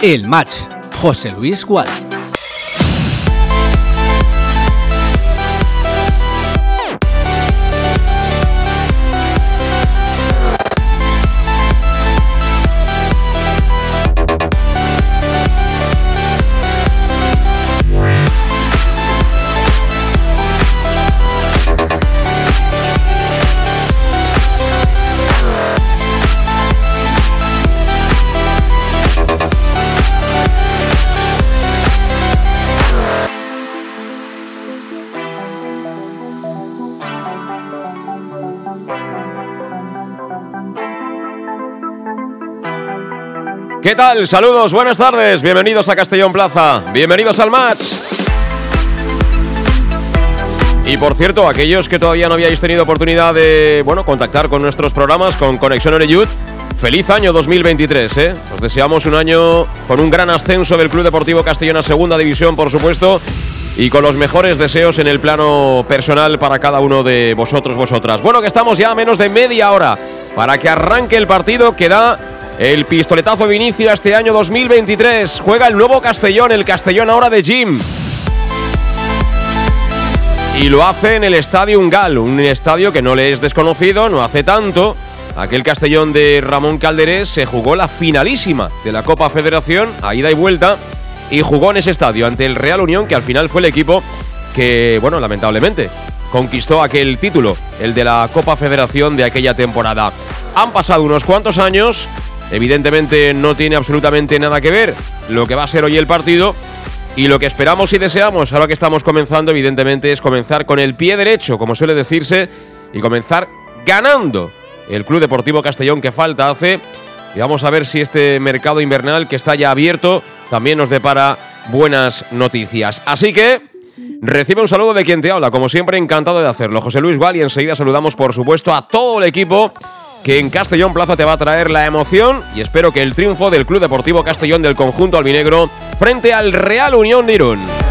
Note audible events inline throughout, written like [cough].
El match, José Luis Gual. ¿Qué tal? Saludos, buenas tardes, bienvenidos a Castellón Plaza, bienvenidos al match. Y por cierto, aquellos que todavía no habíais tenido oportunidad de, bueno, contactar con nuestros programas, con Conexión Oreyud, feliz año 2023, ¿eh? Os deseamos un año con un gran ascenso del Club Deportivo Castellón a Segunda División, por supuesto, y con los mejores deseos en el plano personal para cada uno de vosotros, vosotras. Bueno, que estamos ya a menos de media hora para que arranque el partido que da el pistoletazo de inicio este año 2023. Juega el nuevo Castellón, el Castellón ahora de Jim. Y lo hace en el Estadio Ungal, un estadio que no le es desconocido, no hace tanto. Aquel Castellón de Ramón Calderés se jugó la finalísima de la Copa Federación, a ida y vuelta, y jugó en ese estadio ante el Real Unión, que al final fue el equipo que, bueno, lamentablemente, conquistó aquel título, el de la Copa Federación de aquella temporada. Han pasado unos cuantos años, evidentemente no tiene absolutamente nada que ver lo que va a ser hoy el partido. Y lo que esperamos y deseamos, ahora que estamos comenzando, evidentemente, es comenzar con el pie derecho, como suele decirse, y comenzar ganando el Club Deportivo Castellón que falta hace. Y vamos a ver si este mercado invernal que está ya abierto también nos depara buenas noticias. Así que recibe un saludo de quien te habla, como siempre encantado de hacerlo, José Luis Val, y enseguida saludamos por supuesto a todo el equipo que en Castellón Plaza te va a traer la emoción y espero que el triunfo del Club Deportivo Castellón del conjunto albinegro frente al Real Unión de Irún.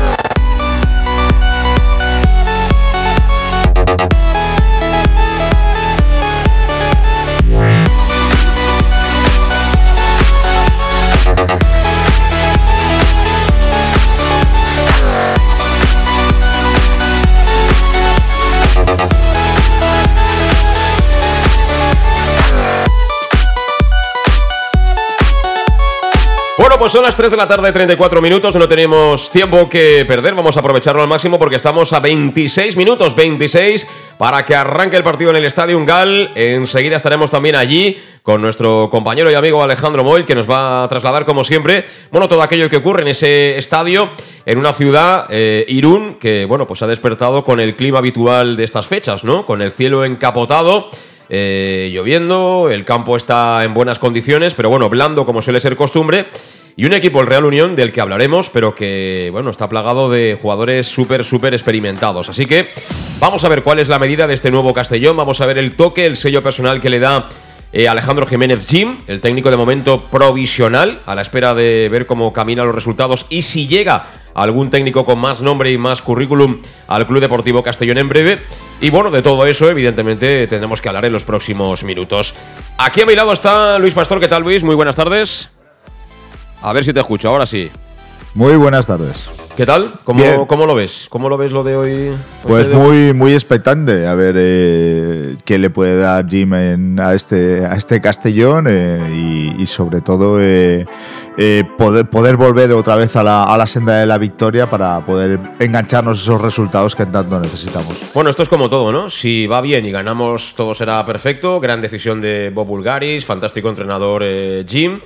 Son las 3 de la tarde, 34 minutos, no tenemos tiempo que perder, vamos a aprovecharlo al máximo porque estamos a 26 minutos, 26, para que arranque el partido en el Estadio Gal. Enseguida estaremos también allí con nuestro compañero y amigo Alejandro Moy, que nos va a trasladar, como siempre, bueno, todo aquello que ocurre en ese estadio, en una ciudad, eh, Irún, que, bueno, pues ha despertado con el clima habitual de estas fechas, ¿no? Con el cielo encapotado. Eh, lloviendo, el campo está en buenas condiciones, pero bueno, blando como suele ser costumbre. Y un equipo, el Real Unión, del que hablaremos, pero que, bueno, está plagado de jugadores súper, súper experimentados. Así que vamos a ver cuál es la medida de este nuevo Castellón, vamos a ver el toque, el sello personal que le da eh, Alejandro Jiménez Jim, el técnico de momento provisional, a la espera de ver cómo caminan los resultados y si llega algún técnico con más nombre y más currículum al Club Deportivo Castellón en breve. Y bueno, de todo eso, evidentemente, tendremos que hablar en los próximos minutos. Aquí a mi lado está Luis Pastor. ¿Qué tal, Luis? Muy buenas tardes. A ver si te escucho, ahora sí. Muy buenas tardes. ¿Qué tal? ¿Cómo, ¿cómo lo ves? ¿Cómo lo ves lo de hoy? Pues muy, muy expectante a ver eh, qué le puede dar Jim a, este, a este Castellón eh, y, sobre todo eh, poder, poder volver otra vez a la, a la, senda de la victoria para poder engancharnos esos resultados que tanto necesitamos. Bueno, esto es como todo, ¿no? Si va bien y ganamos, todo será perfecto. Gran decisión de Bob Bulgaris, fantástico entrenador Jim.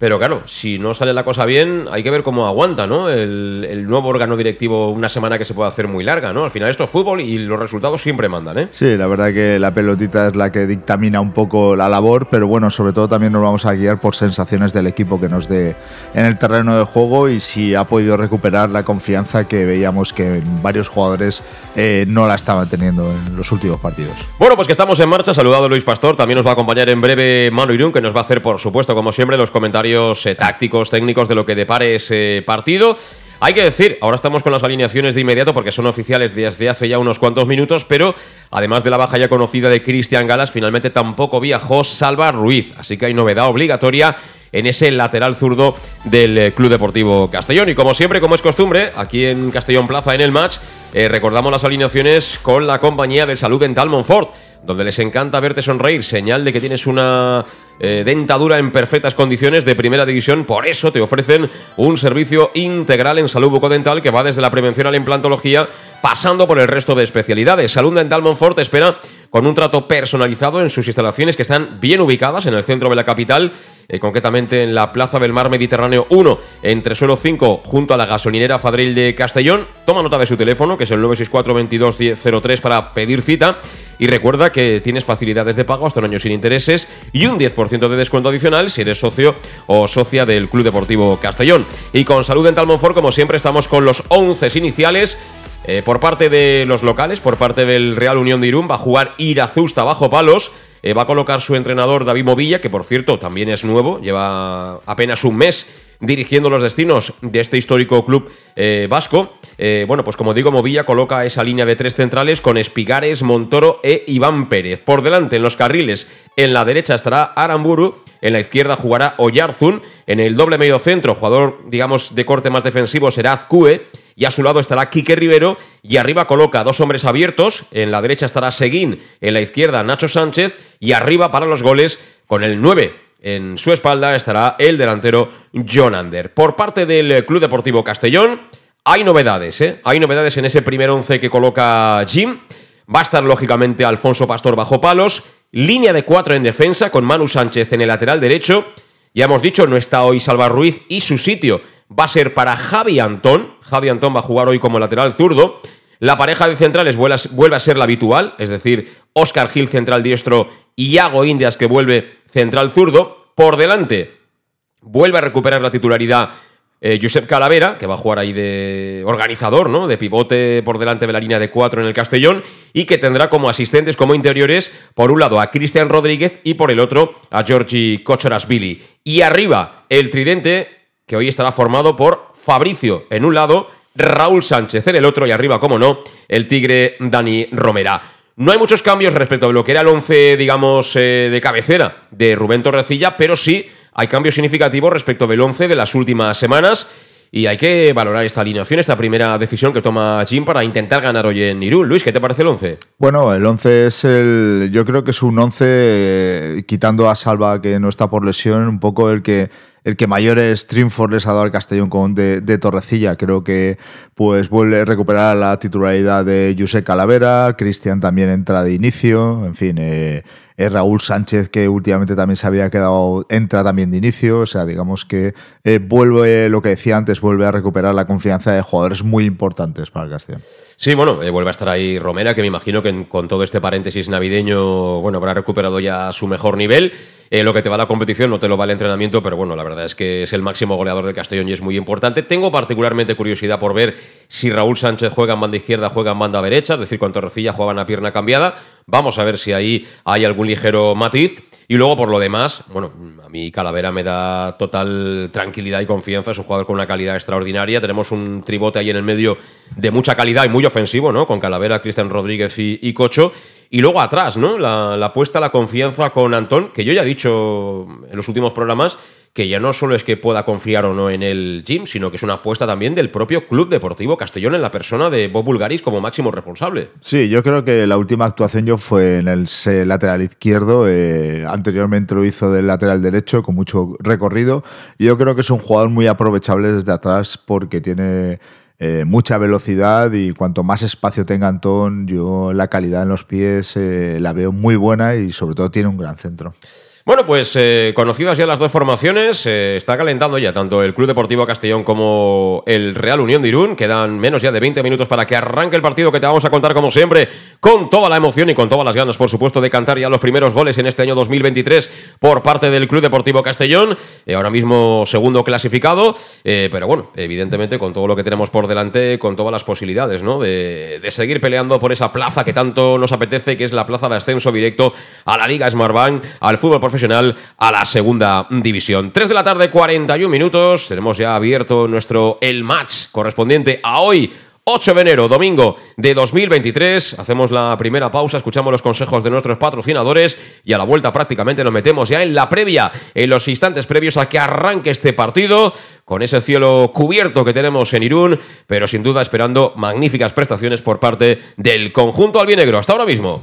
Pero claro, si no sale la cosa bien, hay que ver cómo aguanta, ¿no? El, nuevo órgano directivo una semana que se puede hacer muy larga, ¿no? Al final esto es fútbol y los resultados siempre mandan, ¿eh? Sí, la verdad que la pelotita es la que dictamina un poco la labor, pero bueno, sobre todo también nos vamos a guiar por sensaciones del equipo que nos dé en el terreno de juego y si ha podido recuperar la confianza que veíamos que varios jugadores eh, no la estaban teniendo en los últimos partidos. Bueno, pues que estamos en marcha. Saludado Luis Pastor. También nos va a acompañar en breve Manu Irún, que nos va a hacer, por supuesto, como siempre, los comentarios eh, tácticos, técnicos de lo que depare ese partido. Hay que decir, ahora estamos con las alineaciones de inmediato porque son oficiales desde hace ya unos cuantos minutos, pero además de la baja ya conocida de Cristian Galas, finalmente tampoco viajó Salva Ruiz, así que hay novedad obligatoria en ese lateral zurdo del eh, Club Deportivo Castellón. Y como siempre, como es costumbre, aquí en Castellón Plaza en el match, eh, recordamos las alineaciones con la compañía de salud dental Monfort, donde les encanta verte sonreír, señal de que tienes una eh, dentadura en perfectas condiciones de primera división. Por eso te ofrecen un servicio integral en salud bucodental que va desde la prevención a la implantología, pasando por el resto de especialidades. Salud Dental Monfort espera con un trato personalizado en sus instalaciones que están bien ubicadas en el centro de la capital, eh, concretamente en la Plaza del Mar Mediterráneo 1, entre suelo 5, junto a la gasolinera Fadril de Castellón. Toma nota de su teléfono, que es el 964 22 1003 para pedir cita. Y recuerda que tienes facilidades de pago hasta un año sin intereses y un 10% de descuento adicional si eres socio o socia del Club Deportivo Castellón. Y con Salud Dental Monfort, como siempre, estamos con los 11 iniciales. Eh, por parte de los locales, por parte del Real Unión de Irún, va a jugar Irazusta bajo palos. Eh, va a colocar su entrenador David Movilla, que por cierto también es nuevo, lleva apenas un mes dirigiendo los destinos de este histórico club eh, vasco. Eh, bueno, pues como digo, Movilla coloca esa línea de tres centrales con Espigares, Montoro e Iván Pérez. Por delante, en los carriles, en la derecha estará Aramburu, en la izquierda jugará Oyarzun, en el doble medio centro, jugador, digamos, de corte más defensivo será Azcue, y a su lado estará Quique Rivero, y arriba coloca dos hombres abiertos, en la derecha estará Seguín, en la izquierda Nacho Sánchez, y arriba para los goles con el 9 en su espalda estará el delantero John Ander. Por parte del Club Deportivo Castellón, hay novedades, ¿eh? Hay novedades en ese primer once que coloca Jim. Va a estar lógicamente Alfonso Pastor bajo palos. Línea de cuatro en defensa con Manu Sánchez en el lateral derecho. Ya hemos dicho, no está hoy Salva Ruiz y su sitio va a ser para Javi Antón. Javi Antón va a jugar hoy como lateral zurdo. La pareja de centrales vuelve a ser la habitual, es decir, Oscar Gil central diestro y Iago Indias que vuelve central zurdo. Por delante, vuelve a recuperar la titularidad eh, Josep Calavera, que va a jugar ahí de organizador, ¿no? De pivote por delante de la línea de cuatro en el Castellón, y que tendrá como asistentes, como interiores, por un lado a Cristian Rodríguez y por el otro a Georgi Kochorasvili. Y arriba, el tridente, que hoy estará formado por Fabricio en un lado, Raúl Sánchez en el otro, y arriba, como no, el tigre Dani Romera. No hay muchos cambios respecto a lo que era el once, digamos, eh, de cabecera de Rubén Torrecilla, pero sí hay cambios significativos respecto del 11 de las últimas semanas. Y hay que valorar esta alineación, esta primera decisión que toma Jim para intentar ganar hoy en Irún. Luis, ¿qué te parece el 11? Bueno, el 11 es el. Yo creo que es un 11, eh, quitando a Salva, que no está por lesión, un poco el que el que mayores triunfos les ha dado al Castellón con de, Torrecilla. Creo que pues vuelve a recuperar la titularidad de José Calavera, Cristian también entra de inicio, en fin, eh, Raúl Sánchez que últimamente también se había quedado, entra también de inicio, o sea, digamos que eh, vuelve, lo que decía antes, vuelve a recuperar la confianza de jugadores muy importantes para el Castellón. Sí, bueno, eh, vuelve a estar ahí Romera, que me imagino que con todo este paréntesis navideño, bueno, habrá recuperado ya su mejor nivel. Eh, lo que te va la competición no te lo va el entrenamiento, pero bueno, la verdad es que es el máximo goleador del Castellón y es muy importante. Tengo particularmente curiosidad por ver si Raúl Sánchez juega en banda izquierda, juega en banda derecha, es decir, con Torrecilla juega en la pierna cambiada. Vamos a ver si ahí hay algún ligero matiz. Y luego, por lo demás, bueno, a mí Calavera me da total tranquilidad y confianza. Es un jugador con una calidad extraordinaria. Tenemos un tribote ahí en el medio de mucha calidad y muy ofensivo, ¿no? Con Calavera, Cristian Rodríguez y, Cocho. Y luego atrás, ¿no? La, la apuesta, la confianza con Antón, que yo ya he dicho en los últimos programas que ya no solo es que pueda confiar o no en el gym, sino que es una apuesta también del propio Club Deportivo Castellón en la persona de Bob Bulgaris como máximo responsable. Sí, yo creo que la última actuación yo fue en el lateral izquierdo, eh, anteriormente lo hizo del lateral derecho con mucho recorrido, yo creo que es un jugador muy aprovechable desde atrás porque tiene... Eh, mucha velocidad y cuanto más espacio tenga Antón, yo la calidad en los pies eh, la veo muy buena y sobre todo tiene un gran centro. Bueno, pues eh, conocidas ya las dos formaciones, eh, está calentando ya tanto el Club Deportivo Castellón como el Real Unión de Irún. Quedan menos ya de 20 minutos para que arranque el partido que te vamos a contar como siempre, con toda la emoción y con todas las ganas, por supuesto, de cantar ya los primeros goles en este año 2023 por parte del Club Deportivo Castellón. Eh, ahora mismo segundo clasificado, pero bueno, evidentemente con todo lo que tenemos por delante, con todas las posibilidades, ¿no? De, de, seguir peleando por esa plaza que tanto nos apetece, que es la plaza de ascenso directo a la Liga Smartbank, al fútbol profesional a la segunda división. 3 de la tarde, 41 minutos. Tenemos ya abierto nuestro El Match correspondiente a hoy. 8 de enero, domingo de 2023. Hacemos la primera pausa, escuchamos los consejos de nuestros patrocinadores y a la vuelta prácticamente nos metemos ya en la previa, en los instantes previos a que arranque este partido, con ese cielo cubierto que tenemos en Irún, pero sin duda esperando magníficas prestaciones por parte del conjunto albinegro. Hasta ahora mismo.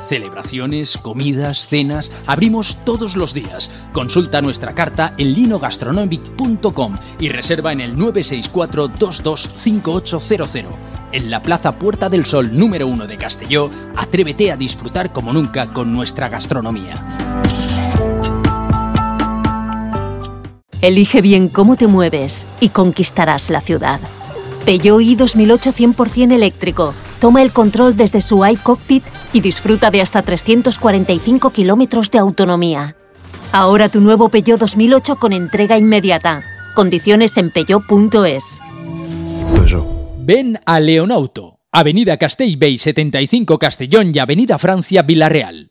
Celebraciones, comidas, cenas, abrimos todos los días. Consulta nuestra carta en linogastronomic.com y reserva en el 964 225800 en la Plaza Puerta del Sol número 1 de Castelló, atrévete a disfrutar como nunca con nuestra gastronomía. Elige bien cómo te mueves y conquistarás la ciudad. Peugeot i 2008 100% eléctrico. Toma el control desde su iCockpit y disfruta de hasta 345 kilómetros de autonomía. Ahora tu nuevo Peugeot 2008 con entrega inmediata. Condiciones en peugeot.es. Ven a Leonauto, Avenida Castellbey 75 Castellón y Avenida Francia Villarreal.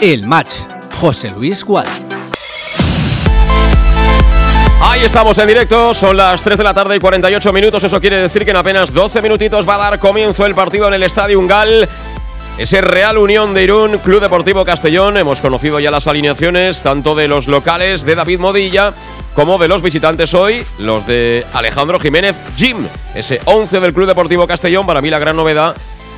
El match. José Luis Gual. Ahí estamos en directo, son las 3 de la tarde y 48 minutos, eso quiere decir que en apenas 12 minutitos va a dar comienzo el partido en el Estadio Ungal. Ese Real Unión de Irún, Club Deportivo Castellón, hemos conocido ya las alineaciones tanto de los locales de David Modilla como de los visitantes hoy, los de Alejandro Jiménez Jim, ese 11 del Club Deportivo Castellón, para mí la gran novedad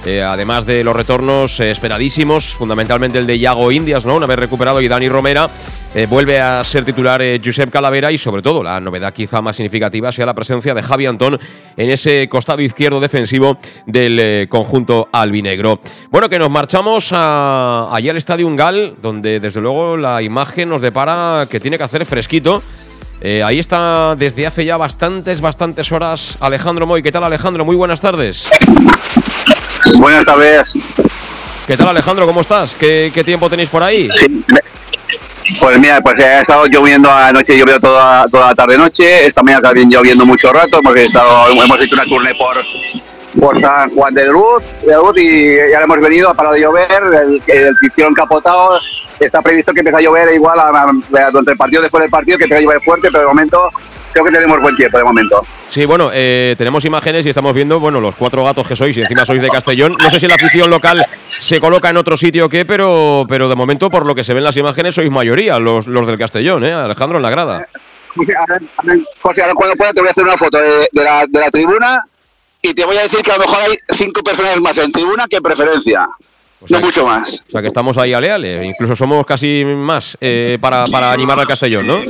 eh, además de los retornos eh, esperadísimos, fundamentalmente el de Iago Indias, ¿no? Una vez recuperado y Dani Romera, eh, vuelve a ser titular Josep Calavera y sobre todo la novedad quizá más significativa sea la presencia de Javi Antón en ese costado izquierdo defensivo del conjunto albinegro. Bueno, que nos marchamos a, al Estadio Ungal, donde desde luego la imagen nos depara que tiene que hacer fresquito. ahí está desde hace ya bastantes, bastantes horas Alejandro Moy. ¿Qué tal Alejandro? Muy buenas tardes. Buenas tardes. ¿Qué tal Alejandro? ¿Cómo estás? ¿Qué, qué tiempo tenéis por ahí? Sí, pues mira, pues ha estado lloviendo anoche, llovió toda, toda la tarde-noche, esta mañana también lloviendo mucho rato, porque estado, hemos hecho una tournée por, por San Juan de Luz, de Luz y ya hemos venido, ha parado de llover, el, el hicieron capotado, está previsto que empiece a llover igual a, a, durante el partido, después del partido, que empiece a llover fuerte, pero de momento creo que tenemos buen tiempo de momento. Sí, bueno, eh, tenemos imágenes y estamos viendo, bueno, los cuatro gatos que sois y encima sois de Castellón. No sé si la afición local se coloca en otro sitio o qué, pero, pero de momento, por lo que se ven las imágenes, sois mayoría los, los del Castellón, ¿eh? Alejandro, en la grada. José, ahora cuando pueda te voy a hacer una foto de, de, la, de la tribuna y te voy a decir que a lo mejor hay cinco personas más en tribuna que en preferencia. O sea, no mucho más. O sea que estamos ahí aleales, incluso somos casi más eh, para, para animar al Castellón, ¿no?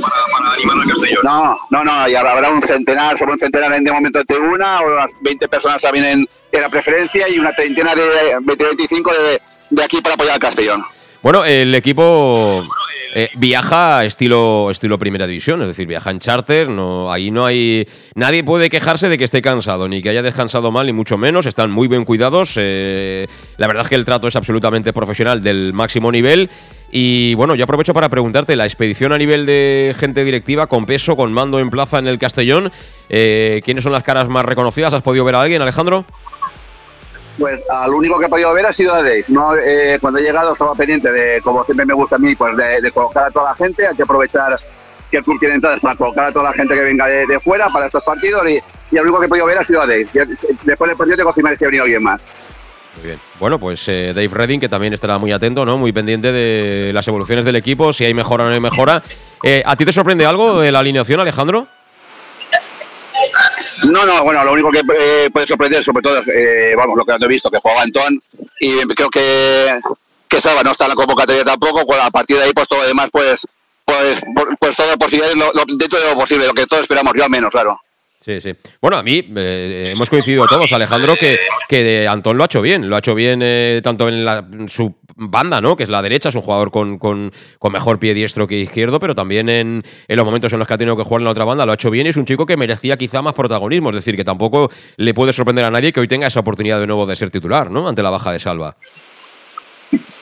No, no, no, y habrá un centenar, sobre un centenar en de momento de tribuna, o unas 20 personas también en, en la preferencia y una treintena de 20-25 de, de aquí para apoyar al Castellón. Bueno, el equipo eh, viaja estilo, estilo primera división, es decir, viaja en charter, no, ahí no hay. Nadie puede quejarse de que esté cansado, ni que haya descansado mal, ni mucho menos. Están muy bien cuidados. Eh, la verdad es que el trato es absolutamente profesional del máximo nivel. Y bueno, yo aprovecho para preguntarte, la expedición a nivel de gente directiva, con peso, con mando en plaza en el Castellón, eh, ¿quiénes son las caras más reconocidas? ¿Has podido ver a alguien, Alejandro? Pues al único que he podido ver ha sido a Dave. No, eh, cuando he llegado estaba pendiente de, como siempre me gusta a mí, pues de, colocar a toda la gente. Hay que aprovechar que el club tiene entradas para colocar a toda la gente que venga de, fuera para estos partidos. Y, y el único que he podido ver ha sido a Dave. Después del partido tengo que si ha venido alguien más. Bien. Bueno, pues eh, Dave Redding, que también estará muy atento, ¿no? Muy pendiente de las evoluciones del equipo, si hay mejora o no hay mejora. Eh, ¿A ti te sorprende algo de la alineación, Alejandro? No, no, bueno, lo único que eh, puede sorprender, sobre todo, eh, vamos, lo que he visto, que juega Antón, y creo que, que Salva no está en la convocatoria tampoco, pues a partir de ahí, pues todo lo demás, pues, pues, por- pues todo lo, lo- dentro de lo posible, lo que todos esperamos, yo al menos, claro. Sí, sí. Bueno, a mí eh, hemos coincidido todos, Alejandro, que, que Antón lo ha hecho bien. Lo ha hecho bien eh, tanto en la- su banda, ¿no? Que es la derecha, es un jugador con, mejor pie diestro que izquierdo, pero también en, en los momentos en los que ha tenido que jugar en la otra banda lo ha hecho bien y es un chico que merecía quizá más protagonismo. Es decir, que tampoco le puede sorprender a nadie que hoy tenga esa oportunidad de nuevo de ser titular, ¿no? Ante la baja de Salva.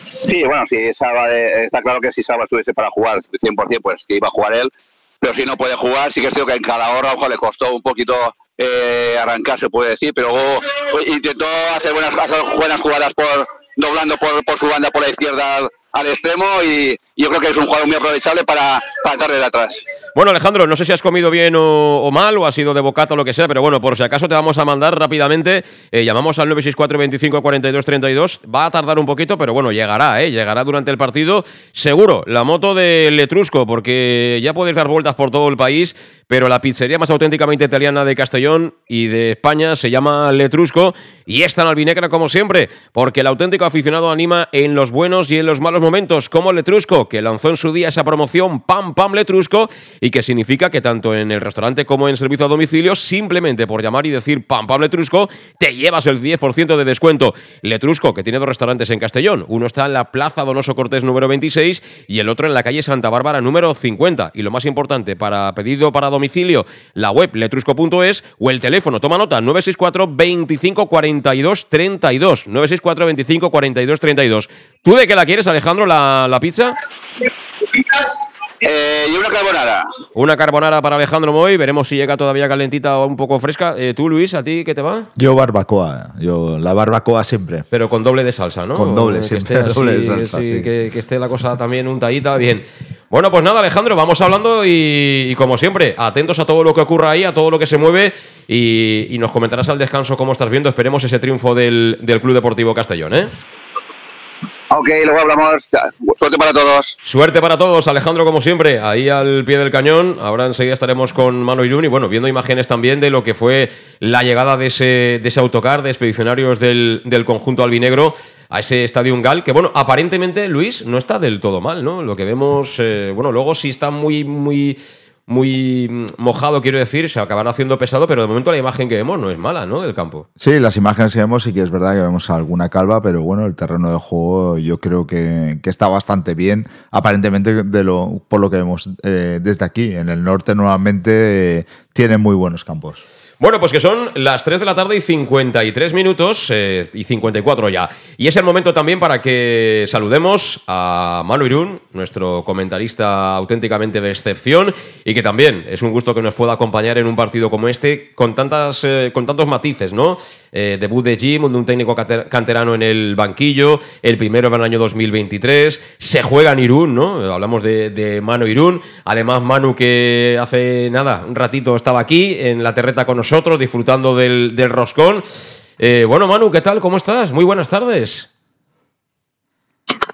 Sí, bueno, si Salva, eh, está claro que si Salva estuviese para jugar 100%, pues que iba a jugar él, pero si no puede jugar, sí que es cierto que en Calahorra, ojo, le costó un poquito eh, arrancar, se puede decir, pero luego pues, intentó hacer buenas, buenas jugadas por doblando por, por su banda por la izquierda al, extremo y, yo creo que es un jugador muy aprovechable para, para de atrás. Bueno, Alejandro, no sé si has comido bien o, mal, o has sido de bocata o lo que sea, pero bueno, por si acaso te vamos a mandar rápidamente. eh, llamamos al 964 25 42 32. Va a tardar un poquito, pero bueno, llegará, ¿eh? Llegará durante el partido. Seguro, la moto del Letrusco, porque ya puedes dar vueltas por todo el país, pero la pizzería más auténticamente italiana de Castellón y de España se llama Letrusco y es tan albinegra como siempre, porque el auténtico aficionado anima en los buenos y en los malos momentos, como Letrusco, que lanzó en su día esa promoción Pam Pam Letrusco y que significa que tanto en el restaurante como en servicio a domicilio, simplemente por llamar y decir Pam Pam Letrusco, te llevas el 10% de descuento. Letrusco, que tiene dos restaurantes en Castellón, uno está en la Plaza Donoso Cortés número 26 y el otro en la calle Santa Bárbara número 50. Y lo más importante, para pedido para domicilio, la web letrusco.es o el teléfono, toma nota, 964 25 42 32. 964 25 42 32. ¿Tú de qué la quieres, Alejandro, la, la pizza? Eh, y una carbonara. Una carbonara para Alejandro Moy, veremos si llega todavía calentita o un poco fresca. Eh, ¿Tú, Luis, a ti qué te va? Yo barbacoa, yo la barbacoa siempre. Pero con doble de salsa, ¿no? Con doble, que siempre [laughs] esté doble de salsa, sí, sí. Que, que esté la cosa también untadita, bien. Bueno, pues nada, Alejandro, vamos hablando y, y como siempre, atentos a todo lo que ocurra ahí, a todo lo que se mueve y, y nos comentarás al descanso cómo estás viendo. Esperemos ese triunfo del, del Club Deportivo Castellón, ¿eh? Ok, luego hablamos. Suerte para todos. Suerte para todos, Alejandro, como siempre, ahí al pie del cañón. Ahora enseguida estaremos con Mano y bueno, viendo imágenes también de lo que fue la llegada de ese, de ese autocar de expedicionarios del, del conjunto albinegro a ese estadio Ungal, que bueno, aparentemente, Luis, no está del todo mal, ¿no? Lo que vemos, eh, bueno, luego sí está muy, muy, muy mm, mojado, quiero decir, se acabará haciendo pesado, pero de momento la imagen que vemos no es mala, ¿no? Del campo. Sí, las imágenes que vemos sí que es verdad que vemos alguna calva, pero bueno, el terreno de juego yo creo que, que está bastante bien, aparentemente de lo, por lo que vemos eh, desde aquí. En el norte normalmente eh, tienen muy buenos campos. Bueno, pues que son las 3 de la tarde y 53 minutos eh, y 54 ya. Y es el momento también para que saludemos a Manu Irún, nuestro comentarista auténticamente de excepción, y que también es un gusto que nos pueda acompañar en un partido como este con, tantas, eh, con tantos matices, ¿no? Eh, debut de Jim, un técnico canterano en el banquillo, el primero en el año 2023, se juega en Irún, ¿no? Hablamos de, de Manu Irún, además Manu que hace nada, un ratito estaba aquí en la terreta con nosotros disfrutando del, del roscón. Eh, bueno, Manu, ¿qué tal? ¿Cómo estás? Muy buenas tardes.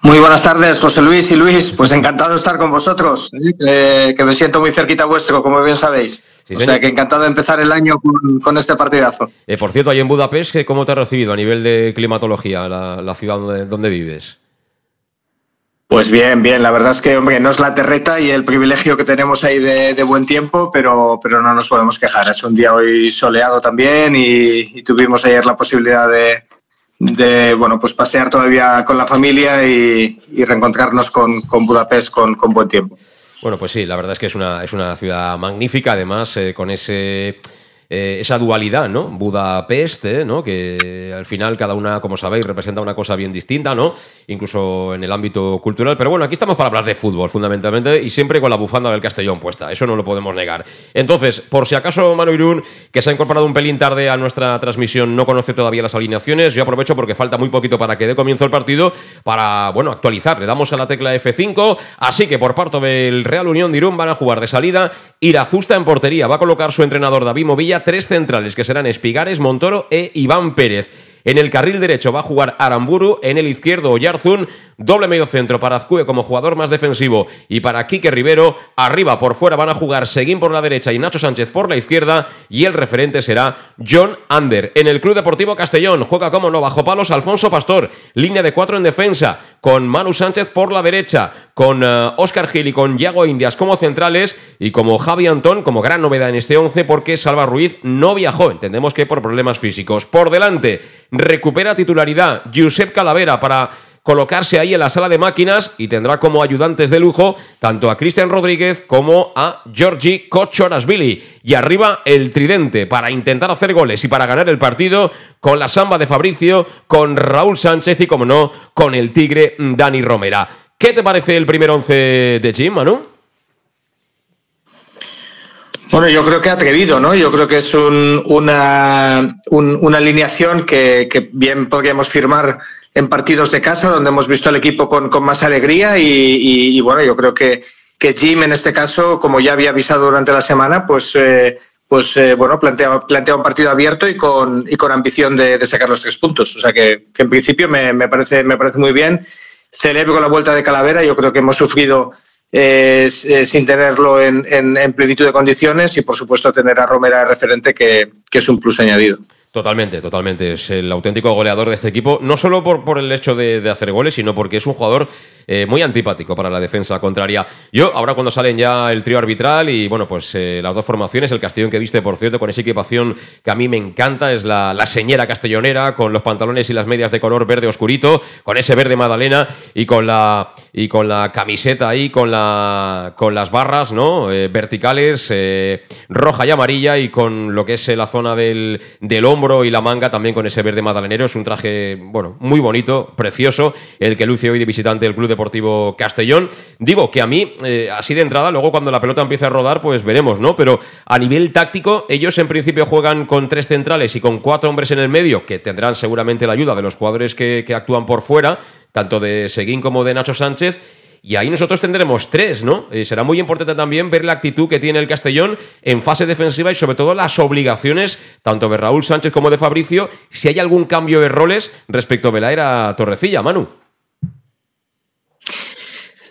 Muy buenas tardes, José Luis y Luis. Pues encantado de estar con vosotros, ¿eh? que, me siento muy cerquita vuestro, como bien sabéis. Sí, o señor. sea que encantado de empezar el año con, con este partidazo. Eh, por cierto, ahí en Budapest, ¿qué- ¿cómo te ha recibido a nivel de climatología la, la ciudad donde, donde vives? Pues bien, bien. La verdad es que, hombre, no es la terreta y el privilegio que tenemos ahí de, de buen tiempo, pero, pero no nos podemos quejar. Ha hecho un día hoy soleado también y, y tuvimos ayer la posibilidad de, de, bueno, pues pasear todavía con la familia y, y reencontrarnos con, con Budapest con, con buen tiempo. Bueno, pues sí, la verdad es que es una, es una ciudad magnífica, además, eh, con ese eh, esa dualidad, ¿no? Budapest, ¿eh? ¿no? Que al final cada una, como sabéis, representa una cosa bien distinta, ¿no? Incluso en el ámbito cultural. Pero bueno, aquí estamos para hablar de fútbol, fundamentalmente, y siempre con la bufanda del Castellón puesta. Eso no lo podemos negar. Entonces, por si acaso Manu Irún, que se ha incorporado un pelín tarde a nuestra transmisión, no conoce todavía las alineaciones, yo aprovecho porque falta muy poquito para que dé comienzo el partido, para, bueno, actualizar. Le damos a la tecla F5, así que por parte del Real Unión de Irún van a jugar de salida Irazusta en portería. Va a colocar su entrenador David Movilla tres centrales que serán Espigares, Montoro e Iván Pérez. En el carril derecho va a jugar Aramburu, en el izquierdo Oyarzún, doble medio centro para Azcue como jugador más defensivo y para Quique Rivero, arriba por fuera van a jugar Seguín por la derecha y Nacho Sánchez por la izquierda y el referente será John Ander. En el Club Deportivo Castellón juega como no bajo palos Alfonso Pastor, línea de cuatro en defensa, con Manu Sánchez por la derecha, con Oscar eh, Gil y con Yago Indias como centrales y como Javi Antón como gran novedad en este 11 porque Salva Ruiz no viajó, entendemos que por problemas físicos. Por delante, recupera titularidad Josep Calavera para colocarse ahí en la sala de máquinas y tendrá como ayudantes de lujo tanto a Cristian Rodríguez como a Georgi Kochorasvili. Y arriba el tridente para intentar hacer goles y para ganar el partido con la samba de Fabricio, con Raúl Sánchez y, como no, con el tigre Dani Romera. ¿Qué te parece el primer once de Jim, Manu? Bueno, yo creo que atrevido, ¿no? Yo creo que es una, una alineación que, bien podríamos firmar en partidos de casa, donde hemos visto al equipo con, más alegría y, bueno, yo creo que, que Jim en este caso, como ya había avisado durante la semana, pues, eh, pues eh, bueno, plantea, plantea un partido abierto y con, y con ambición de, sacar los tres puntos. O sea que, en principio me, me, parece, me parece muy bien. Celebro la vuelta de Calavera, yo creo que hemos sufrido eh, sin tenerlo en, plenitud de condiciones y, por supuesto, tener a Romera de referente, que, que es un plus añadido. Totalmente, totalmente. Es el auténtico goleador de este equipo, no solo por, por el hecho de, hacer goles, sino porque es un jugador eh, muy antipático para la defensa contraria. Yo, ahora cuando salen ya el trío arbitral y, bueno, pues eh, las dos formaciones, el Castellón que viste, por cierto, con esa equipación que a mí me encanta, es la, la señera castellonera, con los pantalones y las medias de color verde oscurito, con ese verde magdalena y con la, y con la camiseta ahí, con, la, con las barras, ¿no? Eh, verticales, roja y amarilla y con lo que es la zona del, del hombro y la manga también con ese verde madalenero. Es un traje, bueno, muy bonito, precioso, el que luce hoy de visitante del Club Deportivo Castellón. Digo que a mí, eh, así de entrada, luego cuando la pelota empiece a rodar, pues veremos, ¿no? Pero a nivel táctico, ellos en principio juegan con tres centrales y con cuatro hombres en el medio, que tendrán seguramente la ayuda de los jugadores que, que actúan por fuera, tanto de Seguín como de Nacho Sánchez y ahí nosotros tendremos tres, ¿no? Eh, será muy importante también ver la actitud que tiene el Castellón en fase defensiva y sobre todo las obligaciones tanto de Raúl Sánchez como de Fabricio, si hay algún cambio de roles respecto a la era Torrecilla, Manu.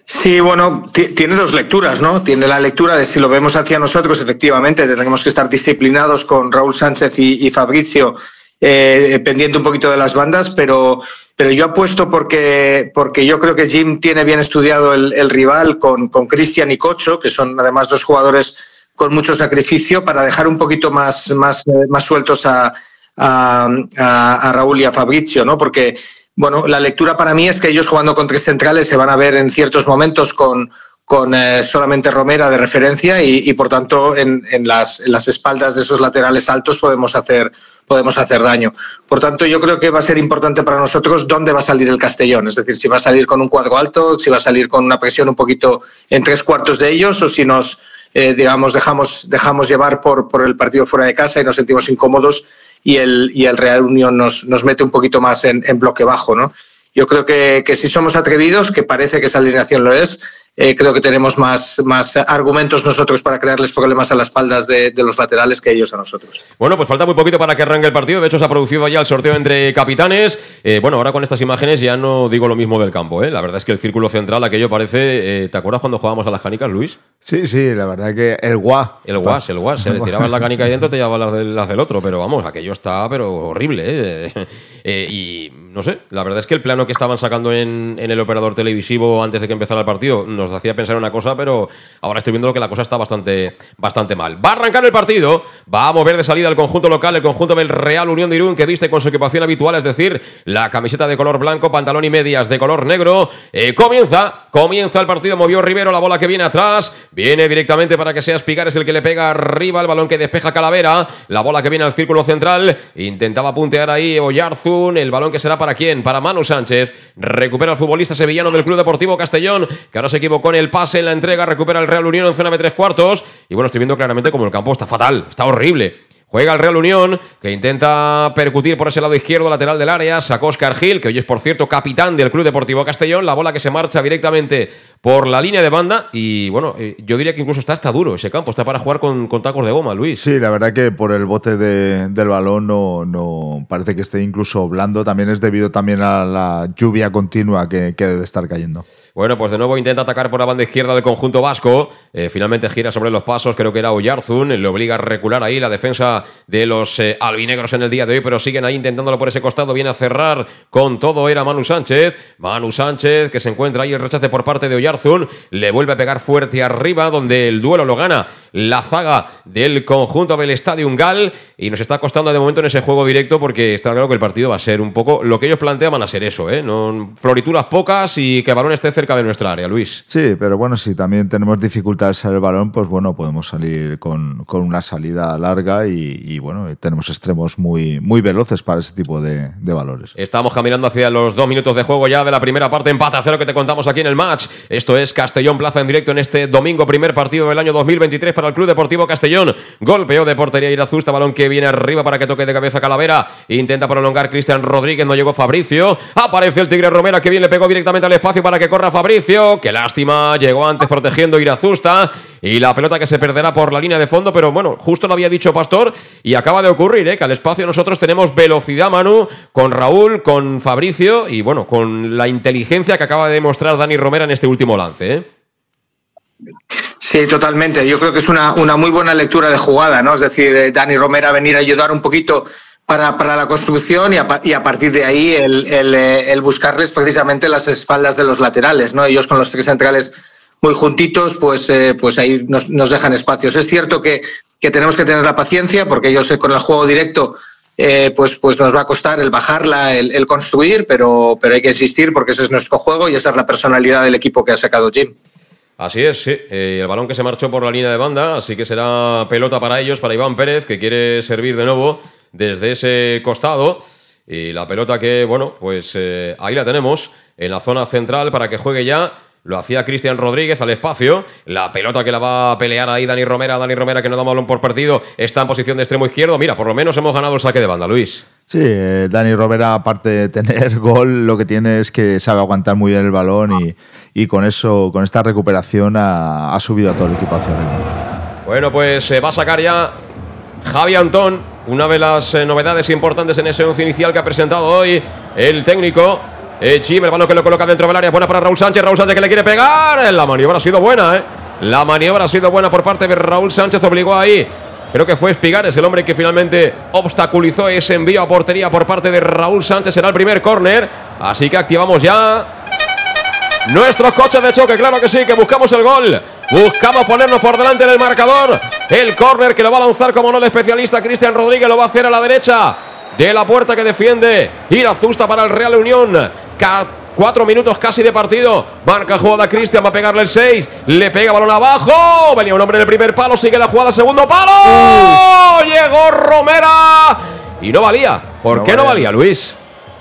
Sí, bueno, tiene dos lecturas, ¿no? Tiene la lectura de si lo vemos hacia nosotros, efectivamente, tendremos que estar disciplinados con Raúl Sánchez y, Fabricio, eh, pendiente un poquito de las bandas, pero pero yo apuesto porque, porque yo creo que Jim tiene bien estudiado el, rival con, con Cristian y Cocho, que son además dos jugadores con mucho sacrificio, para dejar un poquito más, más, eh, más sueltos a, a, Raúl y a Fabrizio, ¿no? Porque, bueno, la lectura para mí es que ellos jugando con tres centrales se van a ver en ciertos momentos con, con eh, solamente Romera de referencia y, por tanto en, las, espaldas de esos laterales altos podemos hacer, podemos hacer daño. Por tanto, yo creo que va a ser importante para nosotros dónde va a salir el Castellón, es decir, si va a salir con un cuadro alto, si va a salir con una presión un poquito en tres cuartos de ellos o si nos, eh, digamos, dejamos, dejamos llevar por, por el partido fuera de casa y nos sentimos incómodos y el, y el Real Unión nos, nos mete un poquito más en, bloque bajo, ¿no? Yo creo que si somos atrevidos, que parece que esa alineación lo es, eh, creo que tenemos más, más argumentos nosotros para crearles problemas a las espaldas de, los laterales que ellos a nosotros. Bueno, pues falta muy poquito para que arranque el partido. De hecho, se ha producido ya el sorteo entre capitanes. Eh, bueno, ahora con estas imágenes ya no digo lo mismo del campo. ¿eh? La verdad es que el círculo central, aquello parece. ¿Te acuerdas cuando jugábamos a las canicas, Luis? Sí, sí, la verdad que el guas. El guas, el guas. Se le tirabas la [laughs] canica ahí dentro, te llevabas las, del, otro. Pero vamos, aquello está pero horrible. [laughs] y no sé, la verdad es que el plano que estaban sacando en, en el operador televisivo antes de que empezara el partido nos hacía pensar una cosa, pero ahora estoy viendo que la cosa está bastante, bastante mal. Va a arrancar el partido, va a mover de salida el conjunto local, el conjunto del Real Unión de Irún, que viste con su equipación habitual, es decir, la camiseta de color blanco, pantalón y medias de color negro. Eh, comienza, comienza el partido, movió Rivero, la bola que viene atrás, viene directamente para que sea Espigares el que le pega arriba, el balón que despeja Calavera, la bola que viene al círculo central, intentaba puntear ahí Oyarzun, el balón que será para quién, para Manu Sánchez, recupera el futbolista sevillano del Club Deportivo Castellón, que ahora se en el pase, en la entrega, recupera el Real Unión en zona de tres cuartos, y bueno, estoy viendo claramente como el campo está fatal, está horrible. Juega el Real Unión, que intenta percutir por ese lado izquierdo lateral del área. Sacó Oscar Gil, que hoy es, por cierto, capitán del Club Deportivo Castellón. La bola que se marcha directamente por la línea de banda. Y bueno, eh, yo diría que incluso está, está duro ese campo. Está para jugar con, con tacos de goma, Luis. Sí, la verdad que por el bote de- del balón no, no parece que esté incluso blando. También es debido también a la lluvia continua que, que debe estar cayendo. Bueno, pues de nuevo intenta atacar por la banda izquierda del conjunto vasco. Eh, finalmente gira sobre los pasos, creo que era Oyarzun. Le obliga a recular ahí la defensa de los eh, albinegros en el día de hoy, pero siguen ahí intentándolo por ese costado. Viene a cerrar con todo, era Manu Sánchez. Manu Sánchez que se encuentra ahí el rechace por parte de Oyarzun. Le vuelve a pegar fuerte arriba, donde el duelo lo gana la zaga del conjunto del Estadio Gal. Y nos está costando de momento en ese juego directo porque está claro que el partido va a ser un poco lo que ellos planteaban a ser eso, ¿eh? No, florituras pocas y que el balón esté cerca de nuestra área, Luis. Sí, pero bueno, si también tenemos dificultades en el balón, pues bueno, podemos salir con, con una salida larga y, y, bueno, tenemos extremos muy, muy veloces para ese tipo de, de valores. Estamos caminando hacia los dos minutos de juego ya de la primera parte, empate a cero que te contamos aquí en el match. Esto es Castellón Plaza en directo en este domingo, primer partido del año 2023 para el Club Deportivo Castellón. Golpeo de portería Irazusta, balón que viene arriba para que toque de cabeza Calavera. Intenta prolongar Cristian Rodríguez, no llegó Fabricio. Aparece el Tigre Romera que bien le pegó directamente al espacio para que corra Fabricio. Qué lástima, llegó antes protegiendo Irazusta. Y la pelota que se perderá por la línea de fondo, pero bueno, justo lo había dicho Pastor y acaba de ocurrir, ¿eh? que al espacio nosotros tenemos velocidad, Manu, con Raúl, con Fabricio y bueno, con la inteligencia que acaba de demostrar Dani Romera en este último lance. ¿eh? Sí, totalmente. Yo creo que es una, una muy buena lectura de jugada, ¿no? Es decir, eh, Dani Romera venir a ayudar un poquito para, para la construcción y a, partir de ahí el, el, buscarles precisamente las espaldas de los laterales, ¿no? Ellos con los tres centrales muy juntitos, pues, eh, pues ahí nos, nos, dejan espacios. Es cierto que, que, tenemos que tener la paciencia porque ellos eh, con el juego directo eh, pues, pues nos va a costar el bajarla, el, el, construir, pero, pero hay que insistir porque ese es nuestro juego y esa es la personalidad del equipo que ha sacado Jim. Así es, sí. Eh, el balón que se marchó por la línea de banda, así que será pelota para ellos, para Iván Pérez, que quiere servir de nuevo desde ese costado. Y la pelota que, bueno, pues eh, ahí la tenemos, en la zona central para que juegue ya. Lo hacía Cristian Rodríguez al espacio. La pelota que la va a pelear ahí Dani Romera. Dani Romera que no da balón por partido. Está en posición de extremo izquierdo. Mira, por lo menos hemos ganado el saque de banda, Luis. Sí, eh, Dani Romera, aparte de tener [laughs] gol, lo que tiene es que sabe aguantar muy bien el balón y, y con eso, con esta recuperación, ha, ha, subido a todo el equipo hacia arriba. Bueno, pues se va a sacar ya Javi Antón, una de las eh, novedades importantes en ese once inicial que ha presentado hoy el técnico. Eh, Chim, el balón que lo coloca dentro del área, buena para Raúl Sánchez. Raúl Sánchez que le quiere pegar. La maniobra ha sido buena, ¿eh? La maniobra ha sido buena por parte de Raúl Sánchez, obligó ahí. Creo que fue Espigares el hombre que finalmente obstaculizó ese envío a portería por parte de Raúl Sánchez. Será el primer córner. Así que activamos ya nuestros coches de choque. Claro que sí, que buscamos el gol. Buscamos ponernos por delante del marcador. El córner que lo va a lanzar como no el especialista Cristian Rodríguez lo va a hacer a la derecha de la puerta que defiende Irazusta para el Real Unión. Cuatro minutos casi de partido. Marca jugada Cristian, va a pegarle el 6. Le pega balón abajo. Venía un hombre en el primer palo. Sigue la jugada, segundo palo. Uh. Llegó Romera. Y no valía. ¿Por no qué no valía, Luis?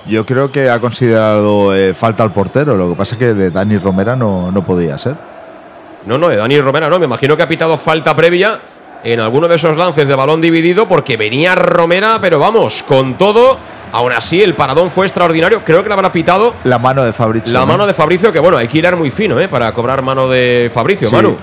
Yo creo que ha considerado eh, falta al portero. Lo que pasa es que de Dani Romera no, no podía ser. No, no, de Dani Romera no. Me imagino que ha pitado falta previa en alguno de esos lances de balón dividido porque venía Romera, pero vamos, con todo. Aún así, el paradón fue extraordinario. Creo que le habrá pitado. La mano de Fabricio. La ¿no? mano de Fabricio, que bueno, hay que ir muy fino ¿eh? para cobrar mano de Fabricio, Sí. Manu.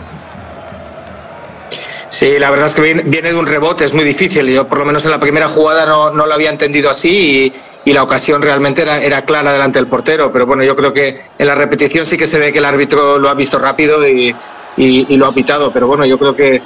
Sí, la verdad es que viene, viene de un rebote, es muy difícil. Yo, por lo menos en la primera jugada, no, no lo había entendido así y, y la ocasión realmente era, era, clara delante del portero. Pero bueno, yo creo que en la repetición sí que se ve que el árbitro lo ha visto rápido y, y, y lo ha pitado. Pero bueno, yo creo que,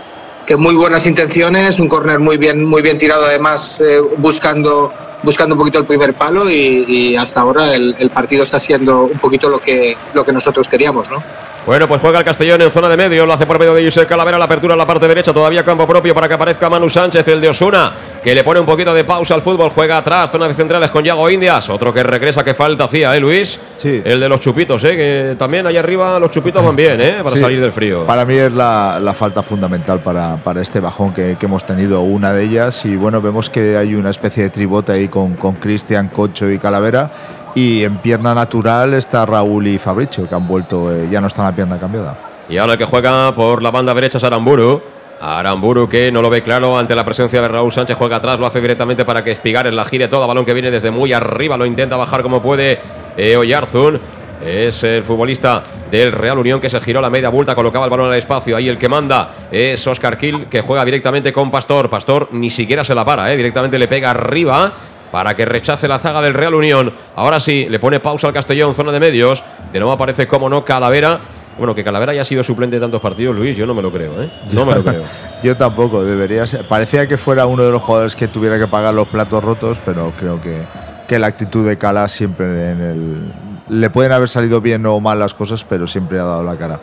que muy buenas intenciones, un córner muy bien, muy bien tirado, además eh, buscando buscando un poquito el primer palo y, y hasta ahora el, el partido está siendo un poquito lo que, lo que nosotros queríamos, ¿no? Bueno, pues juega el Castellón en zona de medio, lo hace por medio de Josep Calavera, la apertura en la parte derecha, todavía campo propio para que aparezca Manu Sánchez, el de Osuna, que le pone un poquito de pausa al fútbol, juega atrás, zona de centrales con Yago Indias, otro que regresa, que falta hacía, ¿eh, Luis? Sí. El de los chupitos, ¿eh? Que también allá arriba los chupitos van bien, ¿eh? Para Sí. salir del frío. Para mí es la, la falta fundamental para, para este bajón que, que hemos tenido, una de ellas. Y bueno, vemos que hay una especie de tribote ahí con Cristian, Cocho y Calavera. Y en pierna natural está Raúl y Fabricio, que han vuelto, eh, ya no está la pierna cambiada. Y ahora el que juega por la banda derecha es Aramburu. Aramburu que no lo ve claro ante la presencia de Raúl Sánchez, juega atrás, lo hace directamente para que Espigares la gire toda, balón que viene desde muy arriba, lo intenta bajar como puede eh, Oyarzún. Es el futbolista del Real Unión que se giró a la media vuelta, colocaba el balón al espacio. Ahí el que manda es Oscar Gil, que juega directamente con Pastor. Pastor ni siquiera se la para, eh, directamente le pega arriba para que rechace la zaga del Real Unión. Ahora sí, le pone pausa al Castellón, zona de medios. De nuevo aparece, como no, Calavera. Bueno, que Calavera haya sido suplente de tantos partidos, Luis, yo no me lo creo, ¿eh? No me lo creo. [laughs] Yo tampoco, debería ser. Parecía que fuera uno de los jugadores que tuviera que pagar los platos rotos, pero creo que, que la actitud de Cala siempre en el. Le pueden haber salido bien o mal las cosas, pero siempre ha dado la cara.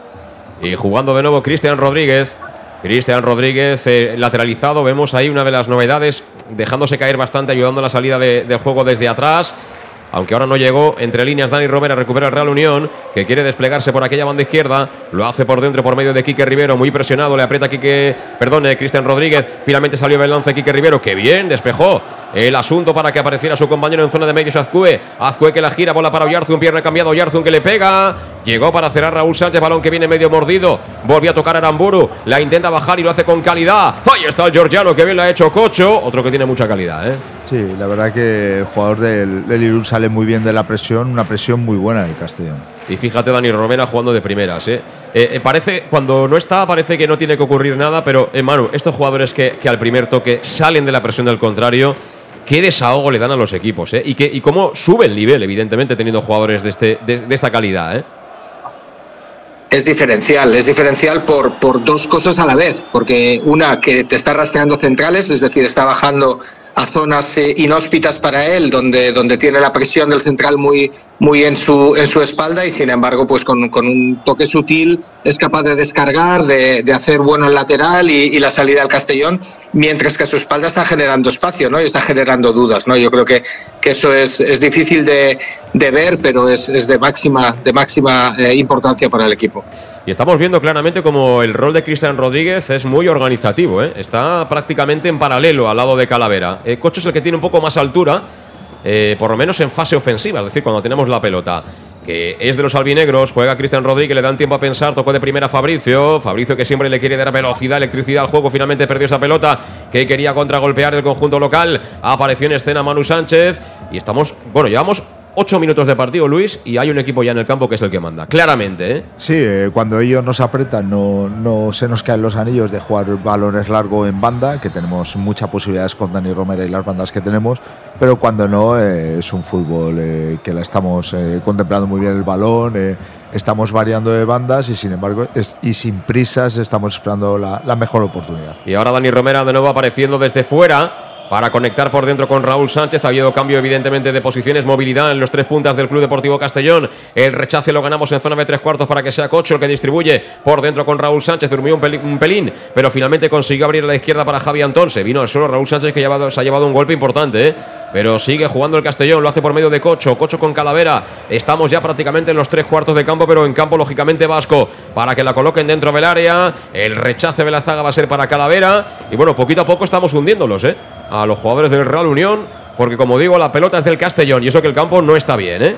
Y jugando de nuevo Cristian Rodríguez. Cristian Rodríguez eh, lateralizado. Vemos ahí una de las novedades, dejándose caer bastante, ayudando a la salida de- juego desde atrás. Aunque ahora no llegó entre líneas, Dani Romera recupera el Real Unión, que quiere desplegarse por aquella banda izquierda. Lo hace por dentro, por medio de Quique Rivero, muy presionado. Le aprieta Quique, perdón, Cristian Rodríguez. Finalmente salió del lance Quique Rivero, que bien, despejó el asunto para que apareciera su compañero en zona de medios Azcue. Azcue que la gira, bola para Oyarzún, pierna cambiado, Oyarzún que le pega. Llegó para cerrar Raúl Sánchez, balón que viene medio mordido. Volvió a tocar Aramburu, la intenta bajar y lo hace con calidad. Ahí está el georgiano, que bien la ha hecho Cocho. Otro que tiene mucha calidad, ¿eh? Sí, la verdad que el jugador del, del Irún sale muy bien de la presión, una presión muy buena del Castellón. Y fíjate, Dani Romera jugando de primeras, ¿eh? Eh, eh, parece, cuando no está, parece que no tiene que ocurrir nada, pero, eh, Manu, estos jugadores que, que al primer toque salen de la presión del contrario, qué desahogo le dan a los equipos, ¿eh? Y, que, y cómo sube el nivel, evidentemente, teniendo jugadores de, este, de, de esta calidad, ¿eh? Es diferencial, es diferencial por, por dos cosas a la vez, porque una que te está rastreando centrales, es decir, está bajando a zonas eh, inhóspitas para él, donde, donde tiene la presión del central muy, muy en, su, en su espalda y sin embargo, pues con, con un toque sutil es capaz de descargar, de, de hacer bueno el lateral y, la salida al Castellón, mientras que su espalda está generando espacio ¿no? y está generando dudas. ¿no? Yo creo que, que eso es, es difícil de, de ver, pero es, de máxima, de máxima eh, importancia para el equipo. Y estamos viendo claramente como el rol de Cristian Rodríguez es muy organizativo, ¿eh? Está prácticamente en paralelo al lado de Calavera. Eh, Cocho es el que tiene un poco más altura, eh, por lo menos en fase ofensiva, es decir, cuando tenemos la pelota. Que es de los albinegros, juega Cristian Rodríguez, le dan tiempo a pensar, tocó de primera a Fabricio. Fabricio que siempre le quiere dar velocidad, electricidad al juego, finalmente perdió esa pelota que quería contragolpear el conjunto local. Apareció en escena Manu Sánchez y estamos, bueno, llevamos ocho minutos de partido, Luis, y hay un equipo ya en el campo que es el que manda. Claramente, ¿eh? Sí, eh, cuando ellos nos apretan no, no se nos caen los anillos de jugar balones largo en banda, que tenemos muchas posibilidades con Dani Romera y las bandas que tenemos, pero cuando no eh, es un fútbol eh, que la estamos eh, contemplando muy bien el balón, eh, estamos variando de bandas y sin embargo es- y sin prisas estamos esperando la, la mejor oportunidad. Y ahora Dani Romera de nuevo apareciendo desde fuera para conectar por dentro con Raúl Sánchez. Ha habido cambio evidentemente de posiciones, movilidad en los tres puntas del Club Deportivo Castellón. El rechace lo ganamos en zona de tres cuartos para que sea Cocho el que distribuye por dentro con Raúl Sánchez. Durmió un pelín, pero finalmente consiguió abrir a la izquierda para Javi Antón. Se vino al suelo Raúl Sánchez que se ha llevado un golpe importante, ¿eh? pero sigue jugando el Castellón. Lo hace por medio de Cocho. Cocho con Calavera. Estamos ya prácticamente en los tres cuartos de campo, pero en campo lógicamente vasco para que la coloquen dentro del área. El rechace de la zaga va a ser para Calavera. Y bueno, poquito a poco estamos hundiéndolos, ¿eh? A los jugadores del Real Unión, porque como digo, la pelota es del Castellón y eso que el campo no está bien, ¿eh?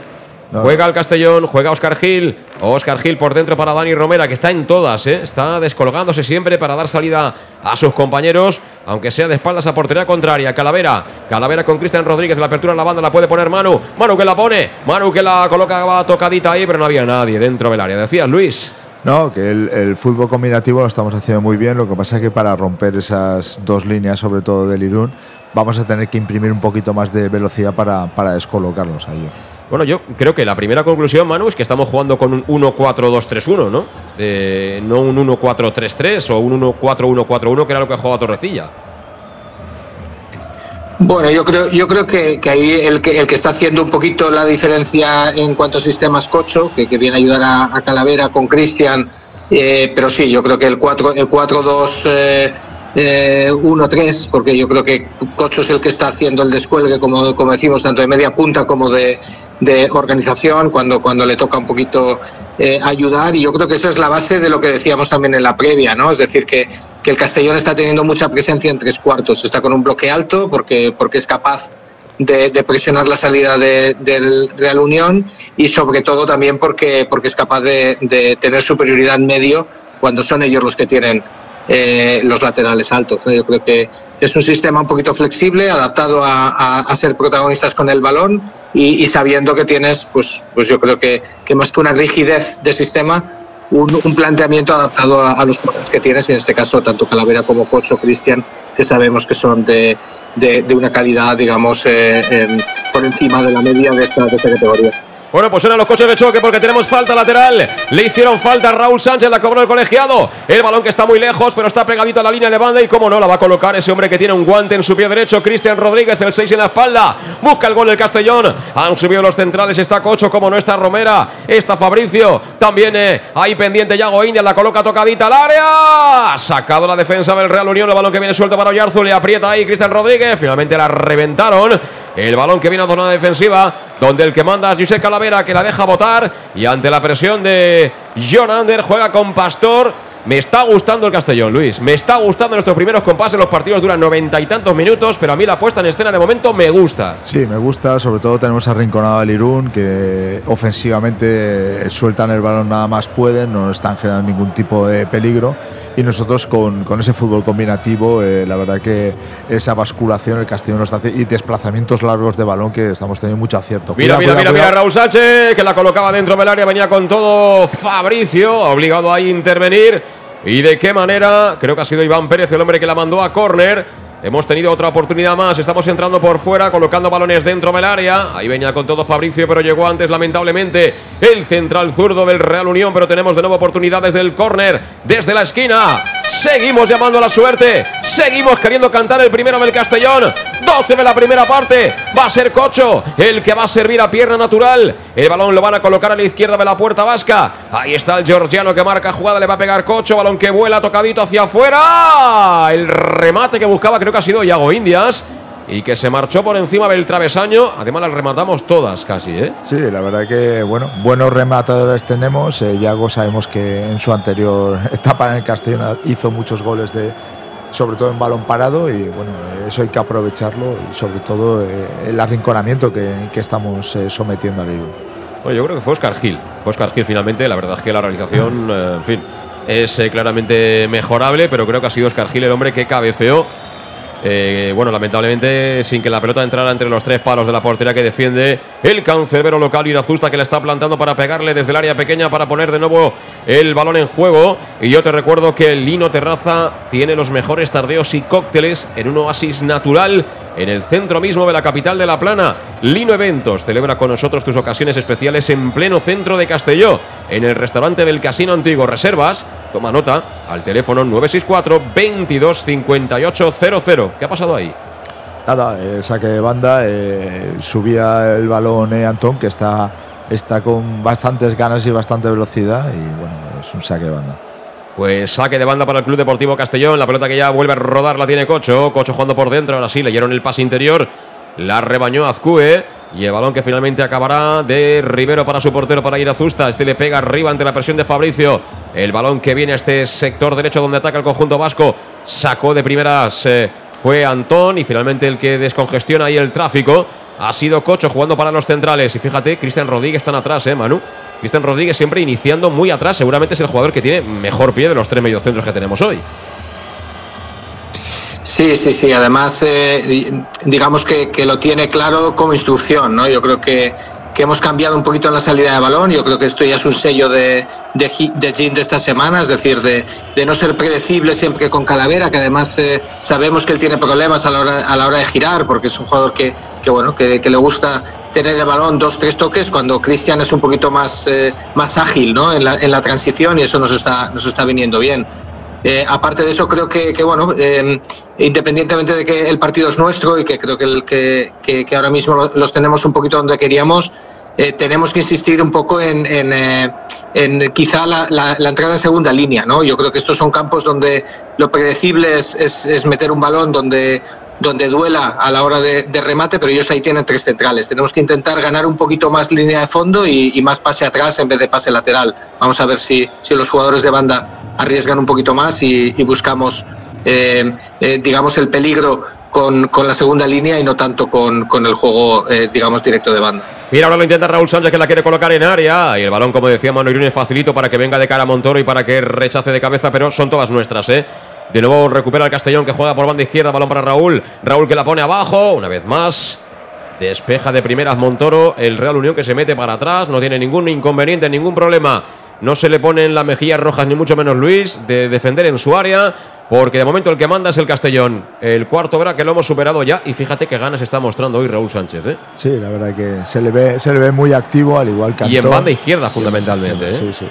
No. Juega el Castellón, juega Oscar Gil. Oscar Gil por dentro para Dani Romera, que está en todas, ¿eh? está descolgándose siempre para dar salida a sus compañeros, aunque sea de espaldas a portería contraria. Calavera, Calavera con Cristian Rodríguez, la apertura en la banda la puede poner Manu. Manu que la pone, Manu que la coloca tocadita ahí, pero no había nadie dentro del área. Decías Luis. No, que el, el fútbol combinativo lo estamos haciendo muy bien. Lo que pasa es que para romper esas dos líneas, sobre todo del Irún, vamos a tener que imprimir un poquito más de velocidad para, para descolocarlos a ellos. Bueno, yo creo que la primera conclusión, Manu, es que estamos jugando con un 1-4-2-3-1, ¿no? Eh, no un 1-4-3-3 o un 1-4-1-4-1, que era lo que jugaba Torrecilla. Bueno, yo creo, yo creo que, que ahí el que, el que está haciendo un poquito la diferencia en cuanto a sistemas Cocho, que, que viene a ayudar a, a Calavera con Cristian, eh, pero sí, yo creo que el 4 el 4-2 eh, eh, 1-3, porque yo creo que Cocho es el que está haciendo el descuelgue, como, como decimos, tanto de media punta como de, de organización, cuando, cuando le toca un poquito eh, ayudar, y yo creo que esa es la base de lo que decíamos también en la previa, ¿no? Es decir, que, que el Castellón está teniendo mucha presencia en tres cuartos, está con un bloque alto porque, porque es capaz de, de presionar la salida de, del Real Unión y sobre todo también porque, porque es capaz de, de tener superioridad en medio cuando son ellos los que tienen eh, los laterales altos. ¿no? Yo creo que es un sistema un poquito flexible, adaptado a, a, a ser protagonistas con el balón y, sabiendo que tienes, pues, pues yo creo que, que más que una rigidez de sistema, un, un planteamiento adaptado a, los problemas que tienes, y en este caso tanto Calavera como Cocho, Cristian, que sabemos que son de, de, una calidad, digamos, eh, por encima de la media de esta, de esta categoría. Bueno, pues suenan los coches de choque porque tenemos falta lateral. Le hicieron falta a Raúl Sánchez, la cobró el colegiado. El balón que está muy lejos, pero está pegadito a la línea de banda. Y cómo no, la va a colocar ese hombre que tiene un guante en su pie derecho. Cristian Rodríguez, el 6 en la espalda. Busca el gol del Castellón. Han subido los centrales. Está Cocho, como no está Romera. Está Fabricio. También eh, ahí pendiente Yago India. La coloca tocadita al área. Sacado la defensa del Real Unión. El balón que viene suelto para Oyarzo. Le aprieta ahí Cristian Rodríguez. Finalmente la reventaron. El balón que viene a zona defensiva, donde el que manda es José Calavera, que la deja botar. Y ante la presión de John Ander, juega con Pastor. Me está gustando el Castellón, Luis. Me está gustando nuestros primeros compases. Los partidos duran noventa y tantos minutos, pero a mí la puesta en escena de momento me gusta. Sí, me gusta. Sobre todo tenemos arrinconado al Irún, que ofensivamente sueltan el balón nada más pueden, no están generando ningún tipo de peligro. Y nosotros con, con ese fútbol combinativo, eh, la verdad que esa basculación el Castellón nos hace y desplazamientos largos de balón que estamos teniendo mucho acierto. Mira, mira, mira, mira, Raúl Sánchez, que la colocaba dentro del área, venía con todo Fabricio, obligado a intervenir. ¿Y de qué manera? Creo que ha sido Iván Pérez el hombre que la mandó a córner. Hemos tenido otra oportunidad más. Estamos entrando por fuera, colocando balones dentro del área. Ahí venía con todo Fabricio, pero llegó antes, lamentablemente, el central zurdo del Real Unión. Pero tenemos de nuevo oportunidades del córner desde la esquina. Seguimos llamando a la suerte. Seguimos queriendo cantar el primero del Castellón. 12 de la primera parte. Va a ser Cocho el que va a servir a pierna natural. El balón lo van a colocar a la izquierda de la puerta vasca. Ahí está el georgiano que marca jugada. Le va a pegar Cocho. Balón que vuela tocadito hacia afuera. El remate que buscaba, creo que ha sido Yago Indias y que se marchó por encima del travesaño. Además, las rematamos todas casi, ¿eh? Sí, la verdad que, bueno, buenos rematadores tenemos. Eh, Yago sabemos que en su anterior [laughs] etapa en el Castellón hizo muchos goles de sobre todo en balón parado y bueno, eso hay que aprovecharlo y sobre todo eh, el arrinconamiento que, que estamos eh, sometiendo al Irún. Bueno, yo creo que fue Oscar Gil. Fue Oscar Gil finalmente. La verdad es que la realización, eh, en fin, es eh, claramente mejorable, pero creo que ha sido Oscar Gil el hombre que cabeceó eh, bueno, lamentablemente, sin que la pelota entrara entre los tres palos de la portería que defiende el cancerbero local Irazusta, que le está plantando para pegarle desde el área pequeña para poner de nuevo el balón en juego. Y yo te recuerdo que el Lino Terraza tiene los mejores tardeos y cócteles en un oasis natural en el centro mismo de la capital de La Plana. Lino Eventos celebra con nosotros tus ocasiones especiales en pleno centro de Castelló, en el restaurante del Casino Antiguo. Reservas, toma nota, al teléfono 964 22 58 00. ¿Qué ha pasado ahí? Nada, eh, saque de banda, eh, subía el balón eh, Antón, que está, está con bastantes ganas y bastante velocidad, y bueno, es un saque de banda. Pues saque de banda para el Club Deportivo Castellón. La pelota que ya vuelve a rodar la tiene Cocho. Cocho jugando por dentro. Ahora sí, leyeron el pase interior. La rebañó Azcue. Y el balón que finalmente acabará de Rivero para su portero para ir a Zusta. Este le pega arriba ante la presión de Fabricio. El balón que viene a este sector derecho donde ataca el conjunto vasco. Sacó de primeras. Eh, fue Antón y finalmente el que descongestiona ahí el tráfico ha sido Cocho jugando para los centrales. Y fíjate, Cristian Rodríguez están atrás, ¿eh, Manu? Cristian Rodríguez siempre iniciando muy atrás. Seguramente es el jugador que tiene mejor pie de los tres mediocentros que tenemos hoy. Sí, sí, sí. Además, eh, digamos que, que, lo tiene claro como instrucción, ¿no? Yo creo que, hemos cambiado un poquito en la salida de balón. Yo creo que esto ya es un sello de, de, de Jim de esta semana, es decir, de, de, no ser predecible siempre con Calavera, que además eh, sabemos que él tiene problemas a la hora, a la hora de girar, porque es un jugador que, que bueno, que, que, le gusta tener el balón dos, tres toques, cuando Cristian es un poquito más, eh, más ágil, ¿no? En la, en la transición y eso nos está, nos está viniendo bien Eh, aparte de eso, creo que, que bueno, eh, independientemente de que el partido es nuestro y que creo que, el, que, que, ahora mismo lo- los tenemos un poquito donde queríamos, eh, tenemos que insistir un poco en, en, eh, quizá la, la- entrada en segunda línea, ¿no? Yo creo que estos son campos donde lo predecible es, es- meter un balón donde, donde duela a la hora de, remate, pero ellos ahí tienen tres centrales. Tenemos que intentar ganar un poquito más línea de fondo y, más pase atrás en vez de pase lateral. Vamos a ver si, si los jugadores de banda arriesgan un poquito más y, buscamos, eh, digamos, el peligro con, con la segunda línea y no tanto con, con el juego, eh, digamos, directo de banda. Mira, ahora lo intenta Raúl Sánchez que la quiere colocar en área. Y el balón, como decía Manu Irune, facilito para que venga de cara a Montoro y para que rechace de cabeza, pero son todas nuestras, ¿eh? De nuevo recupera el Castellón que juega por banda izquierda, balón para Raúl. Raúl que la pone abajo, una vez más. Despeja de primeras Montoro. El Real Unión que se mete para atrás, no tiene ningún inconveniente, ningún problema. No se le ponen las mejillas rojas, ni mucho menos Luis, de defender en su área. Porque de momento el que manda es el Castellón. El cuarto verá que lo hemos superado ya. Y fíjate qué ganas está mostrando hoy Raúl Sánchez, ¿eh? Sí, la verdad que se le ve, se le ve muy activo, al igual que Y en banda izquierda, fundamentalmente. ¿eh? Sí, sí.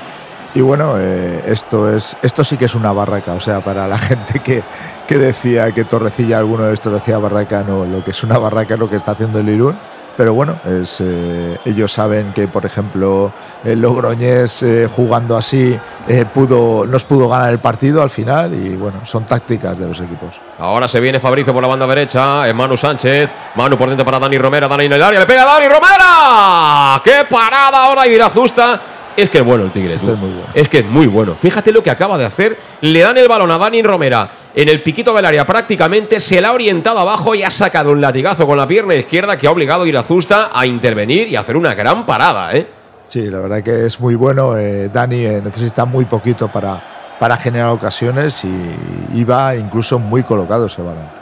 Y bueno, eh, esto es esto sí que es una barraca. O sea, para la [laughs] gente que, que decía que Torrecilla alguno de estos decía barraca, no, lo que es una barraca es lo que está haciendo el Irún. Pero bueno, es, eh, ellos saben que, por ejemplo, el Logroñés eh, jugando así eh, pudo, nos pudo ganar el partido al final y bueno, son tácticas de los equipos. Ahora se viene Fabricio por la banda derecha. Es Manu Sánchez. Manu por dentro para Dani Romera. Dani en el área. Le pega a Dani Romera. ¡Qué parada ahora! Y Irazusta. Es que es bueno el Tigre. Este es muy bueno. Es que es muy bueno. Fíjate lo que acaba de hacer. Le dan el balón a Dani Romera en el piquito del área prácticamente. Se la ha orientado abajo y ha sacado un latigazo con la pierna izquierda que ha obligado a Irazusta a intervenir y a hacer una gran parada. ¿eh? Sí, la verdad que es muy bueno. eh, Dani eh, necesita muy poquito para, para generar ocasiones y iba incluso muy colocado ese balón.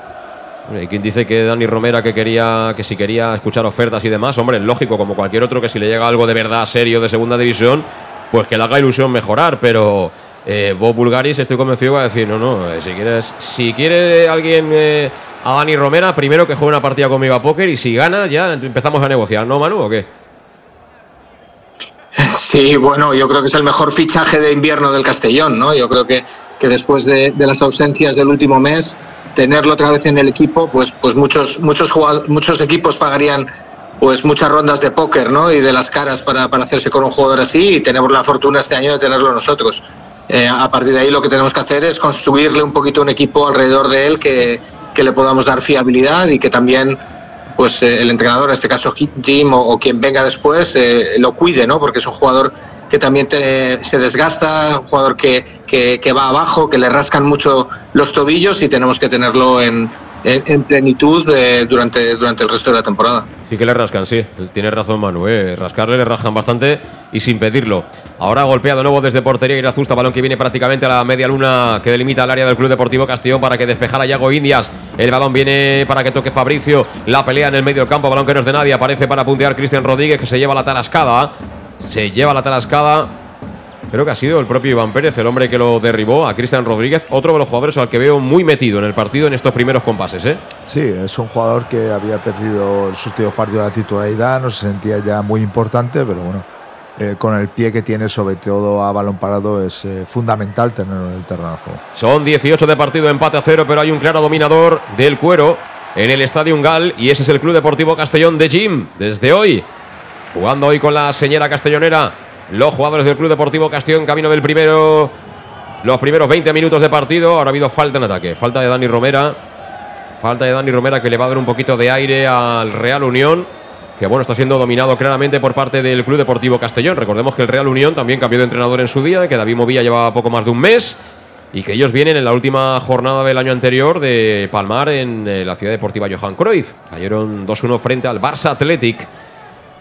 Hay quien dice que Dani Romera que quería que si quería escuchar ofertas y demás, hombre, es lógico, como cualquier otro, que si le llega algo de verdad serio de segunda división, pues que le haga ilusión mejorar, pero eh, Bob Bulgaris estoy convencido va a decir, no, no, eh, si quieres, si quiere alguien eh, a Dani Romera, primero que juegue una partida conmigo a póker y si gana ya empezamos a negociar, ¿no, Manu, o qué? Sí, bueno, yo creo que es el mejor fichaje de invierno del Castellón, ¿no? Yo creo que, que después de, las ausencias del último mes, tenerlo otra vez en el equipo, pues, pues muchos, muchos, muchos equipos pagarían pues muchas rondas de póker, ¿no? Y de las caras para, para hacerse con un jugador así y tenemos la fortuna este año de tenerlo nosotros. Eh, a partir de ahí lo que tenemos que hacer es construirle un poquito un equipo alrededor de él que, que le podamos dar fiabilidad y que también pues eh, el entrenador, en este caso Jim o, quien venga después, eh, lo cuide, ¿no? Porque es un jugador que también se desgasta, un jugador que, que va abajo, que le rascan mucho los tobillos y tenemos que tenerlo en, en, en plenitud durante, durante el resto de la temporada. Sí que le rascan, sí. Tiene razón Manu, ¿eh? Rascarle le rascan bastante y sin pedirlo. Ahora golpea de nuevo desde portería Irazusta, balón que viene prácticamente a la media luna que delimita el área del Club Deportivo Castellón para que despejara Yago Indias. El balón viene para que toque Fabricio. La pelea en el medio del campo, balón que no es de nadie. Aparece para puntear Cristian Rodríguez que se lleva la tarascada. Se lleva la tarascada. Creo que ha sido el propio Iván Pérez, el hombre que lo derribó a Cristian Rodríguez, otro de los jugadores al que veo muy metido en el partido en estos primeros compases, ¿eh? Sí, es un jugador que había perdido sus últimos partidos de la titularidad, no se sentía ya muy importante, pero bueno, eh, con el pie que tiene, sobre todo a balón parado, es eh, fundamental tenerlo en el terreno de juego. Son 18 de partido, empate a cero, pero hay un claro dominador del cuero en el Estadio Ungal y ese es el Club Deportivo Castellón de Jim. Desde hoy, jugando hoy con la señora castellonera, los jugadores del Club Deportivo Castellón camino del primero, los primeros 20 minutos de partido. Ahora ha habido falta en ataque, falta de Dani Romera, falta de Dani Romera que le va a dar un poquito de aire al Real Unión. Que bueno, está siendo dominado claramente por parte del Club Deportivo Castellón. Recordemos que el Real Unión también cambió de entrenador en su día, que David Movilla llevaba poco más de un mes y que ellos vienen en la última jornada del año anterior de palmar en eh, la ciudad deportiva Johan Cruyff. Cayeron 2-1 frente al Barça Athletic.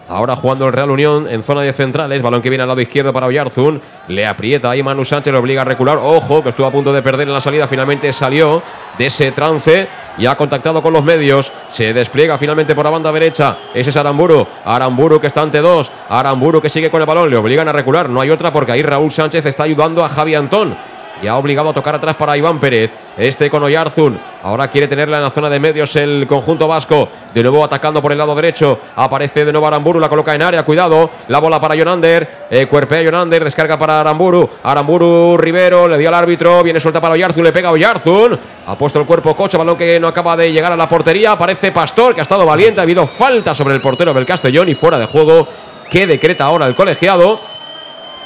Ahora jugando el Real Unión en zona de centrales, balón que viene al lado izquierdo para Oyarzún, le aprieta ahí Manu Sánchez, le obliga a recular, ojo, que estuvo a punto de perder en la salida, finalmente salió de ese trance y ha contactado con los medios, se despliega finalmente por la banda derecha, ese es Aramburu, Aramburu que está ante dos, Aramburu que sigue con el balón, le obligan a recular, no hay otra porque ahí Raúl Sánchez está ayudando a Javi Antón. Y ha obligado a tocar atrás para Iván Pérez. Este con Oyarzun. Ahora quiere tenerla en la zona de medios el conjunto vasco. De nuevo atacando por el lado derecho. Aparece de nuevo Aramburu. La coloca en área. Cuidado. La bola para Jonander. Eh, cuerpea Jonander. Descarga para Aramburu. Aramburu Rivero. Le dio al árbitro. Viene suelta para Oyarzun. Le pega Oyarzun. Ha puesto el cuerpo coche. Balón que no acaba de llegar a la portería. Aparece Pastor que ha estado valiente. Ha habido falta sobre el portero del Castellón y fuera de juego. Que decreta ahora el colegiado.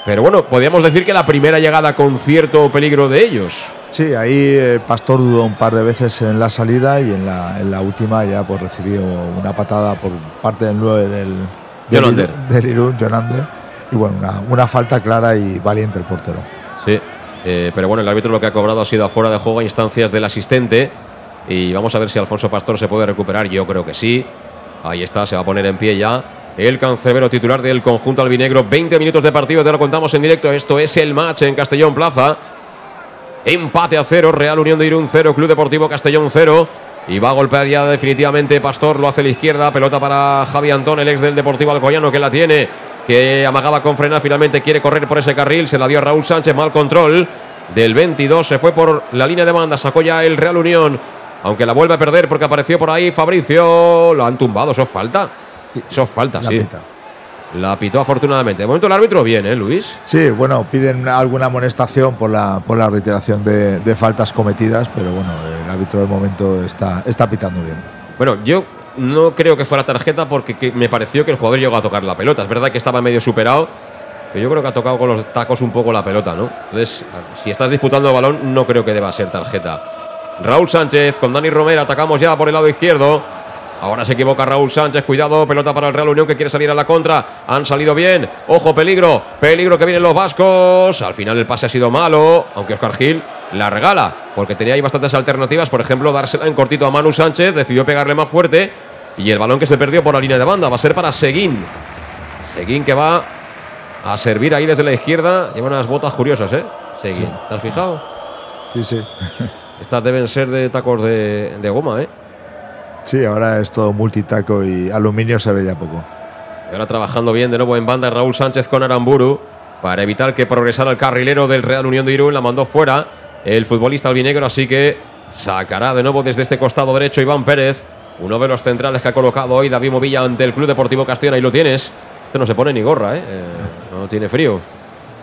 Pero bueno, podríamos decir que la primera llegada con cierto peligro de ellos. Sí, ahí eh, Pastor dudó un par de veces en la salida y en la, en la última ya pues recibió una patada por parte del 9 del, del, del Irún. Y bueno, una, una falta clara y valiente el portero. Sí, eh, pero bueno, el árbitro lo que ha cobrado ha sido afuera de juego a instancias del asistente. Y vamos a ver si Alfonso Pastor se puede recuperar. Yo creo que sí. Ahí está, se va a poner en pie ya. El cancerbero titular del conjunto albinegro. 20 minutos de partido, te lo contamos en directo. Esto es el match en Castellón Plaza. Empate a cero, Real Unión de Irún 0, Club Deportivo Castellón 0. Y va a golpear ya definitivamente Pastor, lo hace a la izquierda, pelota para Javi Antón, el ex del Deportivo Alcoyano que la tiene, que amagaba con frenar, finalmente quiere correr por ese carril, se la dio a Raúl Sánchez, mal control del 22, se fue por la línea de banda, sacó ya el Real Unión, aunque la vuelve a perder porque apareció por ahí Fabricio, lo han tumbado, eso es falta, eso es falta, La sí. pita. La pitó afortunadamente. De momento el árbitro bien, ¿eh, Luis? Sí, bueno, piden alguna amonestación por la, por la reiteración de, de faltas cometidas, pero bueno, el árbitro de momento está, está pitando bien. Bueno, yo no creo que fuera tarjeta porque que- me pareció que el jugador llegó a tocar la pelota. Es verdad que estaba medio superado, pero yo creo que ha tocado con los tacos un poco la pelota, ¿no? Entonces, si estás disputando el balón, no creo que deba ser tarjeta. Raúl Sánchez con Dani Romero, atacamos ya por el lado izquierdo. Ahora se equivoca Raúl Sánchez, cuidado, pelota para el Real Unión que quiere salir a la contra. Han salido bien, ojo, peligro, peligro que vienen los vascos. Al final el pase ha sido malo, aunque Oscar Gil la regala, porque tenía ahí bastantes alternativas. Por ejemplo, dársela en cortito a Manu Sánchez, decidió pegarle más fuerte. Y el balón que se perdió por la línea de banda va a ser para Seguín. Seguín que va a servir ahí desde la izquierda. Lleva unas botas curiosas, ¿eh? Seguín. Sí. ¿Te has fijado? Sí, sí. Estas deben ser de tacos de, de goma, ¿eh? Sí, ahora es todo multitaco y aluminio se ve ya poco. Y ahora trabajando bien de nuevo en banda Raúl Sánchez con Aramburu para evitar que progresara el carrilero del Real Unión de Irún. La mandó fuera el futbolista albinegro, así que sacará de nuevo desde este costado derecho Iván Pérez, uno de los centrales que ha colocado hoy David Movilla ante el Club Deportivo Castellón. Ahí lo tienes. Este no se pone ni gorra, ¿eh? Eh, no tiene frío.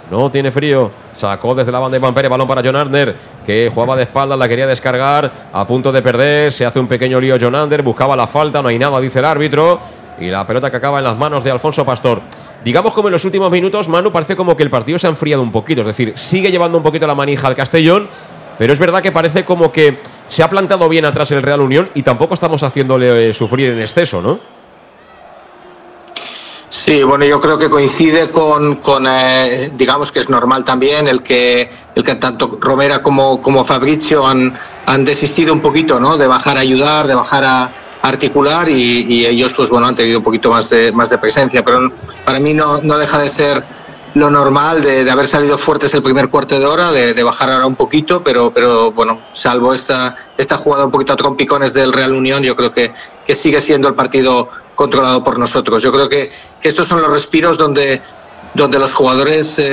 No tiene frío. Sacó desde la banda Iván Pérez, balón para John Arner, que jugaba de espaldas, la quería descargar, a punto de perder. Se hace un pequeño lío John Arner, buscaba la falta, no hay nada, dice el árbitro. Y la pelota que acaba en las manos de Alfonso Pastor. Digamos como en los últimos minutos, Manu, parece como que el partido se ha enfriado un poquito. Es decir, sigue llevando un poquito la manija al Castellón, pero es verdad que parece como que se ha plantado bien atrás el Real Unión y tampoco estamos haciéndole eh, sufrir en exceso, ¿no? Sí, bueno, yo creo que coincide con, con, eh, digamos que es normal también el que, el que tanto Romera como, como Fabricio han, han desistido un poquito, ¿no? De bajar a ayudar, de bajar a articular y, y ellos, pues bueno, han tenido un poquito más de, más de presencia, pero para mí no, no deja de ser lo normal de, de haber salido fuertes el primer cuarto de hora, de, de bajar ahora un poquito, pero, pero bueno, salvo esta, esta jugada un poquito a trompicones del Real Unión, yo creo que, que sigue siendo el partido controlado por nosotros. Yo creo que, estos son los respiros donde, donde los jugadores, eh,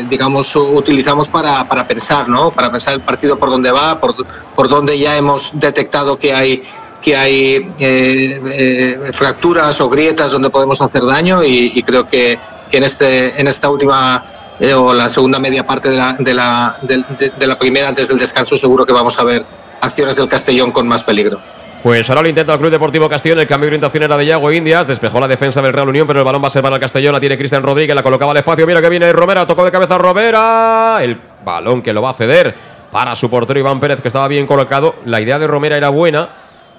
eh, digamos, utilizamos para, para pensar, ¿no? Para pensar el partido por dónde va, por, por dónde ya hemos detectado que hay que hay eh, eh, fracturas o grietas donde podemos hacer daño y, y creo que, que en este en esta última eh, o la segunda media parte de la, de, la, de, de- la primera antes del descanso seguro que vamos a ver acciones del Castellón con más peligro. Pues ahora lo intenta el Club Deportivo Castellón. El cambio de orientación era de Yago Indias. Despejó la defensa del Real Unión, pero el balón va a ser para el Castellón. La tiene Cristian Rodríguez, la colocaba al espacio. Mira que viene Romera, tocó de cabeza Romera. El balón que lo va a ceder para su portero Iván Pérez, que estaba bien colocado. La idea de Romera era buena.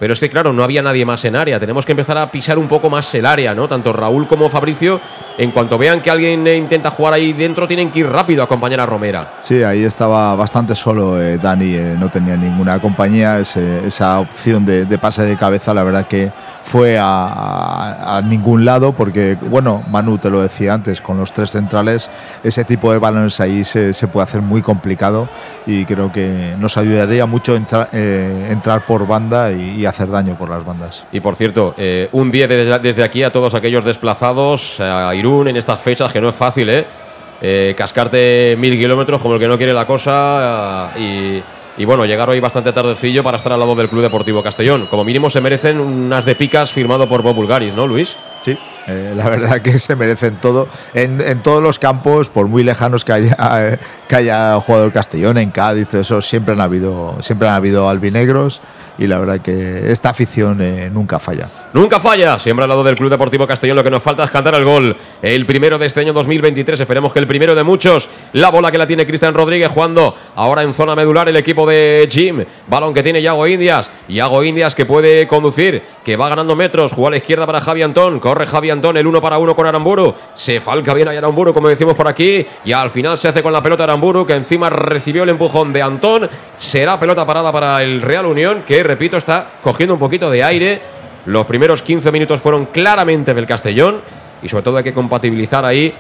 Pero es que, claro, no había nadie más en área. Tenemos que empezar a pisar un poco más el área, ¿no? Tanto Raúl como Fabricio, en cuanto vean que alguien intenta jugar ahí dentro, tienen que ir rápido a acompañar a Romera. Sí, ahí estaba bastante solo eh, Dani, eh, no tenía ninguna compañía. ese- esa opción de, de pase de cabeza, la verdad que fue a, a- a ningún lado, porque, bueno, Manu te lo decía antes, con los tres centrales, ese tipo de balones ahí se, se puede hacer muy complicado y creo que nos ayudaría mucho entrar, eh, entrar por banda y, y hacer daño por las bandas. Y por cierto, eh, un 10 desde, desde aquí a todos aquellos desplazados a Irún en estas fechas, que no es fácil, ¿eh? eh, cascarte mil kilómetros como el que no quiere la cosa eh, y, y, bueno, llegar hoy bastante tardecillo para estar al lado del Club Deportivo Castellón. Como mínimo se merecen unas de picas firmado por Bob Bulgaris, ¿no, Luis? Sí, eh, la verdad que se merecen todo. En, en, todos los campos, por muy lejanos que haya, eh, [laughs] que haya jugado el Castellón, en Cádiz, eso siempre han habido, siempre han habido albinegros y la verdad que esta afición eh, nunca falla. Nunca falla, siempre al lado del Club Deportivo Castellón lo que nos falta es cantar el gol. El primero de este año 2023, esperemos que el primero de muchos. La bola que la tiene Cristian Rodríguez jugando ahora en zona medular el equipo de Jim. Balón que tiene Yago Indias. Yago Indias que puede conducir, que va ganando metros. Juega a la izquierda para Javi Antón. Corre Javi Antón, el uno para uno con Aramburu. Se falca bien a Aramburu, como decimos por aquí. Y al final se hace con la pelota Aramburu, que encima recibió el empujón de Antón. Será pelota parada para el Real Unión, que repito, está cogiendo un poquito de aire. Los primeros 15 minutos fueron claramente del Castellón y sobre todo hay que compatibilizar ahí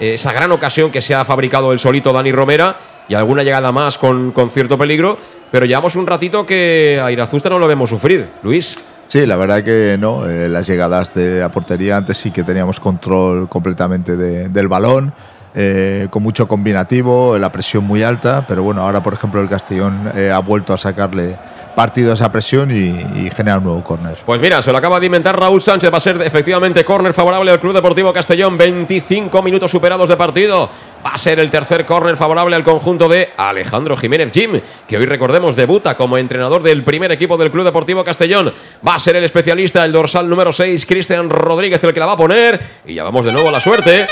eh, esa gran ocasión que se ha fabricado el solito Dani Romera y alguna llegada más con, con cierto peligro, pero llevamos un ratito que a Irazusta no lo vemos sufrir, Luis. Sí, la verdad que no. Eh, las llegadas de a portería antes sí que teníamos control completamente de, del balón. Eh, con mucho combinativo, la presión muy alta, pero bueno, ahora por ejemplo el Castellón eh, ha vuelto a sacarle partido esa presión y, y, genera un nuevo córner. Pues mira, se lo acaba de inventar Raúl Sánchez, va a ser efectivamente córner favorable al Club Deportivo Castellón, 25 minutos superados de partido. Va a ser el tercer córner favorable al conjunto de Alejandro Jiménez Jim, que hoy recordemos debuta como entrenador del primer equipo del Club Deportivo Castellón. Va a ser el especialista, el dorsal número 6, Cristian Rodríguez, el que la va a poner. Y ya vamos de nuevo a la suerte.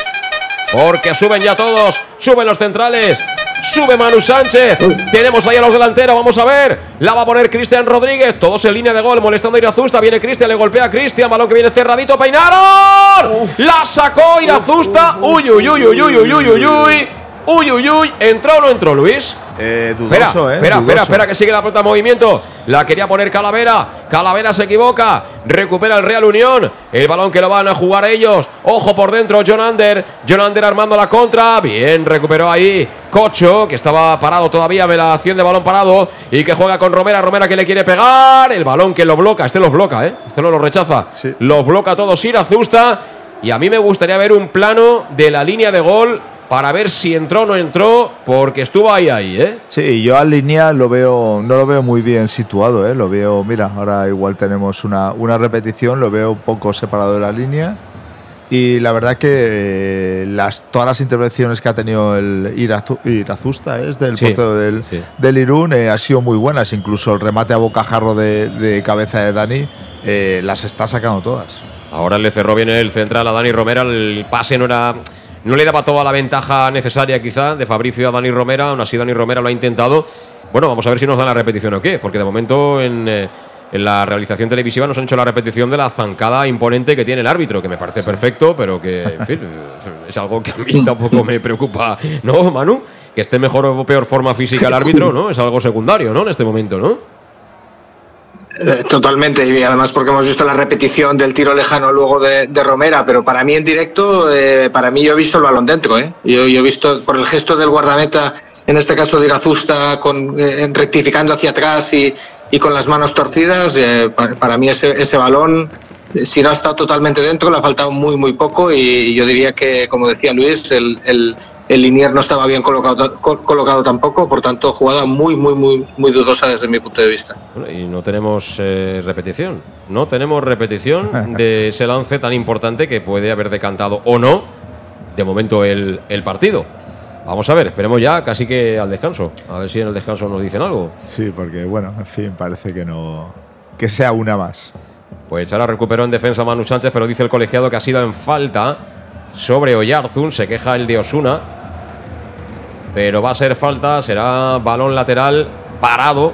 Porque suben ya todos, suben los centrales, sube Manu Sánchez. Tenemos ahí a los delanteros, vamos a ver. La va a poner Cristian Rodríguez, todos en línea de gol, molestando a Irazusta. Viene Cristian, le golpea a Cristian, balón que viene cerradito, peinaron. La sacó Irazusta. Uy, uy, uy, uy, uy, uy, uy, uy, uy. Uy, uy, uy, ¿entró o no entró, Luis? Eh, dudoso, espera, eh, espera, dudoso. espera, espera, que sigue la pelota en movimiento. La quería poner Calavera. Calavera se equivoca. Recupera el Real Unión. El balón que lo van a jugar ellos. Ojo por dentro, John Ander. John Ander armando la contra. Bien, recuperó ahí Cocho, que estaba parado todavía. Velación de balón parado. Y que juega con Romera. Romera que le quiere pegar. El balón que lo bloca. Este los bloca, ¿eh? Este no lo rechaza. Los bloca todos Irazusta. Y a mí me gustaría ver un plano de la línea de gol para ver si entró o no entró, porque estuvo ahí, ahí, ¿eh? Sí, yo al línea lo veo, no lo veo muy bien situado, ¿eh? Lo veo, mira, ahora igual tenemos una, una repetición, lo veo un poco separado de la línea. Y la verdad que eh, las, todas las intervenciones que ha tenido el Irazu- Irazusta, ¿eh? es del Sí, portero del, sí. del Irún, eh, han sido muy buenas. Incluso el remate a bocajarro de, de cabeza de Dani eh, las está sacando todas. Ahora le cerró bien el central a Dani Romera. El pase no era. No le daba toda la ventaja necesaria, quizá, de Fabricio a Dani Romera. Aún así, Dani Romera lo ha intentado. Bueno, vamos a ver si nos dan la repetición o qué, porque de momento en, eh, en la realización televisiva nos han hecho la repetición de la zancada imponente que tiene el árbitro, que me parece perfecto, pero que, en fin, [laughs] es algo que a mí tampoco me preocupa, ¿no, Manu? Que esté mejor o peor forma física el árbitro, ¿no? Es algo secundario, ¿no? En este momento, ¿no? Eh, Totalmente, y además porque hemos visto la repetición del tiro lejano luego de, Romera, pero para mí en directo, eh, para mí yo he visto el balón dentro, ¿eh? Yo, he visto por el gesto del guardameta, en este caso de Irazusta, con, eh, rectificando hacia atrás y, y con las manos torcidas, eh, pa- para, mí ese, ese balón, eh, si no ha estado totalmente dentro, le ha faltado muy, muy poco y, yo diría que, como decía Luis, el, el, el linier no estaba bien colocado, co- colocado tampoco, por tanto, jugada muy, muy, muy, muy dudosa desde mi punto de vista. Bueno, y no tenemos eh, repetición. No tenemos repetición [laughs] de ese lance tan importante que puede haber decantado o no, de momento, el, el partido. Vamos a ver, esperemos ya casi que al descanso. A ver si en el descanso nos dicen algo. Sí, porque bueno, en fin, parece que no. que sea una más. Pues ahora recuperó en defensa Manu Sánchez, pero dice el colegiado que ha sido en falta sobre Oyarzun. Se queja el de Osuna. Pero va a ser falta, será balón lateral parado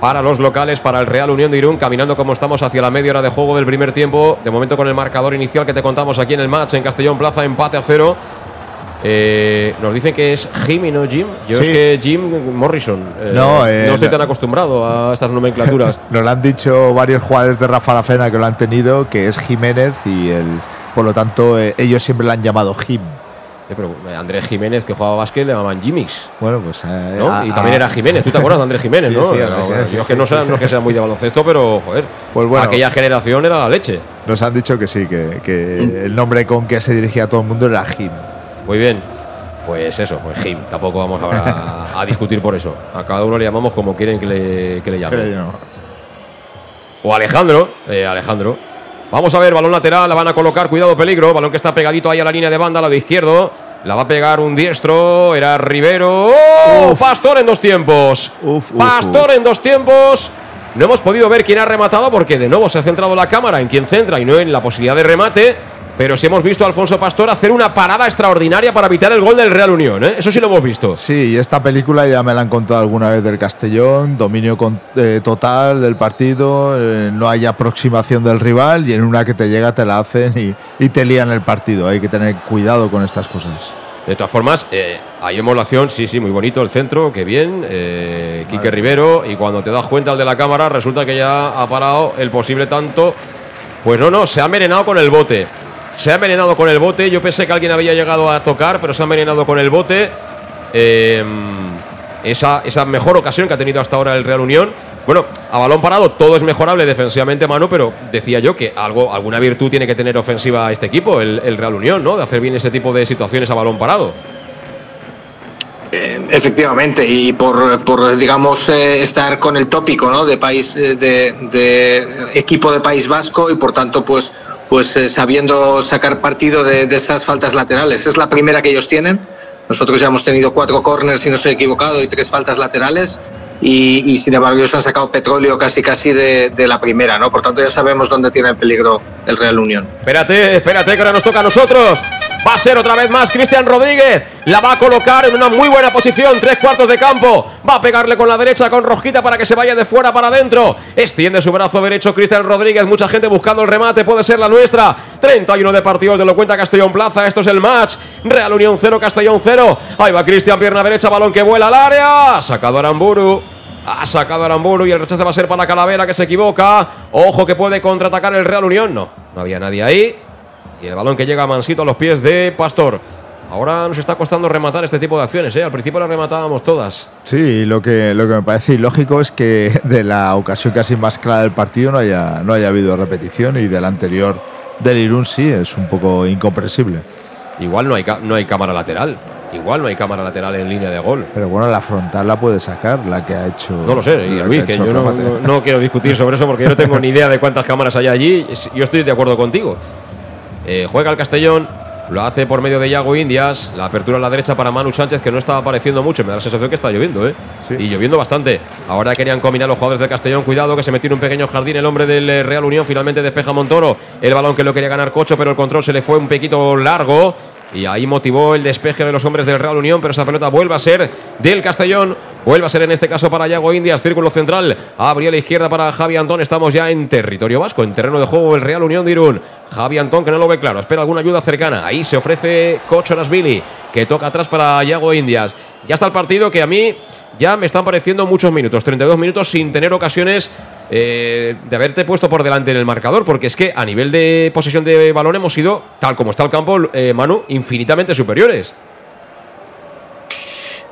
para los locales, para el Real Unión de Irún, caminando como estamos hacia la media hora de juego del primer tiempo. De momento con el marcador inicial que te contamos aquí en el match en Castellón Plaza, empate a cero. Eh, nos dicen que es Jim y no Jim. Yo es que Jim Morrison. eh, No, eh, no estoy tan acostumbrado a estas nomenclaturas. [laughs] Nos lo han dicho varios jugadores de Rafa La Fena que lo han tenido, que es Jiménez y el, por lo tanto eh, ellos siempre le han llamado Jim. Eh, pero eh, Andrés Jiménez, que jugaba básquet, le llamaban Jimmix. Bueno, pues. eh, ¿no? a- y también a- era Jiménez. ¿Tú te acuerdas de Andrés Jiménez, Sí, no? sí, Era- Andrés, sí, yo es sí, que no, sea, sí. no es que sea muy de baloncesto, pero joder. Pues bueno. aquella generación era la leche. Nos han dicho que sí, que, que el nombre con que se dirigía a todo el mundo era Jim. Muy bien. Pues eso, pues Jim. Tampoco vamos ahora a, a discutir por eso. A cada uno le llamamos como quieren que le, que le llamen. O Alejandro, eh, Alejandro. Vamos a ver, balón lateral, la van a colocar, cuidado, peligro. Balón que está pegadito ahí a la línea de banda, a la de izquierdo. La va a pegar un diestro, era Rivero. ¡Oh! Pastor en dos tiempos. Pastor en dos tiempos. No hemos podido ver quién ha rematado porque de nuevo se ha centrado la cámara en quién centra y no en la posibilidad de remate. Pero sí hemos visto a Alfonso Pastor hacer una parada extraordinaria para evitar el gol del Real Unión. ¿eh? Eso sí lo hemos visto. Sí, y esta película ya me la han contado alguna vez del Castellón, dominio con- eh, total del partido, eh, no hay aproximación del rival y en una que te llega te la hacen y, y te lían el partido. Hay que tener cuidado con estas cosas. De todas formas, eh, ahí vemos la acción, sí, sí, muy bonito el centro, qué bien. Eh, Quique Rivero, y cuando te das cuenta el de la cámara, resulta que ya ha parado el posible tanto. Pues no, no, se ha envenenado con el bote. Se ha envenenado con el bote. Yo pensé que alguien había llegado a tocar, pero se ha envenenado con el bote. Eh, esa, esa mejor ocasión que ha tenido hasta ahora el Real Unión. Bueno, a balón parado todo es mejorable defensivamente, Manu, pero decía yo que algo, alguna virtud tiene que tener ofensiva este equipo, el, Real Unión, ¿no? De hacer bien ese tipo de situaciones a balón parado. Eh, Efectivamente, y por, por, digamos, eh, estar con el tópico ¿no? de país de equipo de País Vasco y por tanto, pues, pues eh, sabiendo sacar partido de, de esas faltas laterales. Es la primera que ellos tienen. Nosotros ya hemos tenido cuatro corners, si no estoy equivocado, y tres faltas laterales. Y, sin embargo, ellos han sacado petróleo casi casi de, de la primera, ¿no? Por tanto, ya sabemos dónde tiene el peligro el Real Unión. Espérate, espérate, que ahora nos toca a nosotros. Va a ser otra vez más Cristian Rodríguez. La va a colocar en una muy buena posición, tres cuartos de campo. Va a pegarle con la derecha con Rosquita para que se vaya de fuera para adentro. Extiende su brazo derecho Cristian Rodríguez. Mucha gente buscando el remate, puede ser la nuestra. 31 de partidos, te lo cuenta Castellón Plaza. Esto es el match. Real Unión 0, Castellón 0. Ahí va Cristian, pierna derecha, balón que vuela al área. Ha sacado Aramburu. Ha sacado Aramburu y el rechace va a ser para Calavera que se equivoca. Ojo que puede contraatacar el Real Unión. No, no había nadie ahí. Y el balón que llega mansito a los pies de Pastor. Ahora nos está costando rematar este tipo de acciones, ¿eh? Al principio las rematábamos todas. Sí, lo que, lo que me parece ilógico es que de la ocasión casi más clara del partido no haya, no haya habido repetición y del anterior del Irún sí, es un poco incomprensible. Igual no hay, no hay cámara lateral. Igual no hay cámara lateral en línea de gol. Pero bueno, la frontal la puede sacar, la que ha hecho. No lo sé, y la Luis, ha que yo no, no- no quiero discutir sobre eso porque yo no tengo ni idea de cuántas cámaras hay allí. Yo estoy de acuerdo contigo. Eh, juega el Castellón, lo hace por medio de Yago Indias. La apertura a la derecha para Manu Sánchez, que no estaba apareciendo mucho. Me da la sensación que está lloviendo, ¿eh? Y lloviendo bastante. Ahora querían combinar los jugadores del Castellón. Cuidado, que se metió en un pequeño jardín el hombre del eh, Real Unión. Finalmente despeja Montoro. El balón que lo quería ganar Cocho, pero el control se le fue un poquito largo. Y ahí motivó el despeje de los hombres del Real Unión, pero esa pelota vuelve a ser del Castellón. Vuelve a ser en este caso para Yago Indias, círculo central. Abrió la izquierda para Javi Antón. Estamos ya en territorio vasco, en terreno de juego el Real Unión de Irún. Javi Antón que no lo ve claro, espera alguna ayuda cercana. Ahí se ofrece Cocho Rasvili, que toca atrás para Yago Indias. Ya está el partido que a mí ya me están pareciendo muchos minutos, 32 minutos sin tener ocasiones eh, de haberte puesto por delante en el marcador, porque es que a nivel de posesión de balón hemos sido, tal como está el campo, eh, Manu, infinitamente superiores.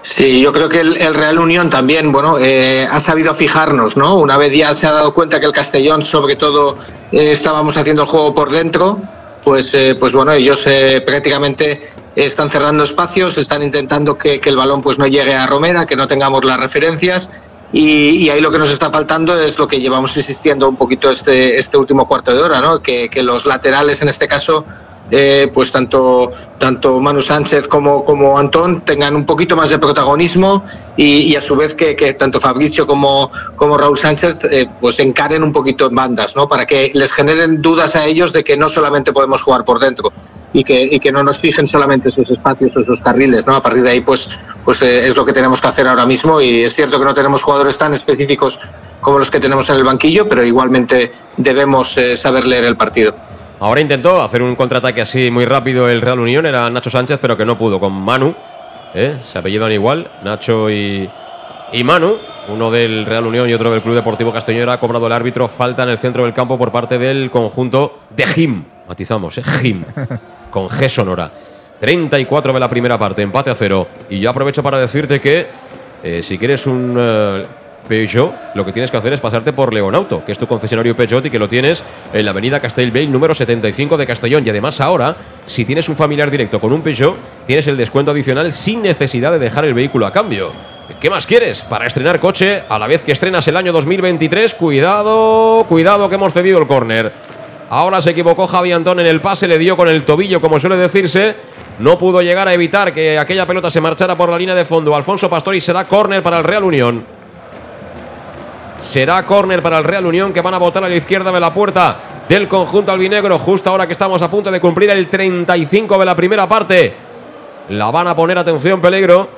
Sí, yo creo que el, Real Unión también, bueno, eh, ha sabido fijarnos, ¿no? Una vez ya se ha dado cuenta que el Castellón, sobre todo, estábamos haciendo el juego por dentro, pues, pues bueno, ellos prácticamente están cerrando espacios, están intentando que, que el balón pues no llegue a Romera, que no tengamos las referencias. Y, ahí lo que nos está faltando es lo que llevamos insistiendo un poquito este, este último cuarto de hora, ¿no? Que, que los laterales en este caso eh, pues tanto, tanto Manu Sánchez como, como Antón tengan un poquito más de protagonismo y, a su vez que, que tanto Fabricio como, como Raúl Sánchez eh, pues encaren un poquito en bandas, ¿no? Para que les generen dudas a ellos de que no solamente podemos jugar por dentro y que, y que no nos fijen solamente esos espacios o esos carriles, ¿no? A partir de ahí, pues, pues eh, es lo que tenemos que hacer ahora mismo y es cierto que no tenemos jugadores tan específicos como los que tenemos en el banquillo, pero igualmente debemos eh, saber leer el partido. Ahora intentó hacer un contraataque así muy rápido el Real Unión, era Nacho Sánchez, pero que no pudo con Manu. ¿eh? Se apellidan igual, Nacho y, y Manu. Uno del Real Unión y otro del Club Deportivo Castellón. Ha cobrado el árbitro falta en el centro del campo por parte del conjunto de Jim. Matizamos, ¿eh? Jim. [laughs] Con G sonora. 34 de la primera parte, empate a cero. Y yo aprovecho para decirte que eh, si quieres un, eh, Peugeot, lo que tienes que hacer es pasarte por Leonauto, que es tu concesionario Peugeot y que lo tienes en la avenida Castellbell número 75 de Castellón. Y además ahora, si tienes un familiar directo con un Peugeot, tienes el descuento adicional sin necesidad de dejar el vehículo a cambio. ¿Qué más quieres para estrenar coche a la vez que estrenas el año 2023? Cuidado, cuidado que hemos cedido el córner. Ahora se equivocó Javi Antón en el pase, le dio con el tobillo, como suele decirse. No pudo llegar a evitar que aquella pelota se marchara por la línea de fondo. Alfonso Pastor y será córner para el Real Unión. Será córner para el Real Unión que van a votar a la izquierda de la puerta del conjunto albinegro. Justo ahora que estamos a punto de cumplir el 35 de la primera parte. La van a poner atención, peligro.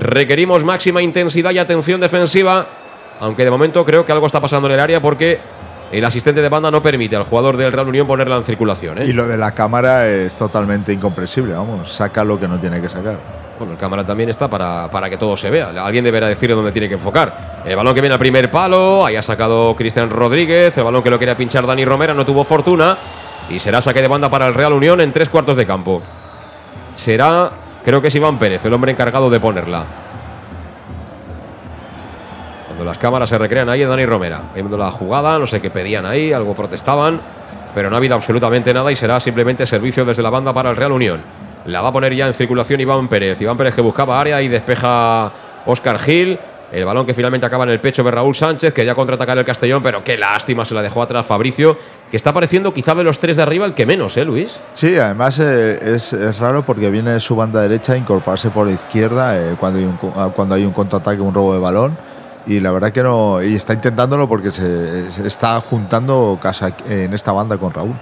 Requerimos máxima intensidad y atención defensiva. Aunque de momento creo que algo está pasando en el área porque el asistente de banda no permite al jugador del Real Unión ponerla en circulación. ¿eh? Y lo de la cámara es totalmente incomprensible, vamos, saca lo que no tiene que sacar. Bueno, el cámara también está para, para que todo se vea. Alguien deberá decir dónde tiene que enfocar. El balón que viene al primer palo, ahí ha sacado Cristian Rodríguez, el balón que lo quería pinchar Dani Romera, no tuvo fortuna. Y será saque de banda para el Real Unión en tres cuartos de campo. Será, creo que es Iván Pérez, el hombre encargado de ponerla. Cuando las cámaras se recrean ahí, Dani Romera. Viendo la jugada, no sé qué pedían ahí, algo protestaban. Pero no ha habido absolutamente nada y será simplemente servicio desde la banda para el Real Unión. La va a poner ya en circulación Iván Pérez. Iván Pérez que buscaba área y despeja Oscar Gil. El balón que finalmente acaba en el pecho de Raúl Sánchez, que ya contraatacar el Castellón, pero qué lástima se la dejó atrás Fabricio, que está pareciendo quizá de los tres de arriba el que menos, ¿eh, Luis? Sí, además eh, es, es, raro porque viene su banda derecha a incorporarse por la izquierda eh, cuando, hay un, cuando hay un contraataque, un robo de balón. Y la verdad que no. Y está intentándolo porque se, se está juntando casa en esta banda con Raúl.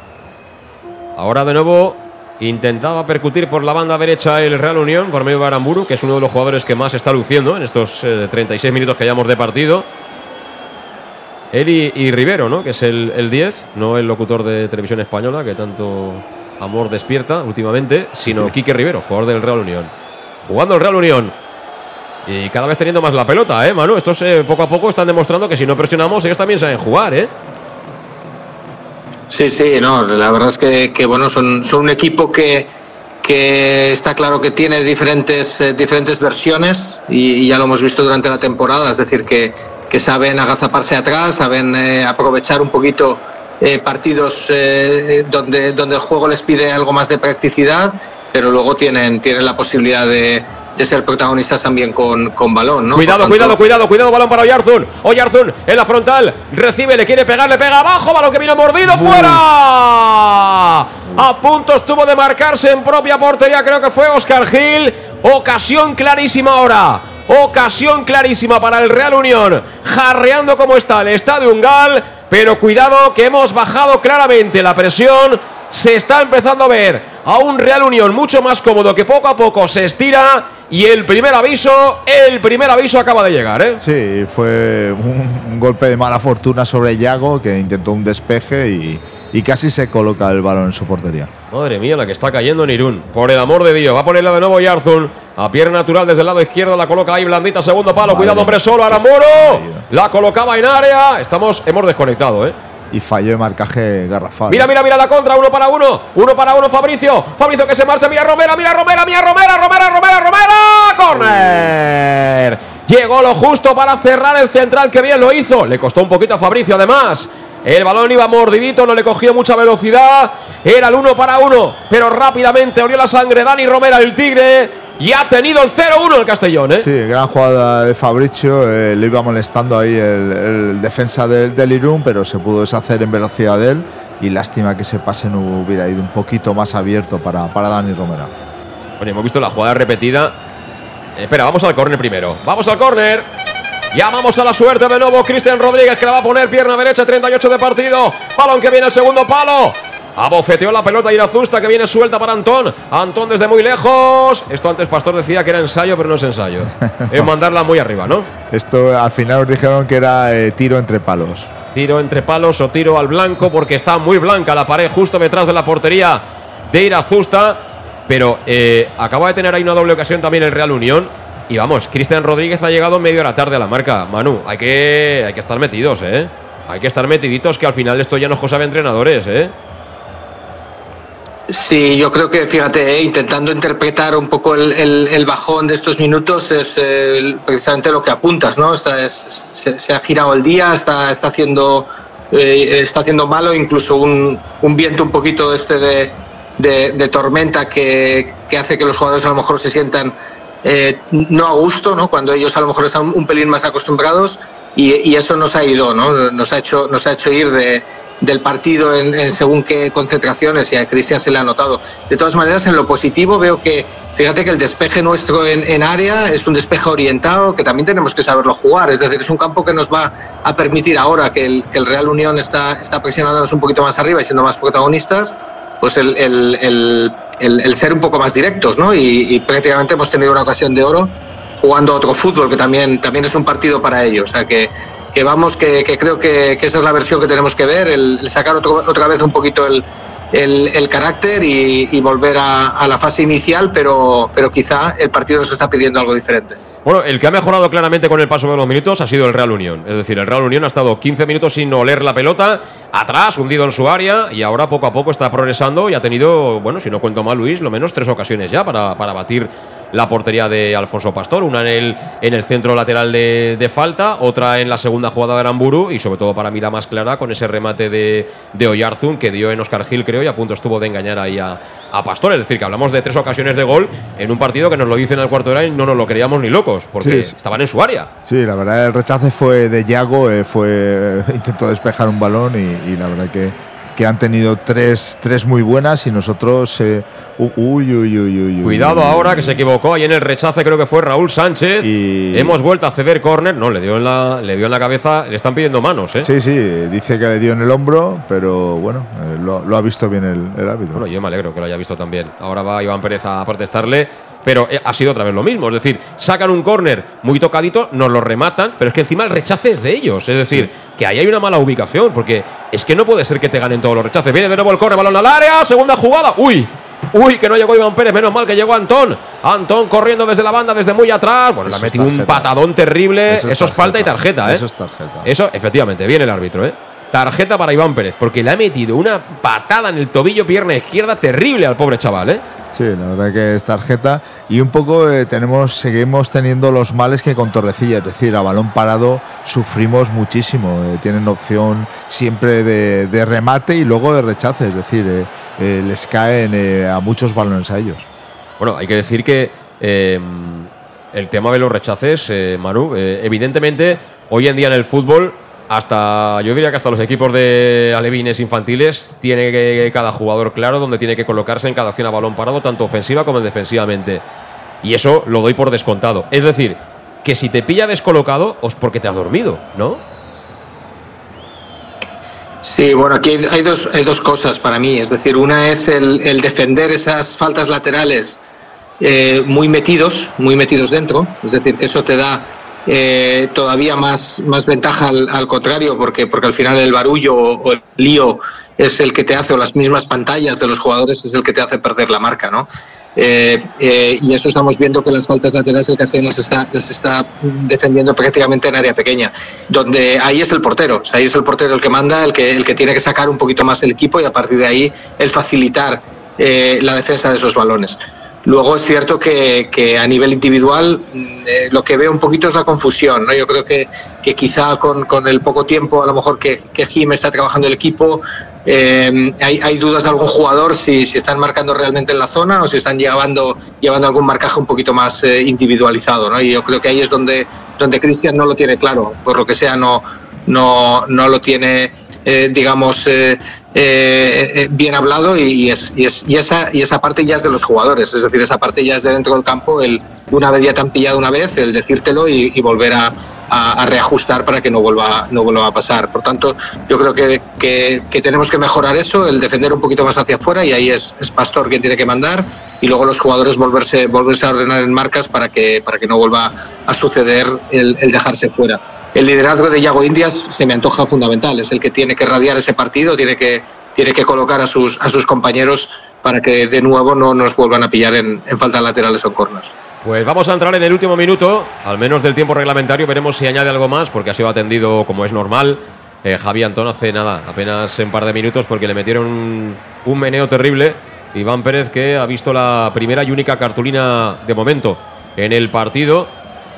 Ahora de nuevo Intentaba percutir por la banda derecha el Real Unión por medio de Aramburu, que es uno de los jugadores que más está luciendo en estos eh, 36 minutos que llevamos de partido. Él y, y Rivero, ¿no? que es el, el 10, no el locutor de televisión española que tanto amor despierta últimamente, sino Quique Rivero, jugador del Real Unión. Jugando el Real Unión. Y cada vez teniendo más la pelota, ¿eh, Manu? Estos eh, poco a poco están demostrando que si no presionamos, ellos también saben jugar, ¿eh? Sí, sí, no, la verdad es que, que bueno, son, son un equipo que, que está claro que tiene diferentes, eh, diferentes versiones y, y, ya lo hemos visto durante la temporada, es decir, que, que saben agazaparse atrás, saben eh, aprovechar un poquito eh, partidos eh, donde, donde el juego les pide algo más de practicidad, pero luego tienen, tienen la posibilidad de, de ser protagonistas también con, con balón, ¿no? Cuidado, tanto... cuidado, cuidado, cuidado, balón para Oyarzun. Oyarzun en la frontal, recibe, le quiere pegar, le pega abajo, balón que viene mordido, uh. fuera. A punto estuvo de marcarse en propia portería, creo que fue Oscar Gil. Ocasión clarísima ahora. Ocasión clarísima para el Real Unión. Jarreando como está el estadio Ungal. Pero cuidado que hemos bajado claramente la presión. Se está empezando a ver a un Real Unión mucho más cómodo que poco a poco se estira y el primer aviso, el primer aviso acaba de llegar, ¿eh? Sí, fue un, un golpe de mala fortuna sobre Yago que intentó un despeje y, y, casi se coloca el balón en su portería. Madre mía, la que está cayendo en Irún. Por el amor de Dios, va a ponerla de nuevo Yarzun. A pierna natural desde el lado izquierdo, la coloca ahí blandita, segundo palo. Cuidado, hombre solo, Aramboro. La colocaba en área. Estamos, hemos desconectado, ¿eh? Y falló de marcaje garrafal. Mira, mira, mira la contra, uno para uno, uno para uno, Fabricio, Fabricio que se marcha, mira Romera, mira Romera, mira Romera, Romera, Romera, Romera, corner. Llegó lo justo para cerrar el central, que bien lo hizo. Le costó un poquito a Fabricio, además. El balón iba mordidito, no le cogió mucha velocidad. Era el uno para uno, pero rápidamente abrió la sangre Dani Romera, el Tigre. Y ha tenido el 0-1 el Castellón, ¿eh? Sí, gran jugada de Fabricio. Eh, le iba molestando ahí el, el defensa del, del, Irún, pero se pudo deshacer en velocidad de él. Y lástima que ese pase no hubiera ido un poquito más abierto para, para Dani Romera. Bueno, hemos visto la jugada repetida. Eh, espera, vamos al córner primero. ¡Vamos al córner! Llamamos a la suerte de nuevo Cristian Rodríguez que la va a poner pierna derecha, 38 de partido. Balón que viene el segundo palo. Abofeteó la pelota Irazusta que viene suelta para Antón. Antón desde muy lejos. Esto antes Pastor decía que era ensayo, pero no es ensayo. [laughs] es mandarla muy arriba, ¿no? Esto al final os dijeron que era eh, tiro entre palos. Tiro entre palos o tiro al blanco porque está muy blanca la pared justo detrás de la portería de Irazusta. Pero eh, acaba de tener ahí una doble ocasión también el Real Unión. Y vamos, Cristian Rodríguez ha llegado medio hora tarde a la marca. Manu, hay que, hay que estar metidos, ¿eh? Hay que estar metiditos que al final esto ya no es cosa de entrenadores, ¿eh? Sí, yo creo que, fíjate, eh, intentando interpretar un poco el, el- bajón de estos minutos es eh, precisamente lo que apuntas, ¿no? Está- es- se, se ha girado el día, está, está haciendo eh, está haciendo malo, incluso un, un viento un poquito este de, de- de tormenta que, que hace que los jugadores a lo mejor se sientan eh, no a gusto, ¿no? Cuando ellos a lo mejor están un pelín más acostumbrados y, eso nos ha ido, ¿no? Nos ha hecho, nos ha hecho ir de, del partido en, según qué concentraciones y a Cristian se le ha notado. De todas maneras, en lo positivo veo que, fíjate que el despeje nuestro en, área es un despeje orientado que también tenemos que saberlo jugar, es decir, es un campo que nos va a permitir ahora que el, que el Real Unión está, está presionándonos un poquito más arriba y siendo más protagonistas, pues el, el- el- el- ser un poco más directos, ¿no? Y, prácticamente hemos tenido una ocasión de oro jugando otro fútbol, que también, también es un partido para ellos. O sea, que, que vamos, que, que creo que, que esa es la versión que tenemos que ver, el, sacar otro- otra vez un poquito el, carácter y, y volver a, a la fase inicial, pero, pero quizá el partido nos está pidiendo algo diferente. Bueno, el que ha mejorado claramente con el paso de los minutos ha sido el Real Unión. Es decir, el Real Unión ha estado 15 minutos sin oler la pelota, atrás, hundido en su área, y ahora poco a poco está progresando y ha tenido, bueno, si no cuento mal, Luis, lo menos tres ocasiones ya para, para batir la portería de Alfonso Pastor. Una en el, en el centro lateral de, falta, otra en la segunda jugada de Aramburu, y sobre todo para mí la más clara con ese remate de, de Oyarzún que dio en Oscar Gil, creo, y a punto estuvo de engañar ahí a, a Pastor. Es decir, que hablamos de tres ocasiones de gol en un partido que nos lo dicen al cuarto de hora y no nos lo creíamos ni locos, porque Sí, estaban en su área. Sí, la verdad el rechace fue de Yago, eh, fue [laughs] intentó despejar un balón y, y la verdad que, que han tenido tres, tres muy buenas y nosotros eh, uy, uy, uy, uy, uy, Cuidado ahora que se equivocó ahí en el rechace, creo que fue Raúl Sánchez. Hemos vuelto a ceder córner, no, le dio en la, le dio en la cabeza, le están pidiendo manos, ¿eh? Sí, sí, dice que le dio en el hombro, pero bueno, eh, lo, lo ha visto bien el, el árbitro. Bueno, yo me alegro que lo haya visto también. Ahora va Iván Pérez a protestarle, pero eh, ha sido otra vez lo mismo. Es decir, sacan un córner muy tocadito, nos lo rematan, pero es que encima el rechace es de ellos. Es decir, que ahí hay una mala ubicación, porque es que no puede ser que te ganen todos los rechaces. Viene de nuevo el córner, balón al área, segunda jugada. ¡Uy! Uy, que no llegó Iván Pérez, menos mal que llegó Antón. Antón corriendo desde la banda, desde muy atrás. Bueno, le ha Eso metido un patadón terrible. Eso, Eso es es falta y tarjeta, ¿eh? Eso es tarjeta. Eso, efectivamente, viene el árbitro, ¿eh? Tarjeta para Iván Pérez, porque le ha metido una patada en el tobillo, pierna izquierda, terrible al pobre chaval, ¿eh? Sí, la verdad que es tarjeta y un poco eh, tenemos seguimos teniendo los males que con Torrecilla, es decir, a balón parado sufrimos muchísimo. eh, tienen opción siempre de, remate y luego de rechace, es decir, eh, les caen a muchos balones a ellos. Bueno, hay que decir que eh, el tema de los rechaces, Manu, evidentemente hoy en día en el fútbol, hasta yo diría que hasta los equipos de alevines infantiles tiene que cada jugador claro donde tiene que colocarse en cada acción a balón parado, tanto ofensiva como defensivamente. Y eso lo doy por descontado. Es decir, que si te pilla descolocado, es porque te has dormido, ¿no? Sí, bueno, aquí hay dos, hay dos cosas para mí. Es decir, una es el, defender esas faltas laterales eh, muy metidos, muy metidos dentro. Es decir, eso te da eh, todavía más, más ventaja al, contrario, porque, porque al final el barullo o, el lío es el que te hace, o las mismas pantallas de los jugadores es el que te hace perder la marca, ¿no? Eh, eh, y eso estamos viendo que las faltas laterales el Castellón las está, defendiendo prácticamente en área pequeña, donde ahí es el portero, ahí es el portero el que manda, el que, el que tiene que sacar un poquito más el equipo y a partir de ahí el facilitar eh, la defensa de esos balones. Luego es cierto que, a nivel individual mm, eh, lo que veo un poquito es la confusión. ¿no? Yo creo que, que quizá con, con el poco tiempo a lo mejor que, Jim está trabajando el equipo, eh, hay, hay dudas de algún jugador si, si están marcando realmente en la zona o si están llevando, llevando algún marcaje un poquito más eh, individualizado. ¿no? Y yo creo que ahí es donde, donde Cristian no lo tiene claro, por lo que sea no, no, no lo tiene, eh, digamos, eh, eh, eh, bien hablado y, es, y, es- y esa, y esa parte ya es de los jugadores, es decir, esa parte ya es de dentro del campo, el una vez ya te han pillado una vez, el decírtelo y, y volver a, a- a reajustar para que no vuelva, no vuelva a pasar. Por tanto, yo creo que, que- que tenemos que mejorar eso, el defender un poquito más hacia afuera y ahí es, es Pastor quien tiene que mandar y luego los jugadores volverse, volverse a ordenar en marcas para que, para que no vuelva a suceder el, el dejarse fuera el liderazgo de Yago Indias se me antoja fundamental. Es el que tiene que radiar ese partido, tiene que, tiene que colocar a sus, a sus compañeros para que de nuevo no nos vuelvan a pillar en, en faltas laterales o corners. Pues vamos a entrar en el último minuto, al menos del tiempo reglamentario. Veremos si añade algo más, porque ha sido atendido como es normal. Eh, Javi Antón hace nada, apenas un par de minutos, porque le metieron un, un meneo terrible Iván Pérez que ha visto la primera y única cartulina de momento en el partido.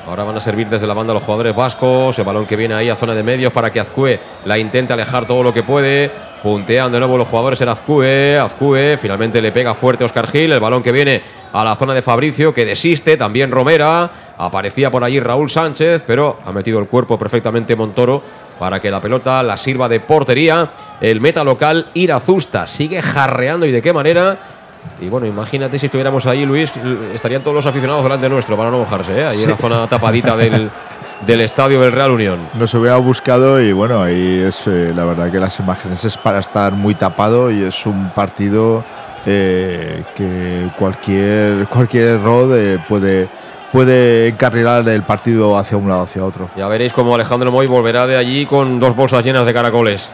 Ahora van a servir desde la banda los jugadores vascos. El balón que viene ahí a zona de medios para que Azcue la intente alejar todo lo que puede. Puntean de nuevo los jugadores en Azcue. Azcue finalmente le pega fuerte Oscar Gil. El balón que viene a la zona de Fabricio que desiste. También Romera. Aparecía por allí Raúl Sánchez, pero ha metido el cuerpo perfectamente Montoro para que la pelota la sirva de portería. El meta local Irazusta sigue jarreando y de qué manera. Y bueno, imagínate si estuviéramos ahí, Luis, estarían todos los aficionados delante nuestro para no mojarse, ¿eh? ahí en la zona tapadita del, [laughs] del estadio del Real Unión. Nos hubiera buscado y bueno, ahí es eh, la verdad que las imágenes es para estar muy tapado y es un partido eh, que cualquier, cualquier error eh, puede, puede encarrilar el partido hacia un lado hacia otro. Ya veréis cómo Alejandro Moy volverá de allí con dos bolsas llenas de caracoles.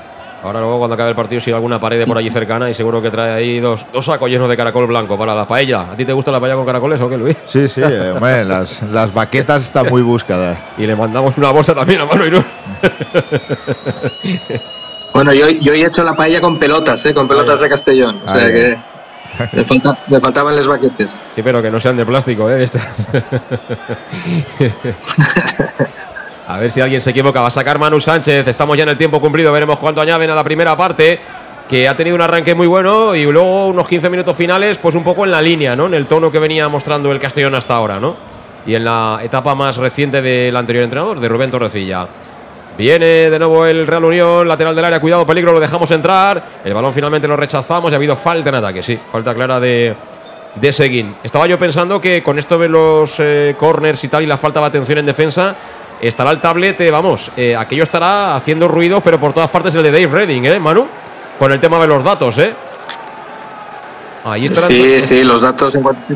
Ahora luego cuando acabe el partido sigue alguna pared por allí cercana y seguro que trae ahí dos, dos sacos llenos de caracol blanco para la paella. ¿A ti te gusta la paella con caracoles o qué, Luis? Sí, sí, eh, hombre, [laughs] las, las baquetas están muy buscadas. Y le mandamos una bolsa también a mano y no. Bueno, yo, yo he hecho la paella con pelotas, ¿eh? con pelotas de Castellón. O sea que me, falta- me faltaban los baquetes. Sí, pero que no sean de plástico, ¿eh? Estas. [laughs] a ver si alguien se equivoca. Va a sacar Manu Sánchez. Estamos ya en el tiempo cumplido. Veremos cuánto añaden a la primera parte. Que ha tenido un arranque muy bueno y luego unos 15 minutos finales, pues un poco en la línea, ¿no? En el tono que venía mostrando el Castellón hasta ahora, ¿no? Y en la etapa más reciente del anterior entrenador, de Rubén Torrecilla. Viene de nuevo el Real Unión, lateral del área, cuidado, peligro, lo dejamos entrar. El balón finalmente lo rechazamos y ha habido falta en ataque, sí, falta clara de, de Seguín. Estaba yo pensando que con esto de los eh, corners y tal y la falta de atención en defensa, estará el tablet, eh, vamos, eh, aquello estará haciendo ruido, pero por todas partes el de Dave Redding, ¿eh, Manu? Con el tema de los datos, ¿eh? Ahí estará. Sí, sí, los datos en cuanto,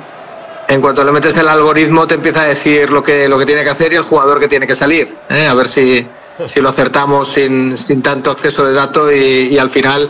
en cuanto le metes el algoritmo te empieza a decir lo que, lo que tiene que hacer y el jugador que tiene que salir. ¿eh? A ver si, si lo acertamos sin, sin tanto acceso de datos y, y al final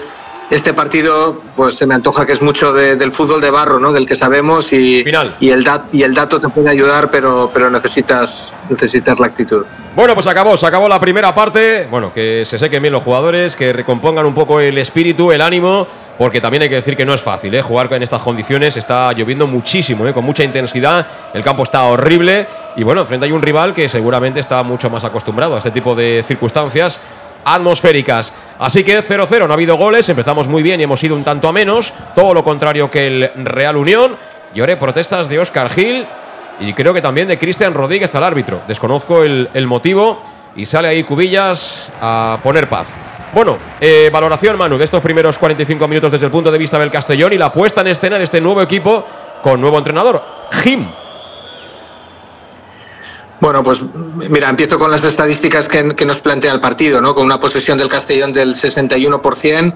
este partido pues se me antoja que es mucho de- del fútbol de barro, ¿no? Del que sabemos y, y, el, dat, y el dato te puede ayudar, pero, pero necesitas, necesitas la actitud. Bueno, pues acabó, se acabó la primera parte. Bueno, que se sequen bien los jugadores, que recompongan un poco el espíritu, el ánimo, porque también hay que decir que no es fácil, ¿eh? Jugar en estas condiciones. Está lloviendo muchísimo, ¿eh? Con mucha intensidad. El campo está horrible. Y bueno, frente hay un rival que seguramente está mucho más acostumbrado a este tipo de circunstancias atmosféricas. Así que 0-0, no ha habido goles, empezamos muy bien y hemos ido un tanto a menos, todo lo contrario que el Real Unión. Y ahora protestas de Oscar Gil y creo que también de Cristian Rodríguez al árbitro. Desconozco el, el motivo y sale ahí Cubillas a poner paz. Bueno, eh, valoración, Manu, de estos primeros 45 minutos desde el punto de vista del Castellón y la puesta en escena de este nuevo equipo con nuevo entrenador, Jim. Bueno, pues mira, empiezo con las estadísticas que, que nos plantea el partido, ¿no? Con una posesión del Castellón del 61%.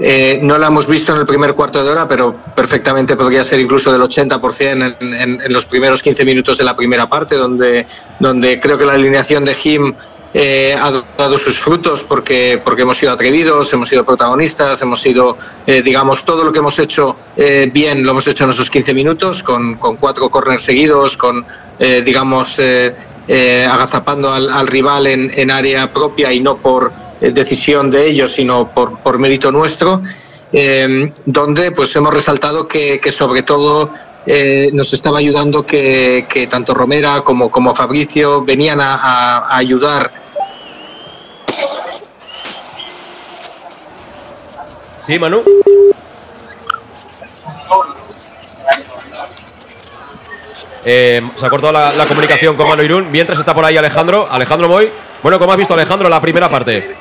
Eh, no la hemos visto en el primer cuarto de hora, pero perfectamente podría ser incluso del 80% en, en, en los primeros 15 minutos de la primera parte, donde, donde creo que la alineación de Jim eh, ha dado sus frutos porque, porque hemos sido atrevidos, hemos sido protagonistas, hemos sido, eh, digamos, todo lo que hemos hecho eh, bien lo hemos hecho en esos 15 minutos, con, con cuatro corners seguidos, con, eh, digamos, agazapando al, al rival en, en área propia y no por decisión de ellos, sino por, por mérito nuestro, eh, donde pues hemos resaltado que, que sobre todo nos estaba ayudando que, que tanto Romera como, como Fabricio venían a ayudar Sí, Manu. Eh, se ha cortado la, la comunicación con Manu Irún. Mientras está por ahí Alejandro. Alejandro Moy. Bueno, ¿cómo has visto, Alejandro, la primera parte?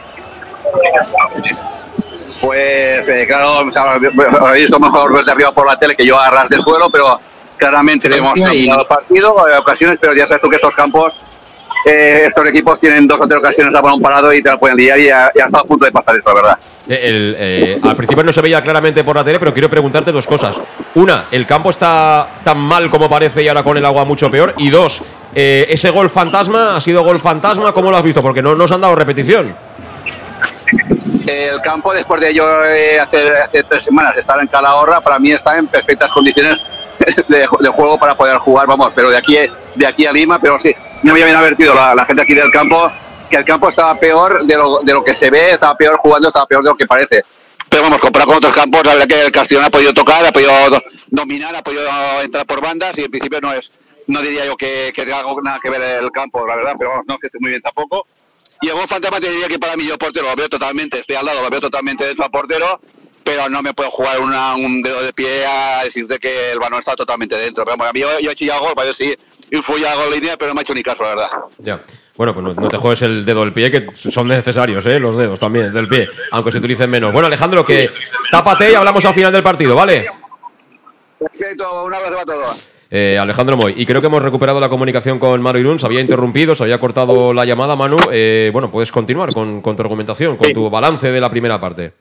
Pues eh, claro, habéis visto mejor desde arriba por la tele que yo a ras del suelo, pero claramente le hemos dominado el partido en ocasiones, pero ya sabes tú que estos campos, eh, estos equipos tienen dos o tres ocasiones a balón parado y te la pueden liar y ya está a punto de pasar eso, la verdad. Eh, el, eh, al principio no se veía claramente por la tele, pero quiero preguntarte dos cosas. Una, ¿el campo está tan mal como parece y ahora con el agua mucho peor? Y dos, eh, ¿ese gol fantasma ha sido gol fantasma? ¿Cómo lo has visto? Porque no nos han dado repetición. El campo, después de yo eh, hace, hace tres semanas estar en Calahorra, para mí está en perfectas condiciones de, de juego para poder jugar, vamos, pero de aquí, de aquí a Lima, pero sí, no me habían advertido la, la gente aquí del campo que el campo estaba peor de lo, de lo que se ve, estaba peor jugando, estaba peor de lo que parece. Pero vamos, comparado con otros campos, la verdad que el Castellón ha podido tocar, ha podido do- dominar, ha podido entrar por bandas y en principio no es, no diría yo que, que tenga algo- nada que ver el campo, la verdad, pero vamos, no que esté muy bien tampoco. Y el gol fantasma te diría que para mí yo portero lo veo totalmente, estoy al lado, lo veo totalmente dentro del portero, pero no me puedo jugar una- un dedo de pie a decirte que el balón está totalmente dentro. Pero bueno, a mí yo, yo he chillado gol, para yo sí, influye algo en la línea, pero no me ha hecho ni caso, la verdad. Ya. Bueno, pues no, no te juegues el dedo del pie, que son necesarios, ¿eh? Los dedos también, del pie, aunque se utilicen menos. Bueno, Alejandro, que tápate y hablamos al final del partido, ¿vale? Perfecto, un abrazo para todos. Eh, Alejandro Moy. Y creo que hemos recuperado la comunicación con Manu Irún. Se había interrumpido, se había cortado la llamada, Manu. Eh, bueno, puedes continuar con, con tu argumentación, con tu balance de la primera parte.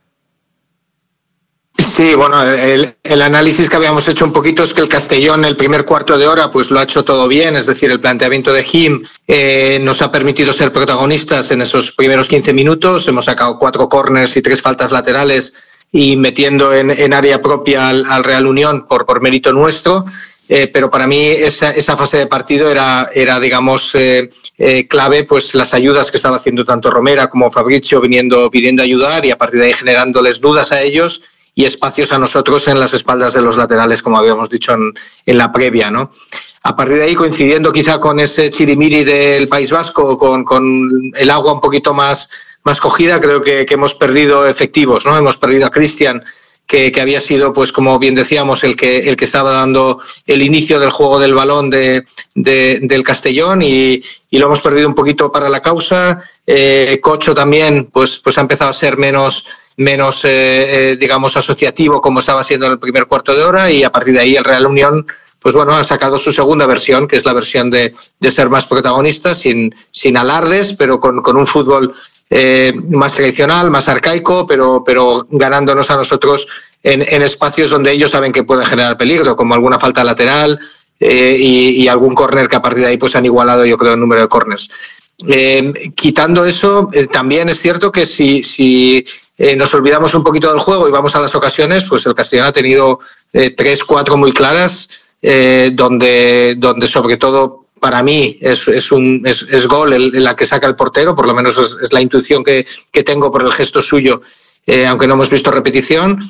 Sí, bueno, el, análisis que habíamos hecho un poquito es que el Castellón el primer cuarto de hora pues lo ha hecho todo bien, es decir, el planteamiento de Jim eh, nos ha permitido ser protagonistas en esos primeros 15 minutos, hemos sacado cuatro corners y tres faltas laterales y metiendo en, área propia al, al Real Unión por, por mérito nuestro. Eh, pero para mí esa, esa fase de partido era, era digamos, eh, eh, clave, pues las ayudas que estaba haciendo tanto Romera como Fabricio viniendo, viniendo a ayudar y a partir de ahí generándoles dudas a ellos y espacios a nosotros en las espaldas de los laterales, como habíamos dicho en, en la previa, ¿no? A partir de ahí, coincidiendo quizá con ese chirimiri del País Vasco, con, con el agua un poquito más, más cogida, creo que, hemos perdido efectivos, ¿no? Hemos perdido a Cristian, que, que, había sido, pues como bien decíamos, el que, el que estaba dando el inicio del juego del balón de, de, del Castellón y, y, lo hemos perdido un poquito para la causa. Eh, Cocho también, pues, pues ha empezado a ser menos, menos eh, eh, digamos, asociativo como estaba siendo en el primer cuarto de hora y a partir de ahí el Real Unión pues bueno, ha sacado su segunda versión, que es la versión de, de ser más protagonista, sin, sin alardes, pero con, con un fútbol eh, más tradicional, más arcaico, pero, pero ganándonos a nosotros en, en, espacios donde ellos saben que pueden generar peligro, como alguna falta lateral eh, y, algún córner que a partir de ahí pues han igualado, yo creo, el número de córners. Eh, quitando eso, también es cierto que si, si nos olvidamos un poquito del juego y vamos a las ocasiones, pues el Castellón ha tenido tres, cuatro muy claras, donde, donde sobre todo para mí es, es, un, es, es gol el, la que saca el portero, por lo menos es, es la intuición que, que, tengo por el gesto suyo, eh, aunque no hemos visto repetición.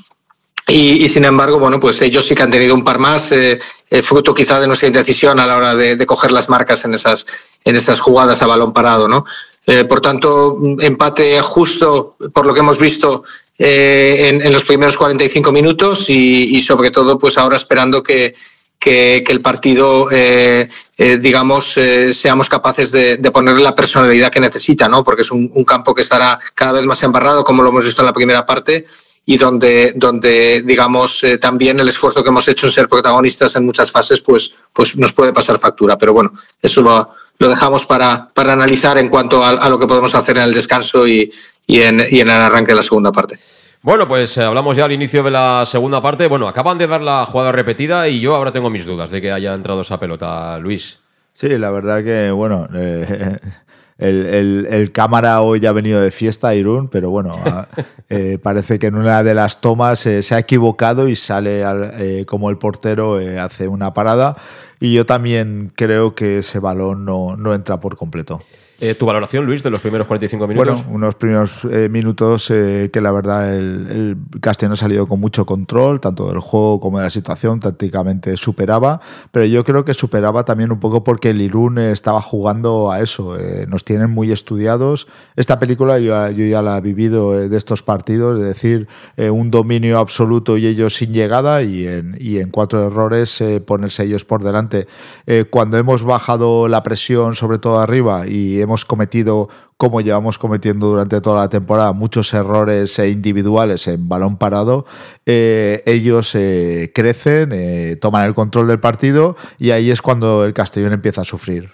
Y, y, sin embargo, bueno, pues ellos sí que han tenido un par más, eh, eh, fruto quizá de nuestra indecisión a la hora de, coger las marcas en esas, en esas jugadas a balón parado, ¿no? Eh, por tanto, empate justo por lo que hemos visto en, en, los primeros 45 minutos y, y sobre todo, pues ahora esperando que, que, que, el partido, eh, eh, digamos, eh, seamos capaces de, de, ponerle la personalidad que necesita, ¿no? Porque es un, un, campo que estará cada vez más embarrado, como lo hemos visto en la primera parte, y donde, donde digamos, eh, también el esfuerzo que hemos hecho en ser protagonistas en muchas fases, pues, pues nos puede pasar factura. Pero bueno, eso lo, lo dejamos para, para analizar en cuanto a, a, lo que podemos hacer en el descanso y, y, en, y en el arranque de la segunda parte. Bueno, pues eh, hablamos ya al inicio de la segunda parte. Bueno, acaban de dar la jugada repetida y yo ahora tengo mis dudas de que haya entrado esa pelota, Luis. Sí, la verdad que, bueno, eh, [laughs] el, el, el, cámara hoy ha venido de fiesta Irún, pero bueno, [laughs] eh, parece que en una de las tomas eh, se ha equivocado y sale al, como el portero hace una parada. Y yo también creo que ese balón no, no entra por completo. Eh, ¿Tu valoración, Luis, de los primeros 45 minutos? Bueno, unos primeros eh, minutos eh, que la verdad el, el, Castellón ha salido con mucho control, tanto del juego como de la situación, tácticamente superaba, pero yo creo que superaba también un poco porque el Irún estaba jugando a eso, eh, nos tienen muy estudiados. Esta película yo, yo ya la he vivido de estos partidos, es decir, eh, un dominio absoluto y ellos sin llegada y en, y en cuatro errores eh, ponerse ellos por delante. Eh, cuando hemos bajado la presión, sobre todo arriba, y hemos cometido, como llevamos cometiendo durante toda la temporada, muchos errores individuales en balón parado, eh, ellos eh, crecen, eh, toman el control del partido y ahí es cuando el Castellón empieza a sufrir.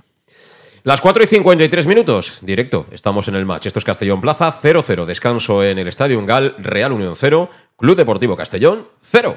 Las 4 y 53 minutos, directo, estamos en el match. Esto es Castellón Plaza, 0-0, descanso en el Estadio Ungal, Real Unión 0, Club Deportivo Castellón 0.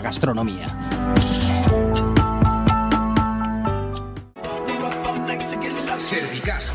gastronomía.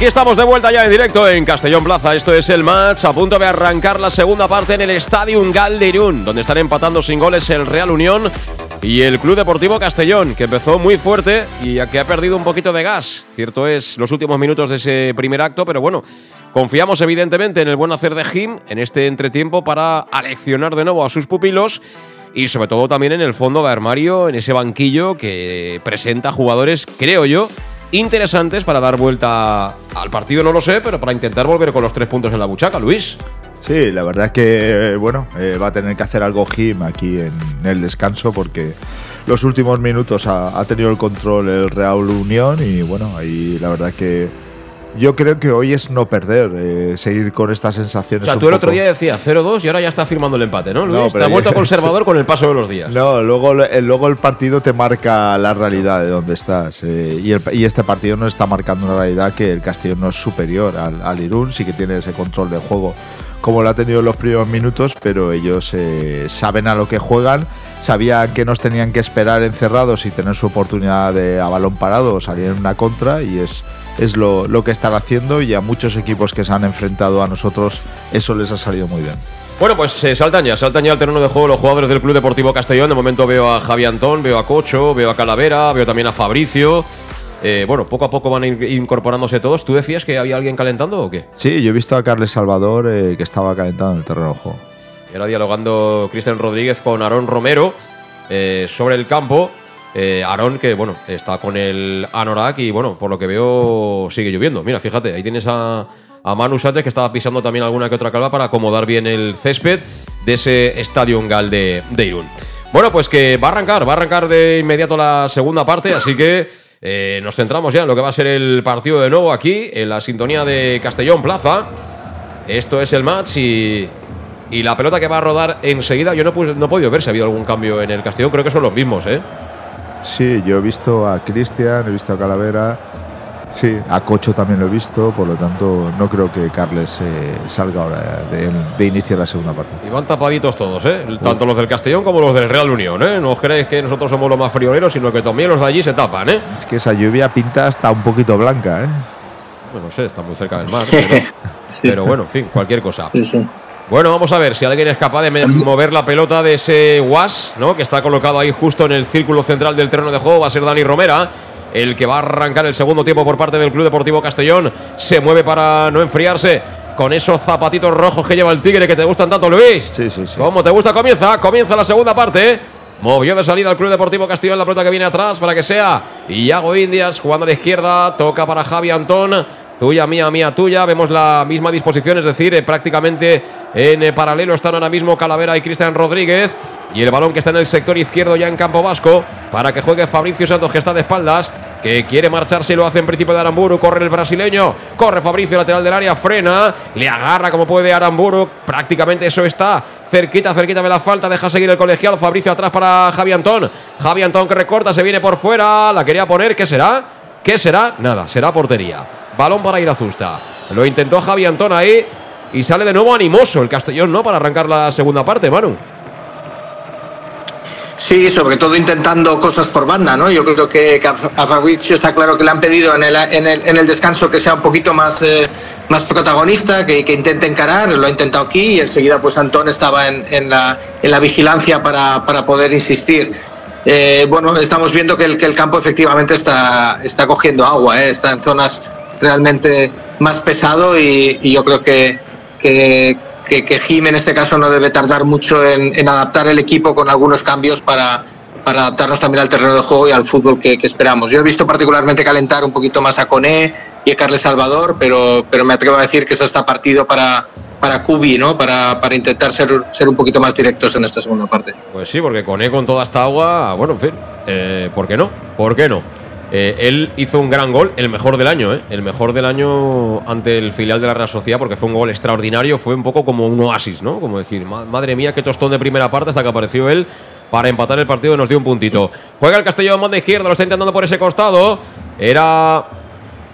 Aquí estamos de vuelta ya en directo en Castellón Plaza. Esto es el match. A punto de arrancar la segunda parte en el Estadio Gal donde están empatando sin goles el Real Unión y el Club Deportivo Castellón, que empezó muy fuerte y que ha perdido un poquito de gas. Cierto es los últimos minutos de ese primer acto, pero bueno, confiamos evidentemente en el buen hacer de Jim en este entretiempo para aleccionar de nuevo a sus pupilos y sobre todo también en el fondo de armario, en ese banquillo que presenta jugadores, creo yo, interesantes para dar vuelta al partido, no lo sé, pero para intentar volver con los tres puntos en la buchaca, Luis. Sí, la verdad es que, bueno, eh, va a tener que hacer algo Jim aquí en, el descanso porque los últimos minutos ha, tenido el control el Real Unión y, bueno, ahí la verdad que yo creo que hoy es no perder, eh, seguir con estas sensaciones. O sea, tú el otro día decías 0-2 y ahora ya está firmando el empate, ¿no, Luis? te ha vuelto conservador [laughs] con el paso de los días. No, luego, el, luego el partido te marca la realidad de dónde estás. Eh, y, este partido no está marcando una realidad que el Castillo no es superior al, al Irún, sí que tiene ese control de juego como lo ha tenido en los primeros minutos, pero ellos eh, saben a lo que juegan, sabían que nos tenían que esperar encerrados y tener su oportunidad de a balón parado salir en una contra y es, es lo, lo que están haciendo y a muchos equipos que se han enfrentado a nosotros eso les ha salido muy bien. Bueno, pues se saltan ya, saltan ya al terreno de juego los jugadores del Club Deportivo Castellón. De momento veo a Javi Antón, veo a Cocho, veo a Calavera, veo también a Fabricio. Eh, bueno, poco a poco van a ir incorporándose todos. ¿Tú decías que había alguien calentando o qué? Sí, yo he visto a Carles Salvador eh, que estaba calentando en el terreno de juego. Y ahora dialogando Cristian Rodríguez con Aarón Romero eh, sobre el campo. Aarón, que bueno, está con el Anorak y bueno, por lo que veo sigue lloviendo. Mira, fíjate, ahí tienes a, a Manu Sánchez que estaba pisando también alguna que otra calva para acomodar bien el césped de ese estadio Gal de, de Irún. Bueno, pues que va a arrancar, va a arrancar de inmediato la segunda parte, así que eh, nos centramos ya en lo que va a ser el partido de nuevo aquí, en la sintonía de Castellón Plaza. Esto es el match y, y la pelota que va a rodar enseguida. Yo no, no he podido ver si ha habido algún cambio en el Castellón, creo que son los mismos, ¿eh? Sí, yo he visto a Cristian, he visto a Calavera, Sí, a Cocho también lo he visto, por lo tanto no creo que Carles eh, salga ahora de, de iniciar la segunda parte. Y van tapaditos todos, ¿eh? tanto los del Castellón como los del Real Unión. ¿eh? No os creéis que nosotros somos los más frioleros, sino que también los de allí se tapan. ¿eh? Es que esa lluvia pinta hasta un poquito blanca. ¿eh? Bueno, no sé, está muy cerca del mar. [laughs] pero, bueno, en fin, cualquier cosa. Bueno, vamos a ver si alguien es capaz de mover la pelota de ese Was, ¿no? Que está colocado ahí justo en el círculo central del terreno de juego. Va a ser Dani Romera el que va a arrancar el segundo tiempo por parte del Club Deportivo Castellón. Se mueve para no enfriarse con esos zapatitos rojos que lleva el Tigre que te gustan tanto, Luis. Sí, sí, sí. ¿Cómo te gusta? Comienza, comienza la segunda parte. Movió de salida el Club Deportivo Castellón la pelota que viene atrás para que sea Iago Indias jugando a la izquierda. Toca para Javi Antón. Tuya, mía, mía, tuya. Vemos la misma disposición, es decir, eh, prácticamente en eh, paralelo están ahora mismo Calavera y Cristian Rodríguez. Y el balón que está en el sector izquierdo ya en campo vasco para que juegue Fabricio Santos que está de espaldas que quiere marcharse lo hace en principio de Aramburu. Corre el brasileño, corre Fabricio, lateral del área, frena, le agarra como puede Aramburu. Prácticamente eso está cerquita, cerquita de la falta. Deja seguir el colegiado. Fabricio atrás para Javi Antón. Javi Antón que recorta, se viene por fuera. La quería poner, ¿qué será? ¿Qué será? Nada, será portería. Balón para Irazusta. Lo intentó Javi Antón ahí y sale de nuevo animoso el Castellón, ¿no? Para arrancar la segunda parte, Manu. Sí, sobre todo intentando cosas por banda, ¿no? Yo creo que a Fabrizio está claro que le han pedido en el, en el, en el descanso que sea un poquito más, eh, más protagonista, que, que, intente encarar, lo ha intentado aquí y enseguida pues Antón estaba en, en, la, la, vigilancia para, para, poder insistir. Eh, bueno, estamos viendo que el, que el, campo efectivamente está, está cogiendo agua, ¿eh? está en zonas realmente más pesado y, y yo creo que, que, que, Jim en este caso no debe tardar mucho en, adaptar el equipo con algunos cambios para, para adaptarnos también al terreno de juego y al fútbol que, esperamos. Yo he visto particularmente calentar un poquito más a Coné y a Carles Salvador, pero, pero me atrevo a decir que eso está partido para, para Cubi, ¿no? Para, para intentar ser, ser un poquito más directos en esta segunda parte. Pues sí, porque Coné con toda esta agua, bueno, en fin, eh, ¿por qué no? ¿Por qué no? Eh, él hizo un gran gol, el mejor del año, ¿eh? el mejor del año ante el filial de la Real Sociedad, porque fue un gol extraordinario, fue un poco como un oasis, ¿no? Como decir, madre mía, qué tostón de primera parte hasta que apareció él para empatar el partido y nos dio un puntito. Juega el Castellón, manda izquierda, lo está intentando por ese costado. Era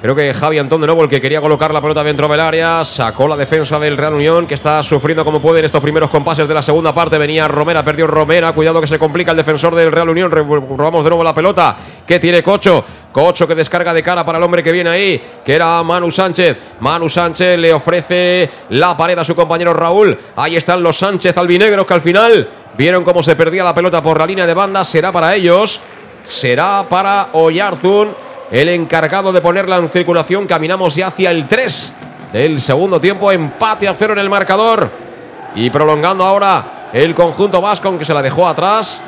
Creo que Javi Antón de nuevo el que quería colocar la pelota dentro del área. Sacó la defensa del Real Unión que está sufriendo como puede en estos primeros compases de la segunda parte. Venía Romera, perdió Romera. Cuidado que se complica el defensor del Real Unión. Robamos de nuevo la pelota. Que tiene Cocho. Cocho que descarga de cara para el hombre que viene ahí. Que era Manu Sánchez. Manu Sánchez le ofrece la pared a su compañero Raúl. Ahí están los Sánchez albinegros que al final vieron cómo se perdía la pelota por la línea de banda. Será para ellos. Será para Oyarzún el encargado de ponerla en circulación. Caminamos ya hacia el 3 del segundo tiempo. Empate a cero en el marcador. Y prolongando ahora el conjunto vasco, aunque se la dejó atrás.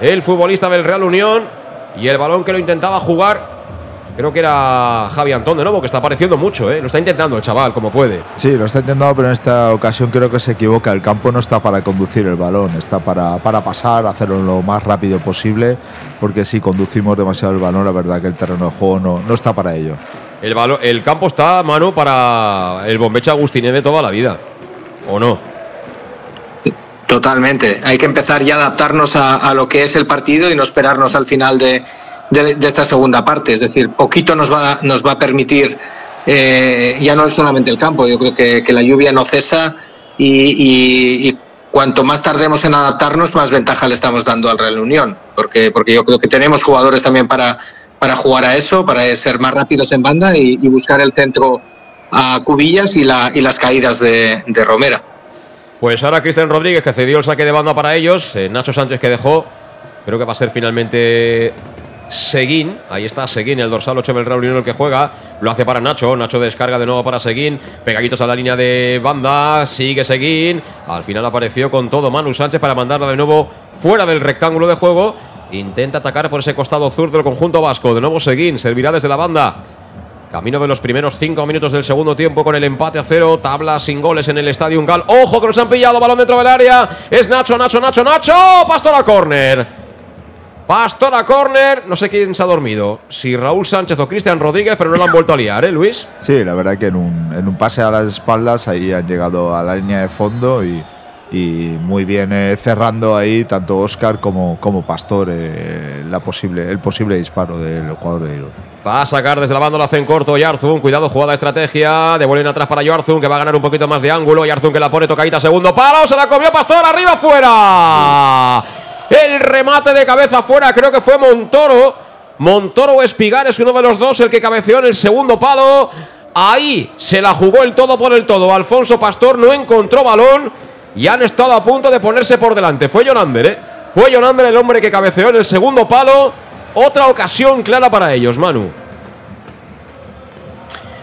El futbolista del Real Unión. Y el balón que lo intentaba jugar. Creo que era Javi Antón de nuevo, que está apareciendo mucho, ¿eh? Lo está intentando el chaval, como puede. Sí, lo está intentando, pero en esta ocasión creo que se equivoca. El campo no está para conducir el balón, está para, para pasar, hacerlo lo más rápido posible, porque si conducimos demasiado el balón, la verdad que el terreno de juego no, no está para ello. El, el campo está, mano, para el bombecho Agustín de toda la vida, ¿o no? Totalmente. Hay que empezar ya a adaptarnos a, a lo que es el partido y no esperarnos al final de, de, esta segunda parte. Es decir, poquito nos va, nos va a permitir, eh, ya no es solamente el campo, yo creo que, que la lluvia no cesa y, cuanto más tardemos en adaptarnos, más ventaja le estamos dando al Real Unión, porque, porque yo creo que tenemos jugadores también para, para jugar a eso, para ser más rápidos en banda y, buscar el centro a Cubillas y, la, y las caídas de, de Romera. Pues ahora Cristian Rodríguez que cedió el saque de banda para ellos, eh, Nacho Sánchez que dejó, creo que va a ser finalmente Seguín. Ahí está Seguín, el dorsal 8 del Real Unión el que juega. Lo hace para Nacho. Nacho descarga de nuevo para Seguín. Pegaditos a la línea de banda. Sigue Seguín. Al final apareció con todo Manu Sánchez para mandarla de nuevo fuera del rectángulo de juego. Intenta atacar por ese costado zurdo del conjunto vasco. De nuevo Seguín. Servirá desde la banda. Camino de los primeros cinco minutos del segundo tiempo con el empate a cero. Tabla sin goles en el estadio Gal. Ojo que nos han pillado. Balón dentro del área. Es Nacho, Nacho, Nacho, Nacho. Pastora Corner. Pastora Corner, no sé quién se ha dormido, si Raúl Sánchez o Cristian Rodríguez, pero no lo han vuelto a liar, ¿eh, Luis? Sí, la verdad que en un, en un pase a las espaldas ahí han llegado a la línea de fondo y, y muy bien eh, cerrando ahí tanto Oscar como, como Pastor eh, la posible, el posible disparo del jugador de Irún. Va a sacar desde la banda, lo hace en corto Yarzun. Cuidado, jugada estrategia. Devuelven atrás para Yarzun, que va a ganar un poquito más de ángulo. Yarzun que la pone tocadita, segundo palo. Se la comió Pastor, arriba, fuera. El remate de cabeza fuera, creo que fue Montoro. Montoro o Espigar es uno de los dos el que cabeceó en el segundo palo. Ahí se la jugó el todo por el todo. Alfonso Pastor no encontró balón y han estado a punto de ponerse por delante. Fue Jonander, ¿eh? Fue Jonander el hombre que cabeceó en el segundo palo. Otra ocasión clara para ellos, Manu.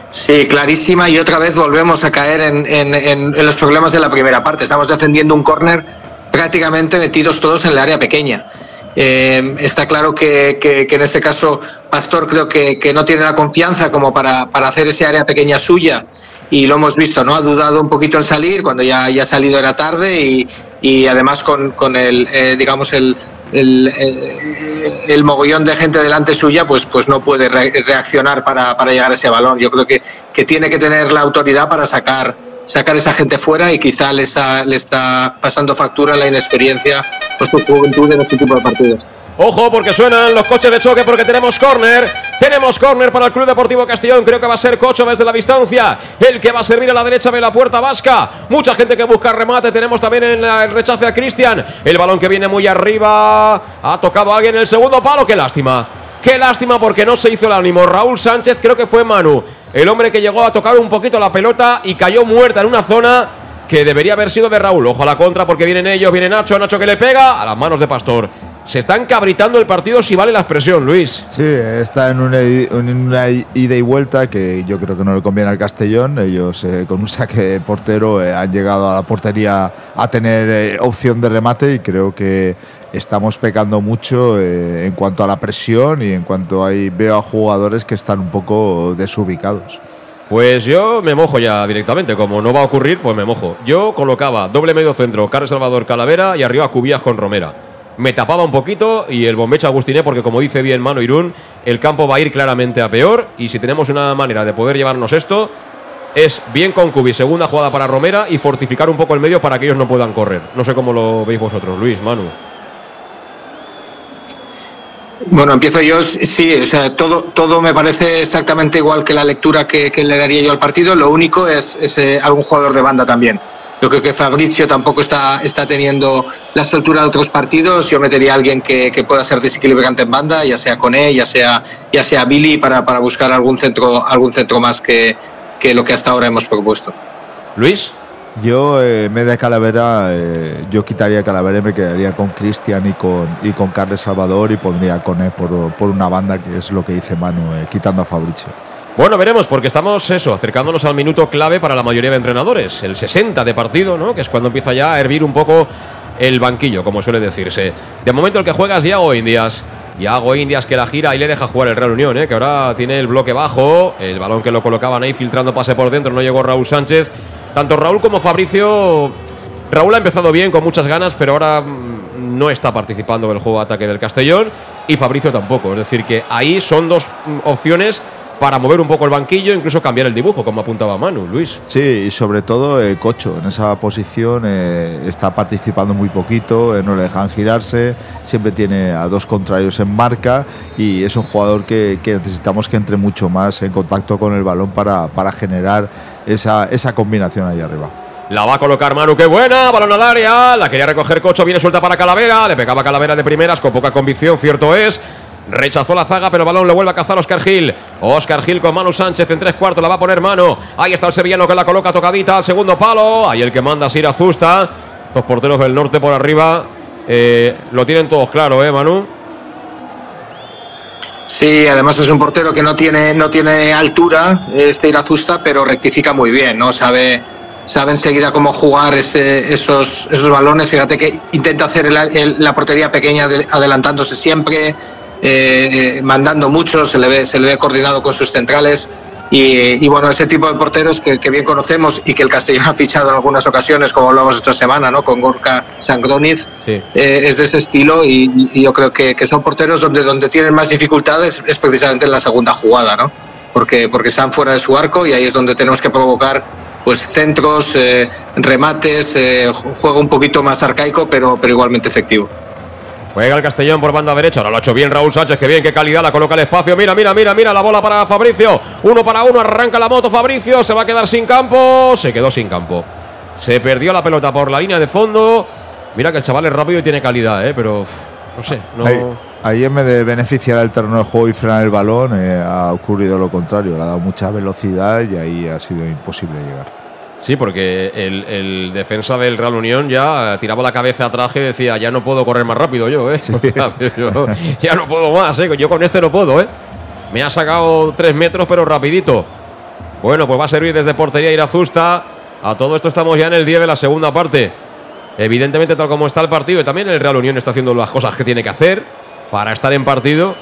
Sí, clarísima y otra vez volvemos a caer en, en, los problemas de la primera parte. Estamos defendiendo un córner prácticamente metidos todos en el área pequeña. Eh, está claro que, que, en este caso Pastor creo que, que no tiene la confianza como para, para, hacer ese área pequeña suya y lo hemos visto, ¿no? Ha dudado un poquito en salir cuando ya, ha salido era tarde y, y además con, con el, eh, digamos, el, el, el, el, mogollón de gente delante suya, pues, pues no puede re reaccionar para, para llegar a ese balón. Yo creo que, que tiene que tener la autoridad para sacar sacar esa gente fuera y quizá le está, pasando factura la inexperiencia por su juventud en este tipo de partidos. Ojo porque suenan los coches de choque porque tenemos córner. Tenemos córner para el Club Deportivo Castellón. Creo que va a ser Cocho desde la distancia. El que va a servir a la derecha de la puerta vasca. Mucha gente que busca remate. Tenemos también en el rechace a Cristian. El balón que viene muy arriba. Ha tocado a alguien en el segundo palo. Qué lástima. Qué lástima porque no se hizo el ánimo. Raúl Sánchez creo que fue Manu. El hombre que llegó a tocar un poquito la pelota y cayó muerta en una zona que debería haber sido de Raúl. Ojo a la contra porque vienen ellos, viene Nacho, Nacho que le pega a las manos de Pastor. Se están cabritando el partido si vale la expresión, Luis. Sí, está en una, en ida y vuelta que yo creo que no le conviene al Castellón. Ellos eh, con un saque de portero eh, han llegado a la portería a tener eh, opción de remate y creo que estamos pecando mucho en cuanto a la presión y en cuanto ahí veo a jugadores que están un poco desubicados. Pues yo me mojo ya directamente, como no va a ocurrir, pues me mojo. Yo colocaba doble medio centro, Carlos Salvador Calavera y arriba Cubías con Romera. Me tapaba un poquito y el bombecho Agustiné, porque como dice bien Mano Irún, el campo va a ir claramente a peor y si tenemos una manera de poder llevarnos esto, es bien con Cubi, segunda jugada para Romera y fortificar un poco el medio para que ellos no puedan correr. No sé cómo lo veis vosotros, Luis, Manu. Bueno, empiezo yo. Sí, o sea, todo, todo me parece exactamente igual que la lectura que, le daría yo al partido. Lo único es, eh, algún jugador de banda también. Yo creo que Fabrizio tampoco está, está teniendo la estructura de otros partidos. Yo metería a alguien que, pueda ser desequilibrante en banda, ya sea con él, ya sea, ya sea Billy, para, para buscar algún centro, algún centro más que, que lo que hasta ahora hemos propuesto. Luis. Yo, eh, en vez de Calavera, eh, yo quitaría Calavera y me quedaría con Cristian y con, y con Carles Salvador y pondría con él por, por una banda, que es lo que dice Manu, eh, quitando a Fabricio. Bueno, veremos, porque estamos eso, acercándonos al minuto clave para la mayoría de entrenadores, el 60 de partido, ¿no? Que es cuando empieza ya a hervir un poco el banquillo, como suele decirse. De momento el que juega es Yago Indias. Yago Indias que la gira y le deja jugar el Real Unión, ¿eh? que ahora tiene el bloque bajo, el balón que lo colocaban ahí filtrando pase por dentro, no llegó Raúl Sánchez tanto Raúl como Fabricio. Raúl ha empezado bien, con muchas ganas, pero ahora mm, no está participando en el juego de ataque del Castellón y Fabricio tampoco. Es decir, que ahí son dos mm, opciones para mover un poco el banquillo, incluso cambiar el dibujo, como apuntaba Manu, Luis. Sí, y sobre todo eh, Cocho, en esa posición eh, está participando muy poquito, eh, no le dejan girarse, siempre tiene a dos contrarios en marca y es un jugador que, necesitamos que entre mucho más en contacto con el balón para, para generar esa, esa combinación ahí arriba. La va a colocar Manu, qué buena, balón al área, la quería recoger Cocho, viene suelta para Calavera, le pegaba Calavera de primeras con poca convicción, cierto es, Rechazó la zaga, pero el balón le vuelve a cazar Oscar Gil. Oscar Gil con Manu Sánchez en tres cuartos, la va a poner mano. Ahí está el sevillano que la coloca tocadita al segundo palo. Ahí el que manda es ir a Zusta. Dos porteros del norte por arriba. Eh, lo tienen todos claro, ¿eh, Manu? Sí, además es un portero que no tiene, no tiene altura, este Irazusta, pero rectifica muy bien, ¿no? Sabe, sabe enseguida cómo jugar esos, esos balones. Fíjate que intenta hacer la portería pequeña adelantándose siempre, eh, mandando mucho, se le, ve, se le ve coordinado con sus centrales. Y, bueno, ese tipo de porteros que, bien conocemos y que el Castellón ha fichado en algunas ocasiones, como hablamos esta semana, ¿no? con Gorka Sangroniz, eh, es de ese estilo y, yo creo que, son porteros donde, donde tienen más dificultades es precisamente en la segunda jugada, ¿no? porque, porque están fuera de su arco y ahí es donde tenemos que provocar pues centros, eh, remates, juego un poquito más arcaico pero, pero igualmente efectivo. Juega el Castellón por banda derecha. Ahora lo ha hecho bien Raúl Sánchez. Que bien, qué calidad. La coloca el espacio. Mira, mira, mira, mira. La bola para Fabricio. Uno para uno. Arranca la moto Fabricio. Se va a quedar sin campo. Se quedó sin campo. Se perdió la pelota por la línea de fondo. Mira que el chaval es rápido y tiene calidad, ¿eh? pero no sé. Ahí, en vez de beneficiar el terreno de juego y frenar el balón, eh, ha ocurrido lo contrario. Le ha dado mucha velocidad y ahí ha sido imposible llegar. Sí, porque el, defensa del Real Unión ya tiraba la cabeza atrás y decía, ya no puedo correr más rápido yo, ¿eh? [laughs] ya no puedo más, ¿eh? Yo con este no puedo, ¿eh? Me ha sacado tres metros, pero rapidito. Bueno, pues va a servir desde portería Irazusta. A todo esto estamos ya en el 10 de la segunda parte. Evidentemente, tal como está el partido, y también el Real Unión está haciendo las cosas que tiene que hacer para estar en partido.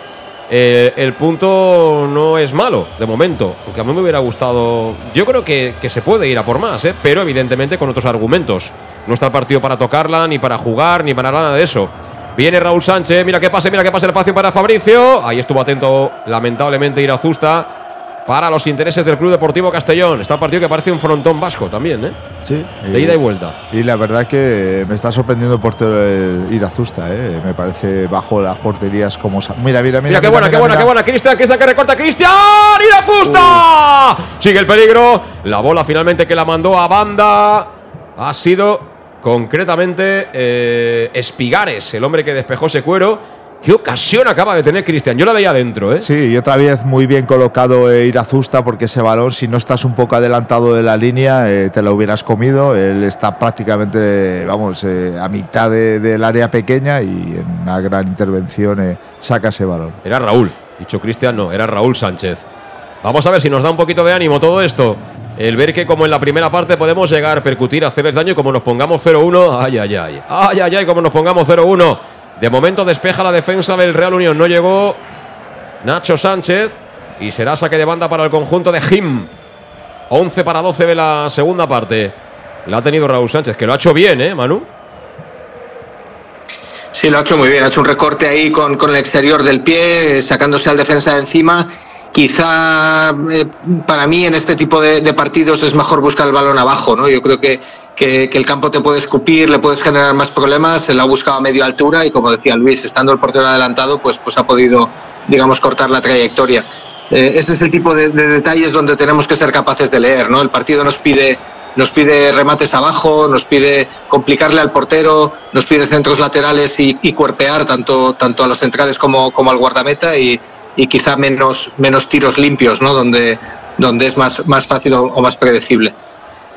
Eh, el punto no es malo, de momento. Aunque a mí me hubiera gustado. Yo creo que, se puede ir a por más, ¿eh? pero evidentemente con otros argumentos. No está el partido para tocarla, ni para jugar, ni para nada de eso. Viene Raúl Sánchez, mira qué pase, mira qué pase el espacio para Fabricio. Ahí estuvo atento, lamentablemente, Irazusta para los intereses del Club Deportivo Castellón. Está el partido que parece un frontón vasco también, ¿eh? Sí. De ida y vuelta. Y la verdad que me está sorprendiendo el portero el Irazusta, ¿eh? Me parece bajo las porterías como... Mira, mira, mira. Mira, qué buena, qué buena, qué buena. Cristian, que es la que recorta. Cristian, Irazusta. Sigue el peligro. La bola finalmente que la mandó a banda ha sido concretamente eh, Espigares, el hombre que despejó ese cuero qué ocasión acaba de tener Cristian. Yo la veía adentro, ¿eh? Sí, y otra vez muy bien colocado eh, Irazusta porque ese balón, si no estás un poco adelantado de la línea, eh, te lo hubieras comido. Él está prácticamente, vamos, eh, a mitad de- del área pequeña y en una gran intervención eh, saca ese balón. Era Raúl. Dicho Cristian, no, era Raúl Sánchez. Vamos a ver si nos da un poquito de ánimo todo esto. El ver que como en la primera parte podemos llegar, percutir, hacerles daño y como nos pongamos 0-1, ay, ay, ay. Ay, ay, ay, como nos pongamos 0-1. De momento despeja la defensa del Real Unión. No llegó Nacho Sánchez y será saque de banda para el conjunto de Jim. 11 para 12 de la segunda parte. La ha tenido Raúl Sánchez, que lo ha hecho bien, ¿eh, Manu? Sí, lo ha hecho muy bien. Ha hecho un recorte ahí con, con el exterior del pie, eh, sacándose al defensa de encima. Quizá eh, para mí en este tipo de, partidos es mejor buscar el balón abajo, ¿no? Yo creo que, que, que el campo te puede escupir, le puedes generar más problemas. Se lo ha buscado a media altura y como decía Luis, estando el portero adelantado, pues, pues ha podido, digamos, cortar la trayectoria. Eh, ese es el tipo de, de detalles donde tenemos que ser capaces de leer, ¿no? El partido nos pide nos pide remates abajo, nos pide complicarle al portero, nos pide centros laterales y, y cuerpear tanto, tanto a los centrales como, como al guardameta y, y quizá menos, menos tiros limpios, ¿no? Donde, donde es más, más fácil o, más predecible.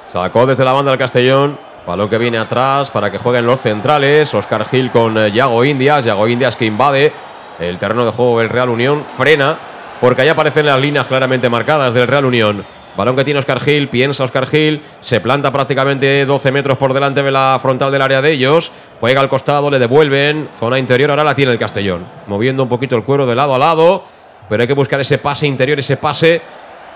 Sacó desde la banda del Castellón. Balón que viene atrás para que jueguen los centrales. Oscar Gil con eh, Yago Indias. Yago Indias que invade el terreno de juego del Real Unión. Frena porque ahí aparecen las líneas claramente marcadas del Real Unión. Balón que tiene Oscar Gil, piensa Oscar Gil, se planta prácticamente 12 metros por delante de la frontal del área de ellos, juega al costado, le devuelven, zona interior, ahora la tiene el Castellón, moviendo un poquito el cuero de lado a lado, pero hay que buscar ese pase interior, ese pase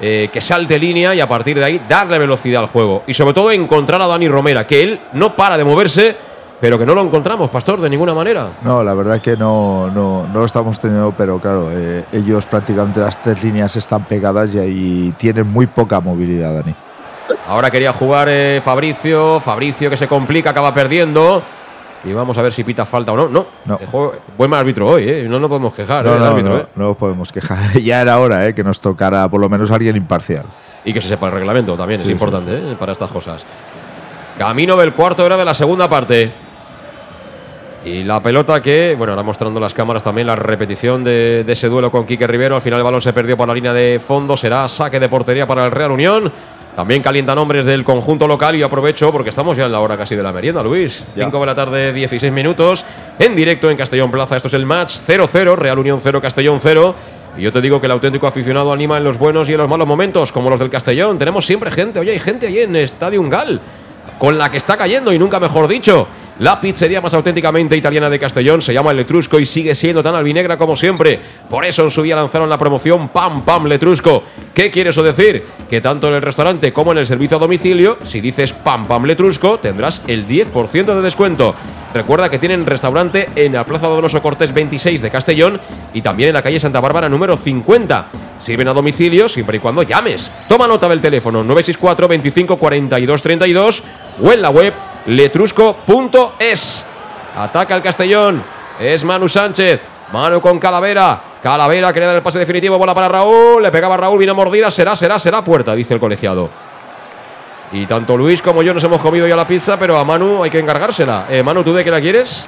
eh, que salte línea y a partir de ahí darle velocidad al juego. Y sobre todo encontrar a Dani Romera, que él no para de moverse, pero que no lo encontramos, Pastor, de ninguna manera. No, la verdad que no, no, no lo estamos teniendo, pero claro, eh, ellos prácticamente las tres líneas están pegadas y ahí tienen muy poca movilidad, Dani. Ahora quería jugar eh, Fabricio, Fabricio que se complica, acaba perdiendo. Y vamos a ver si pita falta o no. No, No. Juego- buen árbitro hoy, ¿eh? no nos podemos quejar. No, eh, no, árbitro, no, ¿eh? no nos podemos quejar. [laughs] ya era hora eh, que nos tocara por lo menos alguien imparcial. Y que se sepa el reglamento también, es Sí, importante ¿eh? para estas cosas. Camino del cuarto hora de la segunda parte. Y la pelota que, bueno, ahora mostrando las cámaras también la repetición de, de ese duelo con Quique Rivero. Al final el balón se perdió por la línea de fondo. Será saque de portería para el Real Unión. También calientan hombres del conjunto local y aprovecho porque estamos ya en la hora casi de la merienda, Luis. Ya. 5 de la tarde, 16 minutos. En directo en Castellón Plaza. Esto es el match 0-0, Real Unión 0, Castellón 0. Y yo te digo que el auténtico aficionado anima en los buenos y en los malos momentos, como los del Castellón. Tenemos siempre gente, oye, hay gente ahí en Estadio Gal con la que está cayendo y nunca mejor dicho. La pizzería más auténticamente italiana de Castellón se llama El Letrusco y sigue siendo tan albinegra como siempre. Por eso en su día lanzaron la promoción Pam Pam Letrusco. ¿Qué quiere eso decir? Que tanto en el restaurante como en el servicio a domicilio, si dices Pam Pam Letrusco, tendrás el 10% de descuento. Recuerda que tienen restaurante en la Plaza Donoso Cortés 26 de Castellón y también en la calle Santa Bárbara número 50. Sirven a domicilio siempre y cuando llames. Toma nota del teléfono 964 25 42 32 o en la web letrusco.es. Ataca el Castellón. Es Manu Sánchez. Manu con Calavera. Calavera que le da el pase definitivo. Bola para Raúl. Le pegaba Raúl. Vino mordida. Será, será, será puerta, dice el colegiado. Y tanto Luis como yo nos hemos comido ya la pizza, pero a Manu hay que encargársela. Eh, Manu, ¿tú de qué la quieres?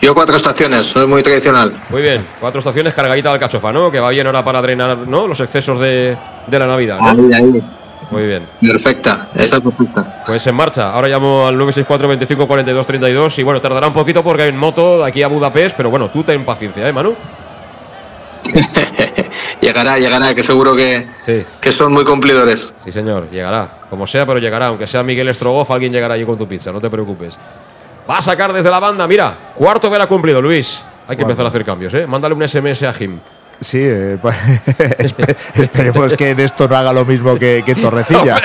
Yo cuatro estaciones, soy muy tradicional. Muy bien, cuatro estaciones cargadita de alcachofa, ¿no? Que va bien ahora para drenar ¿no? los excesos de, de la Navidad. ¿no? Ahí, ahí. Muy bien. Perfecta, esa es perfecta. Pues en marcha. Ahora llamo al 964 25 42 32 y bueno, tardará un poquito porque hay en moto de aquí a Budapest, pero bueno, tú ten paciencia, ¿eh, Manu? [laughs] Llegará, llegará, que seguro que, Sí. que son muy cumplidores. Sí, señor, llegará. Como sea, pero llegará. Aunque sea Miguel Strogoff, alguien llegará allí con tu pizza, no te preocupes. Va a sacar desde la banda, mira, cuarto que ha cumplido, Luis. Hay que empezar a hacer cambios, ¿eh? Mándale un SMS a Jim. Sí, eh, [laughs] pues, espe- esperemos que en esto no haga lo mismo que, que Torrecilla.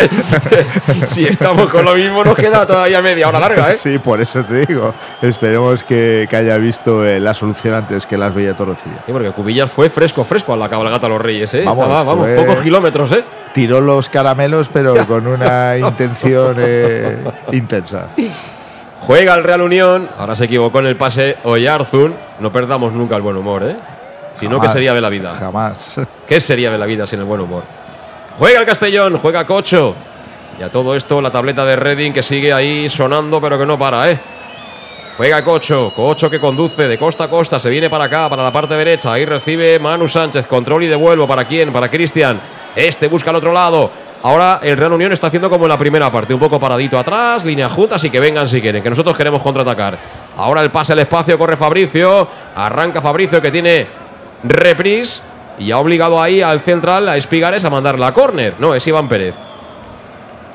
[laughs] si estamos con lo mismo, nos queda todavía media hora larga, ¿eh? Sí, por eso te digo. Esperemos que, que haya visto eh, la solución antes que las veía Torrecilla. Sí, porque Cubillas fue fresco, fresco a la cabalgata a los Reyes, ¿eh? Vamos, Estaba, vamos, fue- pocos kilómetros, ¿eh? Tiró los caramelos, pero con una [laughs] intención eh, intensa. Juega el Real Unión. Ahora se equivocó en el pase Oyarzun. No perdamos nunca el buen humor, ¿eh? Si no, ¿qué sería de la vida? Jamás. [laughs] ¿Qué sería de la vida sin el buen humor? Juega el Castellón, juega Cocho. Y a todo esto, la tableta de Reading que sigue ahí sonando, pero que no para, ¿eh? Juega Cocho, Cocho que conduce de costa a costa, se viene para acá, para la parte derecha. Ahí recibe Manu Sánchez, control y devuelvo. ¿Para quién? Para Cristian. Este busca al otro lado. Ahora el Real Unión está haciendo como en la primera parte, un poco paradito atrás, línea juntas y que vengan si quieren, que nosotros queremos contraatacar. Ahora el pase al espacio, corre Fabricio, arranca Fabricio que tiene reprise y ha obligado ahí al central, a Espigares, a mandar la córner. No, es Iván Pérez.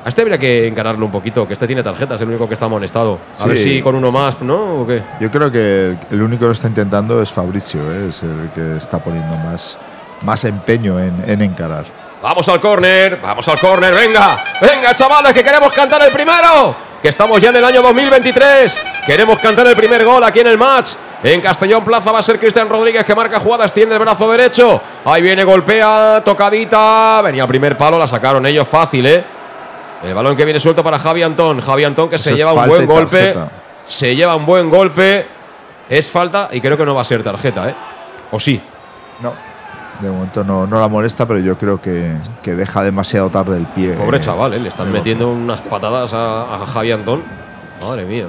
A este habría que encararlo un poquito, que este tiene tarjetas, el único que está amonestado. A ver si con uno más, ¿no? ¿O qué? Yo creo que el, el único que lo está intentando es Fabricio, ¿eh? es el que está poniendo más, más empeño en, en encarar. Vamos al córner, vamos al córner, venga, venga chavales, que queremos cantar el primero, que estamos ya en el año 2023, queremos cantar el primer gol aquí en el match. En Castellón Plaza va a ser Cristian Rodríguez que marca jugada, extiende el brazo derecho. Ahí viene, golpea, tocadita. Venía primer palo, la sacaron ellos fácil, ¿eh? El balón que viene suelto para Javi Antón. Javi Antón que Eso se lleva un buen golpe. Se lleva un buen golpe. Es falta y creo que no va a ser tarjeta, ¿eh? O sí. No, de momento no, no la molesta, pero yo creo que, que deja demasiado tarde el pie. Pobre eh, chaval, ¿eh? Le están metiendo unas patadas a, a Javi Antón. Madre mía.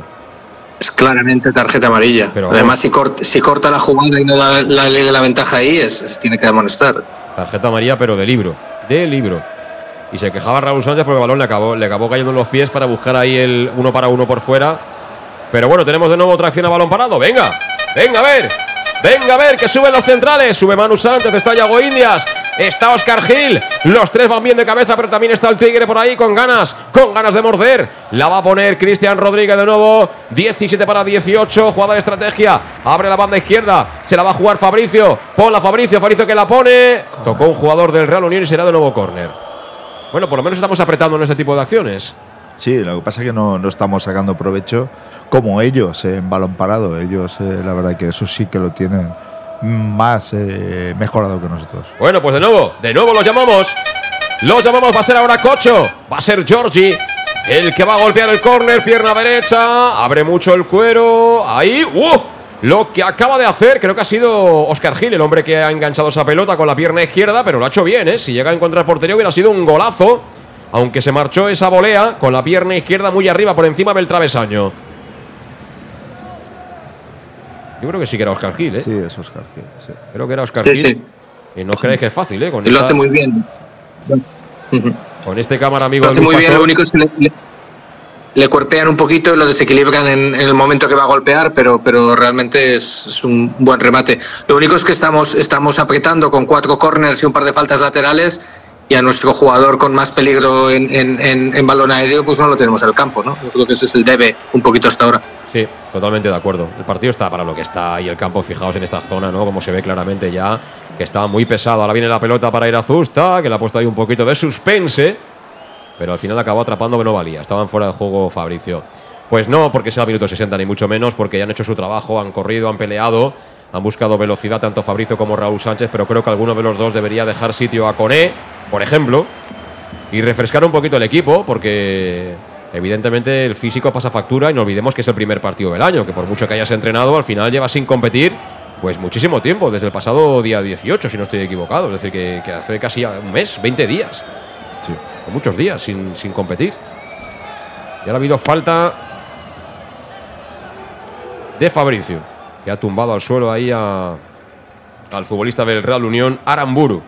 Es claramente tarjeta amarilla. Pero Además, si, corta, si corta la jugada y no la, la ley de la ventaja ahí, es, es- tiene que amonestar. Tarjeta amarilla, pero de libro. De libro. Y se quejaba Raúl Sánchez porque el balón le acabó, le acabó cayendo en los pies para buscar ahí el uno para uno por fuera. Pero bueno, tenemos de nuevo otra acción a balón parado. Venga, venga a ver. Venga a ver que suben los centrales. Sube Manu Sánchez, está Yago Indias. Está Oscar Gil. Los tres van bien de cabeza, pero también está el Tigre por ahí con ganas, con ganas de morder. La va a poner Cristian Rodríguez de nuevo. 17 para 18. Jugada de estrategia. Abre la banda izquierda. Se la va a jugar Fabricio. Ponla Fabricio. Fabricio que la pone. Tocó un jugador del Real Unión y será de nuevo córner. Bueno, por lo menos estamos apretando en este tipo de acciones. Sí, lo que pasa es que no, no estamos sacando provecho como ellos en balón parado. Ellos, eh, la verdad, que eso sí que lo tienen más eh, mejorado que nosotros. Bueno, pues de nuevo, de nuevo los llamamos. Los llamamos, va a ser ahora Cocho. Va a ser Giorgi. El que va a golpear el córner, pierna derecha. Abre mucho el cuero. Ahí. ¡Uh! Lo que acaba de hacer, creo que ha sido Oscar Gil, el hombre que ha enganchado esa pelota con la pierna izquierda, pero lo ha hecho bien, ¿eh? Si llega a encontrar portería hubiera sido un golazo. Aunque se marchó esa volea con la pierna izquierda muy arriba, por encima del travesaño. Yo creo que sí que era Oscar Gil, ¿eh? Sí, es Oscar Gil. sí. Creo que era Oscar Sí, Gil. sí. Y no os creáis que es fácil, ¿eh? Con Y lo esta- hace muy bien. con este cámara amigo Lo hace muy bien, lo único es que le, le- le cuerpean un poquito y lo desequilibran en, en el momento que va a golpear, pero, pero realmente es, es un buen remate. Lo único es que estamos, estamos apretando con cuatro corners y un par de faltas laterales y a nuestro jugador con más peligro en, en- en- en balón aéreo pues no lo tenemos en el campo, ¿no? Yo creo que ese es el debe un poquito hasta ahora. Sí, totalmente de acuerdo. El partido está para lo que está y el campo, fijaos en esta zona, ¿no? Como se ve claramente ya, que está muy pesado. Ahora viene la pelota para ir a Zusta, que le ha puesto ahí un poquito de suspense, pero al final acabó atrapando que no valía. Estaban fuera de juego Fabricio. Pues no, porque sea el minuto 60, ni mucho menos, porque ya han hecho su trabajo, han corrido, han peleado, han buscado velocidad tanto Fabricio como Raúl Sánchez, pero creo que alguno de los dos debería dejar sitio a Coné, por ejemplo, y refrescar un poquito el equipo, porque evidentemente el físico pasa factura y no olvidemos que es el primer partido del año, que por mucho que hayas entrenado, al final lleva sin competir pues muchísimo tiempo, desde el pasado día 18, si no estoy equivocado, es decir, que, que hace casi un mes, 20 días, Sí. o muchos días sin, sin competir. Y ahora ha habido falta de Fabricio, que ha tumbado al suelo ahí al futbolista del Real Unión, Aramburu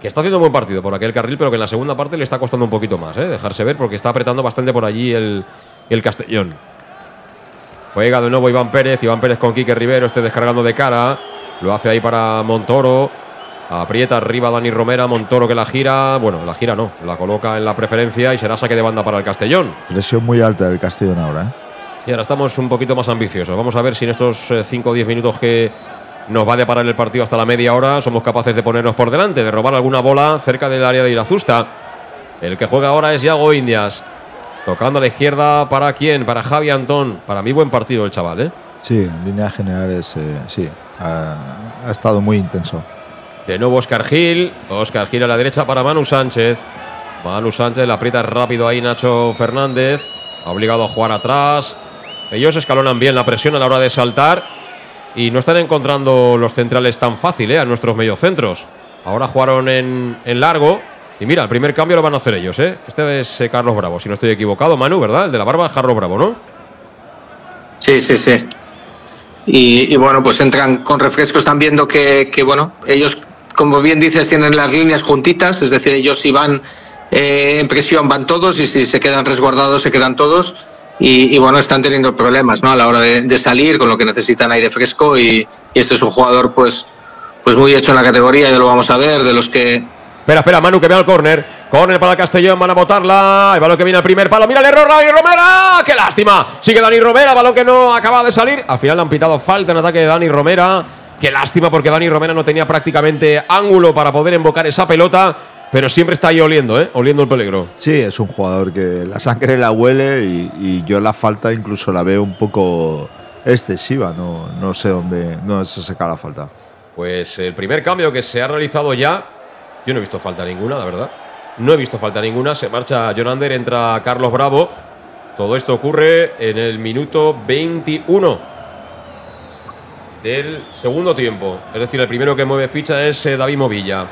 que está haciendo un buen partido por aquel carril, pero que en la segunda parte le está costando un poquito más, ¿eh? dejarse ver, porque está apretando bastante por allí el, el Castellón. Juega de nuevo Iván Pérez, Iván Pérez con Quique Rivero, este descargando de cara, lo hace ahí para Montoro, aprieta arriba Dani Romera, Montoro que la gira, bueno, la gira no, la coloca en la preferencia y será saque de banda para el Castellón. Presión muy alta del Castellón ahora. ¿eh? Y ahora estamos un poquito más ambiciosos. Vamos a ver si en estos 5 o 10 minutos que nos va a deparar el partido hasta la media hora somos capaces de ponernos por delante, de robar alguna bola cerca del área de Irazusta. El que juega ahora es Yago Indias. Tocando a la izquierda para quién? Para Javi Antón. Para mí buen partido el chaval, ¿eh? Sí, en líneas generales, eh, sí. Ha, ha estado muy intenso. De nuevo Oscar Gil. Oscar Gil a la derecha para Manu Sánchez. Manu Sánchez la aprieta rápido ahí Nacho Fernández. Ha obligado a jugar atrás. Ellos escalonan bien la presión a la hora de saltar. Y no están encontrando los centrales tan fácil ¿eh? a nuestros mediocentros. Ahora jugaron en, en largo. Y mira, el primer cambio lo van a hacer ellos. ¿eh? Este es eh, Carlos Bravo, si no estoy equivocado. Manu, ¿verdad? El de la barba Carlos Bravo, ¿no? Sí, sí, sí. Y, bueno, pues entran con refrescos, están viendo que, que, bueno, ellos, como bien dices, tienen las líneas juntitas, es decir, ellos si van eh, en presión van todos y si se quedan resguardados se quedan todos. Y, y bueno, están teniendo problemas ¿no? a la hora de, salir, con lo que necesitan aire fresco. Y, este es un jugador, pues, pues muy hecho en la categoría, ya lo vamos a ver, de los que Espera, espera, Manu que ve al córner. Córner para el Castellón, van a botarla. El balón que viene al primer palo. Mira el error, Dani Romera. ¡Qué lástima! Sigue Dani Romera, balón que no acaba de salir. Al final le han pitado falta en ataque de Dani Romera. Qué lástima porque Dani Romera no tenía prácticamente ángulo para poder embocar esa pelota. Pero siempre está ahí oliendo, ¿eh? Oliendo el peligro. Sí, es un jugador que la sangre la huele y, y yo la falta incluso la veo un poco excesiva. No, no sé dónde, dónde se saca la falta. Pues el primer cambio que se ha realizado ya. Yo no he visto falta ninguna, la verdad. No he visto falta ninguna. Se marcha Jonander, entra Carlos Bravo. Todo esto ocurre en el minuto 21 del segundo tiempo. Es decir, el primero que mueve ficha es eh, David Movilla.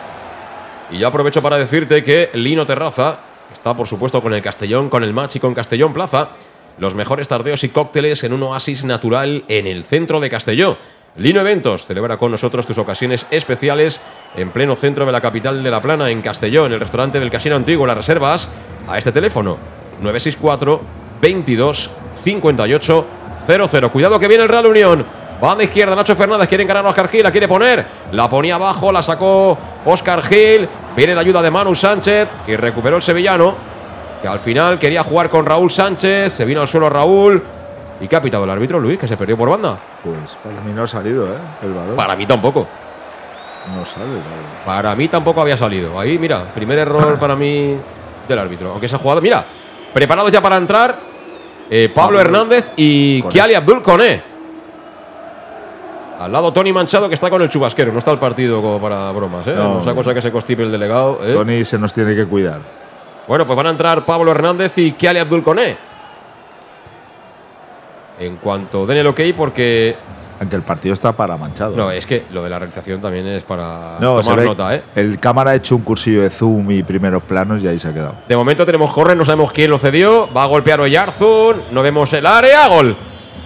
Y yo aprovecho para decirte que Lino Terraza está, por supuesto, con el Castellón, con el Match y con Castellón Plaza. Los mejores tardeos y cócteles en un oasis natural en el centro de Castelló. Lino Eventos celebra con nosotros tus ocasiones especiales en pleno centro de la capital de La Plana, en Castelló, en el restaurante del Casino Antiguo. Las reservas a este teléfono 964 22 58 00. Cuidado que viene el Real Unión. Banda izquierda, Nacho Fernández quiere encarar a Oscar Gil, la quiere poner. La ponía abajo, la sacó Oscar Gil. Viene la ayuda de Manu Sánchez y recuperó el sevillano. Que al final quería jugar con Raúl Sánchez. Se vino al suelo Raúl. ¿Y qué ha pitado el árbitro, Luis? Que se perdió por banda. Pues para mí no ha salido, ¿eh? El balón. Para mí tampoco. No sale el balón. Para mí tampoco había salido. Ahí, mira, primer error para mí del árbitro. Aunque se ha jugado. Mira, preparados ya para entrar eh, Pablo Hernández y. Kiali Abdul Koné. Al lado Tony Manchado que está con el chubasquero. No está el partido como para bromas, ¿eh? No. Esa cosa que se constipe el delegado. ¿eh? Tony se nos tiene que cuidar. Bueno, pues van a entrar Pablo Hernández y Kiali Abdul Koné. En cuanto den el ok, porque. Aunque el partido está para manchado. No, es que lo de la realización también es para No, tomar nota, ¿eh? El cámara ha hecho un cursillo de zoom y primeros planos y ahí se ha quedado. De momento tenemos correr, no sabemos quién lo cedió. Va a golpear Oyarzun. No vemos el área. Gol.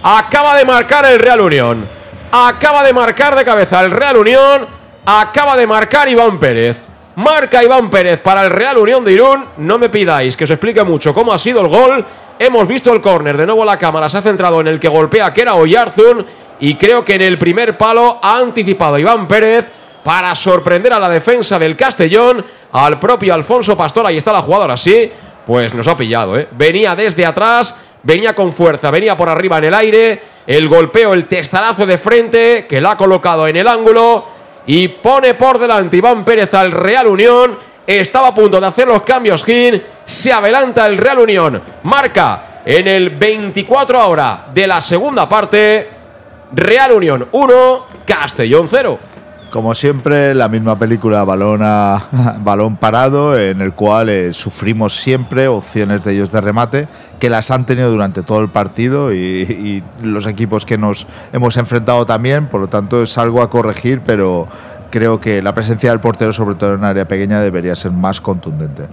Acaba de marcar el Real Unión. Acaba de marcar de cabeza el Real Unión. Acaba de marcar Iván Pérez. Marca Iván Pérez para el Real Unión de Irún. No me pidáis que os explique mucho cómo ha sido el gol. Hemos visto el córner. De nuevo la cámara se ha centrado en el que golpea, que era Oyarzun. Y creo que en el primer palo ha anticipado Iván Pérez para sorprender a la defensa del Castellón, al propio Alfonso Pastor. Ahí está la jugadora, sí. Pues nos ha pillado, ¿eh? Venía desde atrás, venía con fuerza, venía por arriba en el aire. El golpeo, el testarazo de frente, que la ha colocado en el ángulo. Y pone por delante Iván Pérez al Real Unión. Estaba a punto de hacer los cambios Gin. Se adelanta el Real Unión. Marca en el 24 ahora de la segunda parte. Real Unión 1, Castellón 0. Como siempre, la misma película, balón, a- [laughs] balón parado, en el cual eh, sufrimos siempre opciones de ellos de remate, que las han tenido durante todo el partido y, los equipos que nos hemos enfrentado también, por lo tanto es algo a corregir, pero creo que la presencia del portero, sobre todo en área pequeña, debería ser más contundente.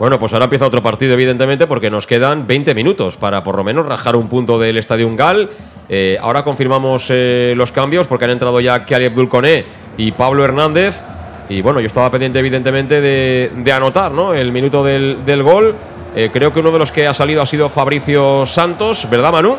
Bueno, pues ahora empieza otro partido, evidentemente, porque nos quedan 20 minutos para por lo menos rajar un punto del Estadio Gal. Eh, ahora confirmamos eh, los cambios porque han entrado ya Kiali Abdul Koné y Pablo Hernández. Y bueno, yo estaba pendiente, evidentemente, de, anotar ¿no? el minuto del, del gol. Eh, creo que uno de los que ha salido ha sido Fabricio Santos, ¿verdad, Manu?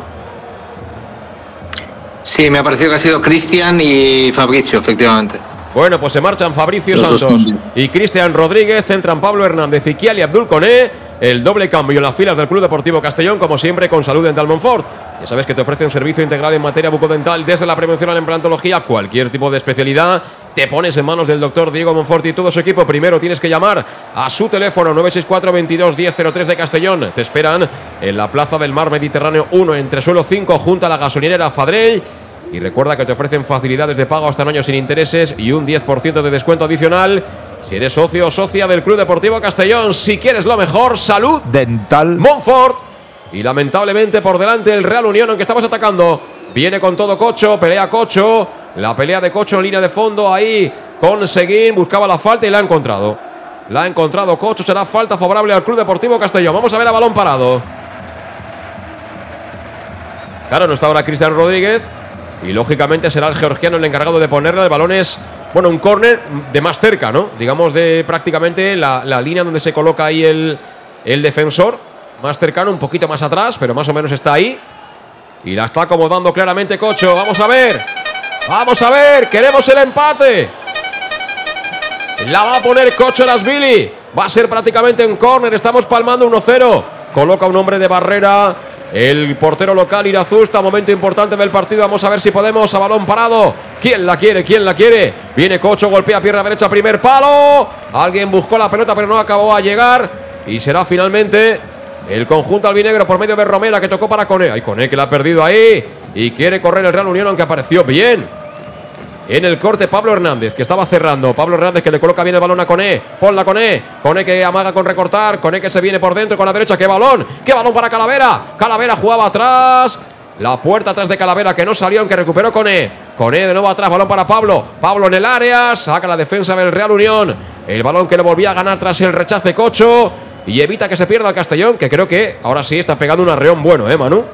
Sí, me ha parecido que ha sido Cristian y Fabricio, efectivamente. Bueno, pues se marchan Fabricio Los Santos y Cristian Rodríguez, entran Pablo Hernández y Kiali Abdul Koné. El doble cambio en las filas del Club Deportivo Castellón, como siempre, con Salud Dental Monfort. Ya sabes que te ofrece un servicio integral en materia bucodental, desde la prevención a la implantología, cualquier tipo de especialidad. Te pones en manos del doctor Diego Monfort y todo su equipo. Primero tienes que llamar a su teléfono 964 22 1003 de Castellón. Te esperan en la Plaza del Mar Mediterráneo 1, entre suelo 5, junto a la gasolinera Fadrell. Y recuerda que te ofrecen facilidades de pago hasta un año sin intereses y un 10% de descuento adicional si eres socio o socia del Club Deportivo Castellón. Si quieres lo mejor, salud. Dental. Monfort. Y lamentablemente por delante el Real Unión, aunque estabas atacando. Viene con todo Cocho, pelea Cocho. La pelea de Cocho en línea de fondo ahí con Seguín. Buscaba la falta y la ha encontrado. La ha encontrado Cocho. Será falta favorable al Club Deportivo Castellón. Vamos a ver a balón parado. Claro, no está ahora Cristian Rodríguez. Y lógicamente será el georgiano el encargado de ponerle el balón es, bueno, un córner de más cerca, ¿no? Digamos de prácticamente la, la línea donde se coloca ahí el, el defensor. Más cercano, un poquito más atrás, pero más o menos está ahí. Y la está acomodando claramente Cocho. Vamos a ver. Vamos a ver. Queremos el empate. La va a poner Cocho Billy. Va a ser prácticamente un córner. Estamos palmando 1-0. Coloca un hombre de barrera. El portero local Irazusta, momento importante del partido. Vamos a ver si podemos a balón parado. ¿Quién la quiere? ¿Quién la quiere? Viene Cocho, golpea pierna derecha, primer palo. Alguien buscó la pelota, pero no acabó a llegar. Y será finalmente el conjunto albinegro por medio de Romera que tocó para Cone. Ay, Cone que la ha perdido ahí. Y quiere correr el Real Unión, aunque apareció bien. En el corte Pablo Hernández, que estaba cerrando. Pablo Hernández que le coloca bien el balón a Coné. Ponla Coné. Coné que amaga con recortar. Coné que se viene por dentro con la derecha. ¡Qué balón! ¡Qué balón para Calavera! Calavera jugaba atrás. La puerta atrás de Calavera que no salió, aunque recuperó Coné. Coné de nuevo atrás, balón para Pablo. Pablo en el área, saca la defensa del Real Unión. El balón que le volvía a ganar tras el rechace Cocho. Y evita que se pierda el Castellón, que creo que ahora sí está pegando un arreón bueno, ¿eh, Manu?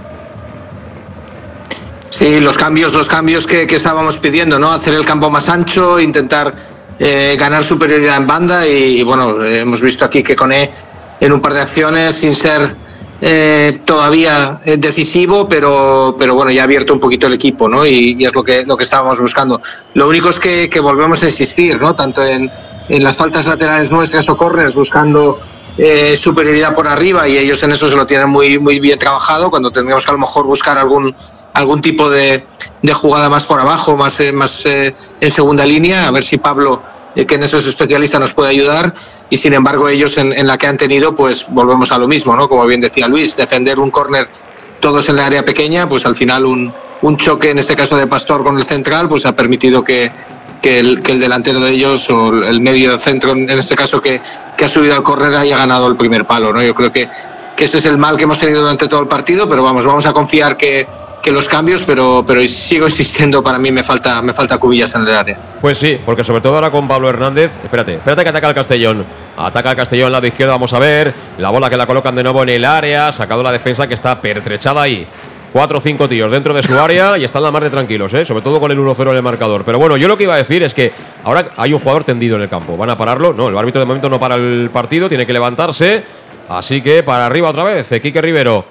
Sí, los cambios, los cambios que, estábamos pidiendo, ¿no? Hacer el campo más ancho, intentar eh, ganar superioridad en banda y, bueno, hemos visto aquí que Cone en un par de acciones sin ser eh, todavía eh, decisivo, pero, pero bueno, ya ha abierto un poquito el equipo, ¿no? Y, es lo que, lo que estábamos buscando. Lo único es que, que volvemos a insistir, ¿no? Tanto en, en las faltas laterales nuestras o corners, buscando eh, superioridad por arriba y ellos en eso se lo tienen muy, muy bien trabajado. Cuando tendríamos que a lo mejor buscar algún, algún tipo de, de jugada más por abajo, más, eh, más eh, en segunda línea, a ver si Pablo, eh, que en eso es especialista, nos puede ayudar. Y sin embargo, ellos en, en, la que han tenido, pues volvemos a lo mismo, ¿no? Como bien decía Luis, defender un córner todos en la área pequeña, pues al final un, un choque, en este caso de Pastor con el central, pues ha permitido que, que el, que el delantero de ellos o el medio centro, en este caso, que, que ha subido al correr haya ganado el primer palo. ¿no? Yo creo que, que ese es el mal que hemos tenido durante todo el partido, pero vamos, vamos a confiar que, que los cambios, pero, pero sigo insistiendo, para mí me falta, me falta cubillas en el área. Pues sí, porque sobre todo ahora con Pablo Hernández, espérate, espérate que ataca el Castellón. Ataca el Castellón lado izquierdo, vamos a ver. La bola que la colocan de nuevo en el área, sacado la defensa que está pertrechada ahí. Cuatro o cinco tíos dentro de su área y están la mar de tranquilos, ¿eh? sobre todo con el 1-0 en el marcador. Pero bueno, yo lo que iba a decir es que ahora hay un jugador tendido en el campo. ¿Van a pararlo? No, el árbitro de momento no para el partido, tiene que levantarse. Así que para arriba otra vez, Quique Rivero,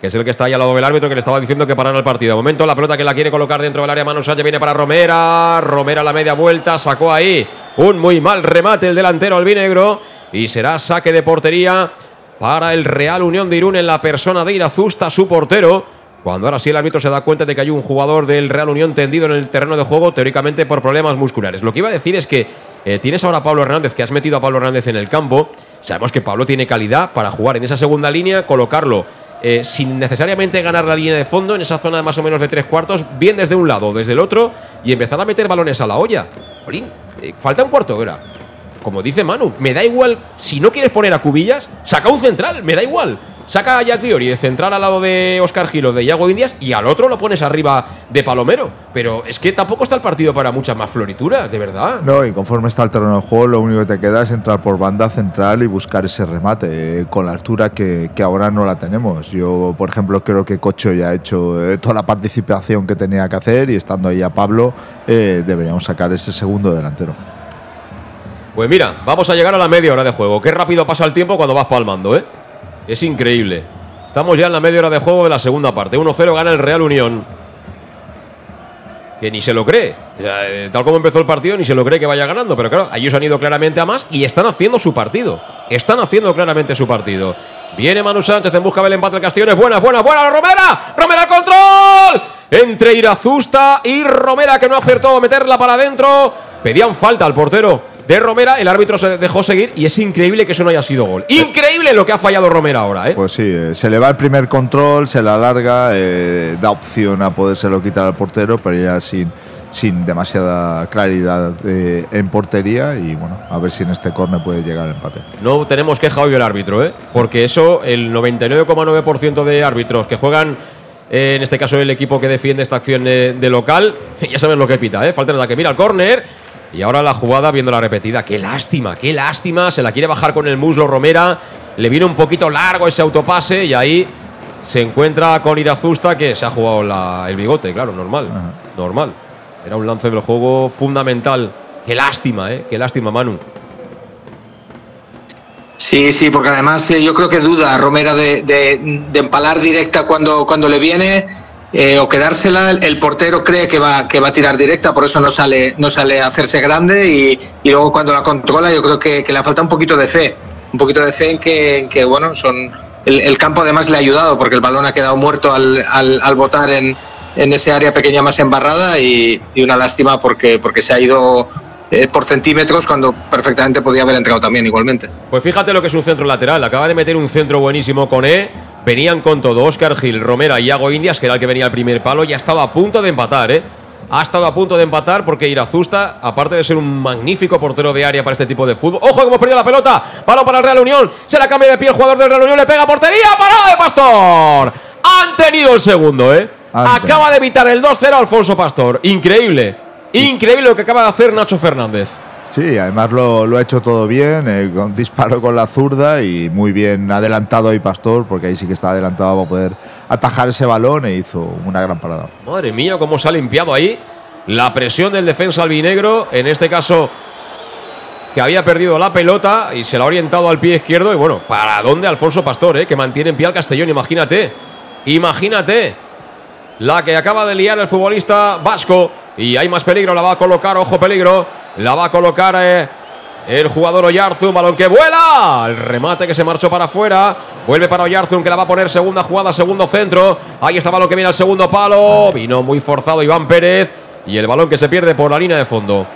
que es el que está ahí al lado del árbitro que le estaba diciendo que parara el partido. De momento la pelota que la quiere colocar dentro del área, Manu viene para Romera. Romera la media vuelta, sacó ahí un muy mal remate el delantero albinegro. Y será saque de portería para el Real Unión de Irún en la persona de Irazusta, su portero. Cuando ahora sí el árbitro se da cuenta de que hay un jugador del Real Unión tendido en el terreno de juego, teóricamente por problemas musculares. Lo que iba a decir es que eh, tienes ahora a Pablo Hernández, que has metido a Pablo Hernández en el campo. Sabemos que Pablo tiene calidad para jugar en esa segunda línea, colocarlo eh, sin necesariamente ganar la línea de fondo, en esa zona más o menos de tres cuartos, bien desde un lado o desde el otro, y empezar a meter balones a la olla. Jolín, eh, falta un cuarto de hora. Como dice Manu, me da igual, si no quieres poner a cubillas, saca un central, me da igual. Saca a Jack Diori de central al lado de Oscar Giro de Iago Indias y al otro lo pones arriba de Palomero. Pero es que tampoco está el partido para mucha más floritura, de verdad. No, y conforme está el terreno de juego, lo único que te queda es entrar por banda central y buscar ese remate eh, con la altura que, que, ahora no la tenemos. Yo, por ejemplo, creo que Cocho ya ha hecho eh, toda la participación que tenía que hacer y estando ahí a Pablo, eh, deberíamos sacar ese segundo delantero. Pues mira, vamos a llegar a la media hora de juego. Qué rápido pasa el tiempo cuando vas palmando, ¿eh? Es increíble. Estamos ya en la media hora de juego de la segunda parte. 1-0 gana el Real Unión. Que ni se lo cree. Eh, tal como empezó el partido, ni se lo cree que vaya ganando. Pero claro, ellos han ido claramente a más y están haciendo su partido. Están haciendo claramente su partido. Viene Manu Sánchez en busca del empate del Castillo. Es buena, buena, buena. Romera. Romera control. Entre Irazusta y Romera que no acertó a meterla para adentro. Pedían falta al portero de Romera, el árbitro se dejó seguir y es increíble que eso no haya sido gol. Increíble lo que ha fallado Romera ahora, ¿eh? Pues sí, eh, se le va el primer control, se la alarga, eh, da opción a podérselo quitar al portero, pero ya sin, sin demasiada claridad eh, en portería y bueno, a ver si en este córner puede llegar el empate. No tenemos queja hoy el árbitro, ¿eh? Porque eso, el 99,9% de árbitros que juegan en este caso el equipo que defiende esta acción de, local, [laughs] ya saben lo que pita, ¿eh? Falta nada que mira el córner y ahora la jugada viendo la repetida. Qué lástima, qué lástima. Se la quiere bajar con el muslo Romera. Le viene un poquito largo ese autopase y ahí se encuentra con Irazusta que se ha jugado la- el bigote, claro, normal. Normal. Era un lance del juego fundamental. Qué lástima, ¿eh? Qué lástima, Manu. Sí, sí, porque además eh, yo creo que duda Romera de, de- de empalar directa cuando, cuando le viene eh, o quedársela. El, portero cree que va, que va a tirar directa, por eso no sale, no sale a hacerse grande y, y luego cuando la controla yo creo que, que le falta un poquito de fe. Un poquito de fe en que, en que bueno, son el, el campo además le ha ayudado porque el balón ha quedado muerto al, al, al botar en, en ese área pequeña más embarrada y, y una lástima porque, porque se ha ido eh, por centímetros cuando perfectamente podía haber entrado también igualmente. Pues fíjate lo que es un centro lateral. Acaba de meter un centro buenísimo con E. Venían con todo Oscar Gil, Romera y Iago Indias, que era el que venía al primer palo, y ha estado a punto de empatar, ¿eh? Ha estado a punto de empatar porque Irazusta, aparte de ser un magnífico portero de área para este tipo de fútbol. ¡Ojo que hemos perdido la pelota! Balón para el Real Unión. Se la cambia de pie el jugador del Real Unión. Le pega portería. ¡Parada de Pastor! Han tenido el segundo, ¿eh? Acaba de evitar el 2-0 Alfonso Pastor. Increíble. Increíble lo que acaba de hacer Nacho Fernández. Sí, además lo, lo ha hecho todo bien, eh, con la zurda y muy bien adelantado ahí Pastor, porque ahí sí que estaba adelantado para poder atajar ese balón e hizo una gran parada. Madre mía, cómo se ha limpiado ahí la presión del defensa albinegro. En este caso, que había perdido la pelota y se la ha orientado al pie izquierdo. Y bueno, ¿para dónde Alfonso Pastor, eh? que mantiene en pie al Castellón? Imagínate, imagínate la que acaba de liar el futbolista vasco. Y hay más peligro, la va a colocar, ojo peligro. La va a colocar eh, el jugador Oyarzun, balón que vuela. El remate que se marchó para afuera. Vuelve para Oyarzun que la va a poner segunda jugada, segundo centro. Ahí está el balón que viene al segundo palo. Vino muy forzado Iván Pérez. Y el balón que se pierde por la línea de fondo.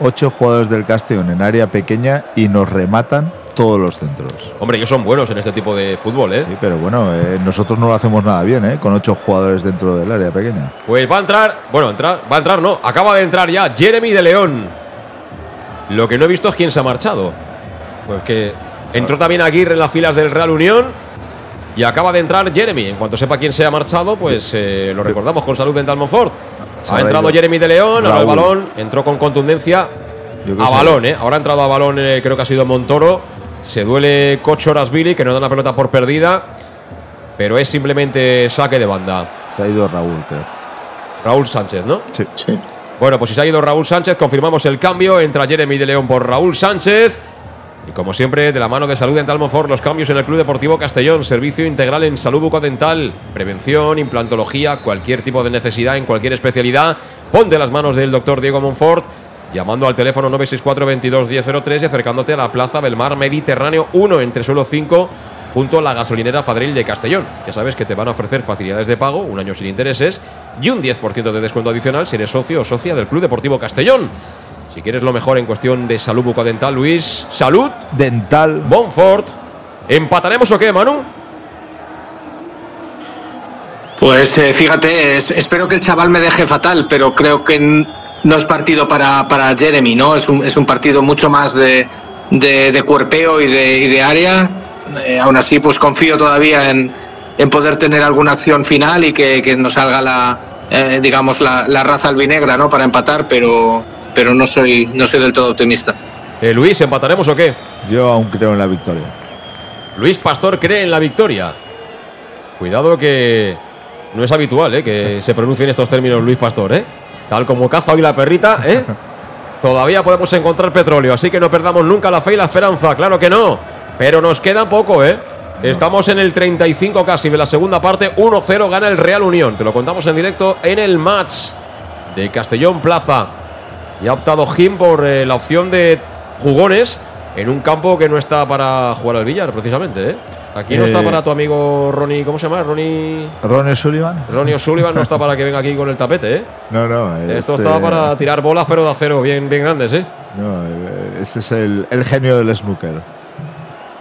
Ocho jugadores del Castellón en área pequeña y nos rematan todos los centros. Hombre, ellos son buenos en este tipo de fútbol, ¿eh? Sí, pero bueno, eh, nosotros no lo hacemos nada bien, ¿eh? Con ocho jugadores dentro del área pequeña. Pues va a entrar, bueno, entrar, va a entrar, no, acaba de entrar ya Jeremy de León. Lo que no he visto es quién se ha marchado. Pues que entró también Aguirre en las filas del Real Unión y acaba de entrar Jeremy. En cuanto sepa quién se ha marchado, pues eh, lo recordamos con salud Dental Monfort. Ha entrado Jeremy de León, ahora el balón entró con contundencia a balón, ¿eh? Ahora ha entrado a balón, eh, creo que ha sido Montoro. Se duele Cocho Rasvili, que no da la pelota por perdida, pero es simplemente saque de banda. Se ha ido Raúl, creo. Raúl Sánchez, ¿no? Sí. Bueno, pues si se ha ido Raúl Sánchez, confirmamos el cambio. Entra Jeremy de León por Raúl Sánchez. Y como siempre, de la mano de Salud Dental Monfort, los cambios en el Club Deportivo Castellón. Servicio integral en salud bucodental, prevención, implantología, cualquier tipo de necesidad en cualquier especialidad. Ponte las manos del doctor Diego Monfort. Llamando al teléfono 964 22 1003 y acercándote a la Plaza Belmar Mediterráneo 1 entre suelo 5 junto a la gasolinera Fadril de Castellón. Ya sabes que te van a ofrecer facilidades de pago, un año sin intereses y un 10% de descuento adicional si eres socio o socia del Club Deportivo Castellón. Si quieres lo mejor en cuestión de salud bucodental, Luis, salud Dental. Bonfort. ¿Empataremos o qué, Manu? Pues eh, fíjate, es- espero que el chaval me deje fatal, pero creo que no es partido para, para Jeremy, ¿no? Es un, es un partido mucho más de, de, de cuerpeo y de, y de área. Eh, aún así, pues confío todavía en, en poder tener alguna acción final y que, que nos salga la, eh, digamos, la, la raza albinegra, ¿no? Para empatar, pero, pero no soy, no soy del todo optimista. Eh, Luis, ¿empataremos o qué? Yo aún creo en la victoria. Luis Pastor cree en la victoria. Cuidado que no es habitual ¿eh? que se pronuncien estos términos Luis Pastor, ¿eh? Tal como caza hoy la perrita, ¿eh? [laughs] Todavía podemos encontrar petróleo, así que no perdamos nunca la fe y la esperanza, claro que no. Pero nos queda poco, ¿eh? Estamos en el 35 casi de la segunda parte, 1-0 gana el Real Unión. Te lo contamos en directo en el match de Castellón Plaza. Y ha optado Jim por eh, la opción de jugones en un campo que no está para jugar al billar, precisamente. ¿eh? Aquí no Eh, está para tu amigo Ronnie, ¿cómo se llama? Ronnie. Ronnie Sullivan. Ronnie O'Sullivan no está para que venga aquí con el tapete, ¿eh? No, no. Esto este- está para tirar bolas, pero de acero bien, bien grandes, ¿eh? No, eh, este es el, el genio del snooker.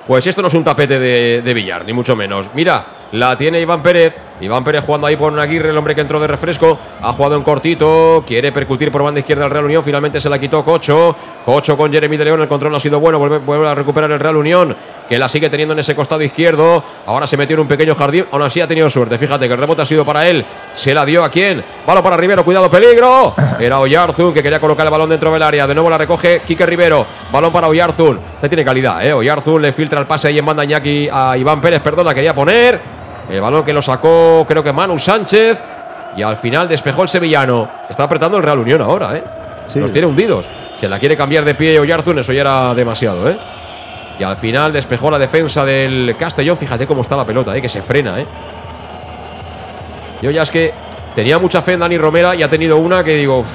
Pues esto no es un tapete de, de billar, ni mucho menos. Mira, la tiene Iván Pérez. Iván Pérez jugando ahí por Aguirre, el hombre que entró de refresco. Ha jugado en cortito. Quiere percutir por banda izquierda al Real Unión. Finalmente se la quitó Cocho. Cocho con Jeremy de León. El control no ha sido bueno. Vuelve, vuelve a recuperar el Real Unión. Que la sigue teniendo en ese costado izquierdo. Ahora se metió en un pequeño jardín. Aún así ha tenido suerte. Fíjate que el rebote ha sido para él. Se la dio a quién. Balón para Rivero. Cuidado, peligro. [coughs] Era Oyarzun que quería colocar el balón dentro del área. De nuevo la recoge Quique Rivero. Balón para Oyarzun. Este tiene calidad, ¿eh? Oyarzun le filtra el pase ahí en banda Iñaki a Iván Pérez. Perdón, la quería poner. El balón que lo sacó, creo que Manu Sánchez. Y al final despejó el sevillano. Está apretando el Real Unión ahora, ¿eh? Los tiene hundidos. Se la quiere cambiar de pie Oyarzun, eso ya era demasiado, ¿eh? Y al final despejó la defensa del Castellón. Fíjate cómo está la pelota, ¿eh? Que se frena, ¿eh? Yo ya es que tenía mucha fe en Dani Romera y ha tenido una que digo. "Uf,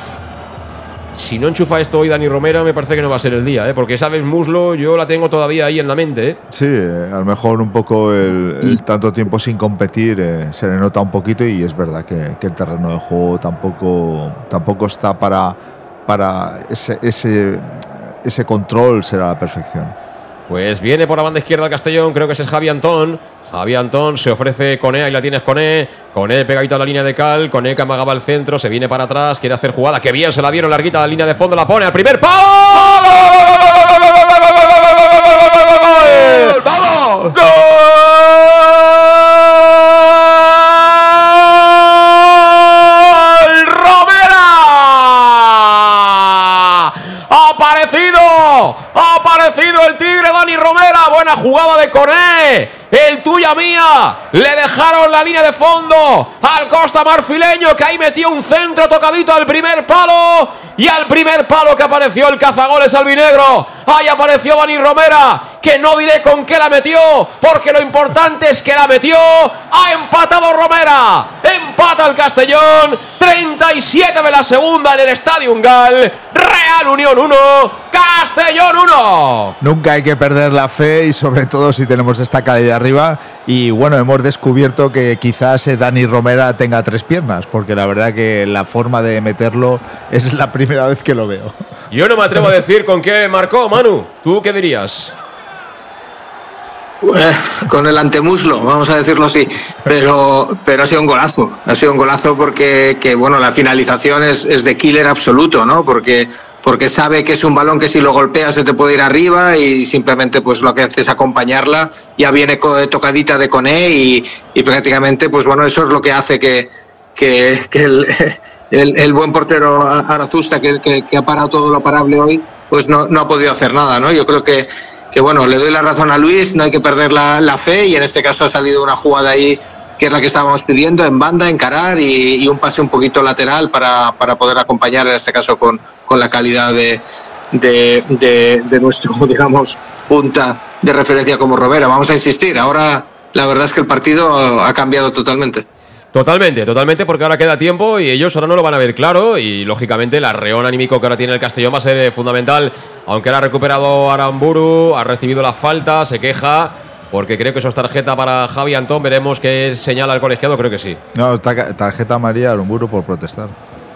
si no enchufa esto hoy Dani Romera, me parece que no va a ser el día, ¿eh? Porque sabes, muslo, yo la tengo todavía ahí en la mente, ¿eh? Sí, eh, a lo mejor un poco el, el tanto tiempo sin competir eh, se le nota un poquito y es verdad que, que el terreno de juego tampoco, tampoco está para, para ese, ese, ese control ser a la perfección. Pues viene por la banda izquierda el Castellón, creo que ese es Javi Antón. Javi Antón se ofrece con E, ahí la tienes con E. Con E pegadito a la línea de cal, con E que amagaba el centro, se viene para atrás, quiere hacer jugada. Que bien se la dieron larguita a la línea de fondo, la pone al primer palo. ¡Vamos! ¡Gol! Dani Romera! ¡Buena jugada de Coné! ¡El tuya mía! Le dejaron la línea de fondo al Costa Marfileño que ahí metió un centro tocadito al primer palo y al primer palo que apareció el cazagoles albinegro. Ahí apareció Dani Romera que no diré con qué la metió porque lo importante es que la metió. Ha empatado Romera. Empata el Castellón. 37 de la segunda en el Estadio Gal. Real Unión 1. Castellón 1. Nunca hay que perder la fe y sobre todo si tenemos esta calidad arriba. Y bueno, hemos descubierto que quizás eh, Dani Romera tenga tres piernas, porque la verdad que la forma de meterlo es [laughs] la primera vez que lo veo. Yo no me atrevo a [laughs] decir con qué marcó, Manu. ¿Tú qué dirías? Eh, con el antemuslo, vamos a decirlo así. Pero, pero ha sido un golazo. Ha sido un golazo porque que, bueno, la finalización es, es de killer absoluto, ¿no? Porque, porque sabe que es un balón que si lo golpeas se te puede ir arriba y simplemente pues lo que hace es acompañarla. Ya viene co- tocadita de Coné y, y prácticamente, pues bueno, eso es lo que hace que, que, [laughs] el, el buen portero Arazusta, que, que, que ha parado todo lo parable hoy, pues no, no ha podido hacer nada, ¿no? Yo creo que, que bueno, le doy la razón a Luis, no hay que perder la, la fe y en este caso ha salido una jugada ahí que es la que estábamos pidiendo, en banda, encarar y, y un pase un poquito lateral para, para poder acompañar en este caso con, con la calidad de, de, de, de nuestro, [laughs] digamos, punta de referencia como Robera. Vamos a insistir, ahora la verdad es que el partido ha cambiado totalmente. Totalmente, totalmente, porque ahora queda tiempo y ellos ahora no lo van a ver claro. Y lógicamente, el arreón anímico que ahora tiene el Castellón va a ser eh, fundamental. Aunque ahora ha recuperado Aramburu, ha recibido la falta, se queja. Porque creo que eso es tarjeta para Javi Antón. Veremos qué señala el colegiado, creo que sí. No, ta- tarjeta María Arumburu por protestar.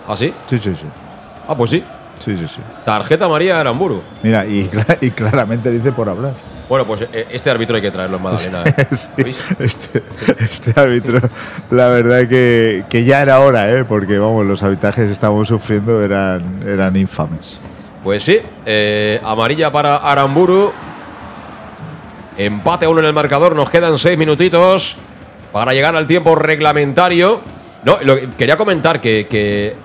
¿Ah, sí? Sí, sí, sí. Ah, pues sí. Sí, sí, sí. Tarjeta María Aramburu. Mira, y, cla- y claramente dice por hablar. Bueno, pues eh, este árbitro hay que traerlo en Magdalena. [laughs] ¿eh? Sí, este, este árbitro, la verdad que, que ya era hora, ¿eh? porque vamos, los arbitrajes que estábamos sufriendo eran, eran infames. Pues sí, eh, amarilla para Aramburu. Empate a uno en el marcador, nos quedan seis minutitos para llegar al tiempo reglamentario. No, quería comentar que, que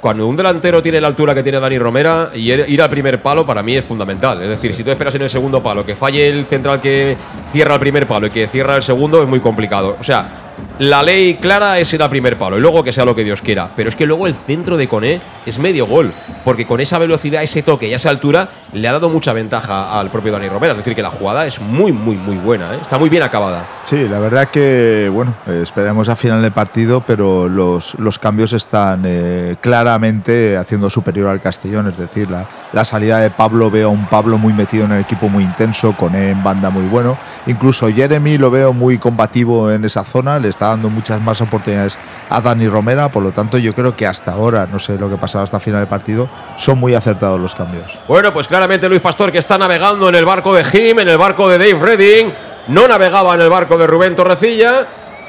cuando un delantero tiene la altura que tiene Dani Romera y ir al primer palo para mí es fundamental. Es decir, si tú esperas en el segundo palo que falle el central que cierra el primer palo y que cierra el segundo es muy complicado. O sea, la ley clara es ir al primer palo y luego que sea lo que Dios quiera. Pero es que luego el centro de Coné es medio gol. Porque con esa velocidad, ese toque y esa altura le ha dado mucha ventaja al propio Dani Romera. Es decir, que la jugada es muy, muy, muy buena. ¿eh? Está muy bien acabada. Sí, la verdad que, bueno, esperemos a final de partido, pero los, los cambios están eh, claramente haciendo superior al Castellón. Es decir, la, la salida de Pablo, veo a un Pablo muy metido en el equipo, muy intenso, con él en banda muy bueno. Incluso Jeremy lo veo muy combativo en esa zona, le está dando muchas más oportunidades a Dani Romera. Por lo tanto, yo creo que hasta ahora, no sé lo que pasará hasta final de partido, son muy acertados los cambios. Bueno, pues claramente Luis Pastor que está navegando en el barco de Jim, en el barco de Dave Redding. No navegaba en el barco de Rubén Torrecilla.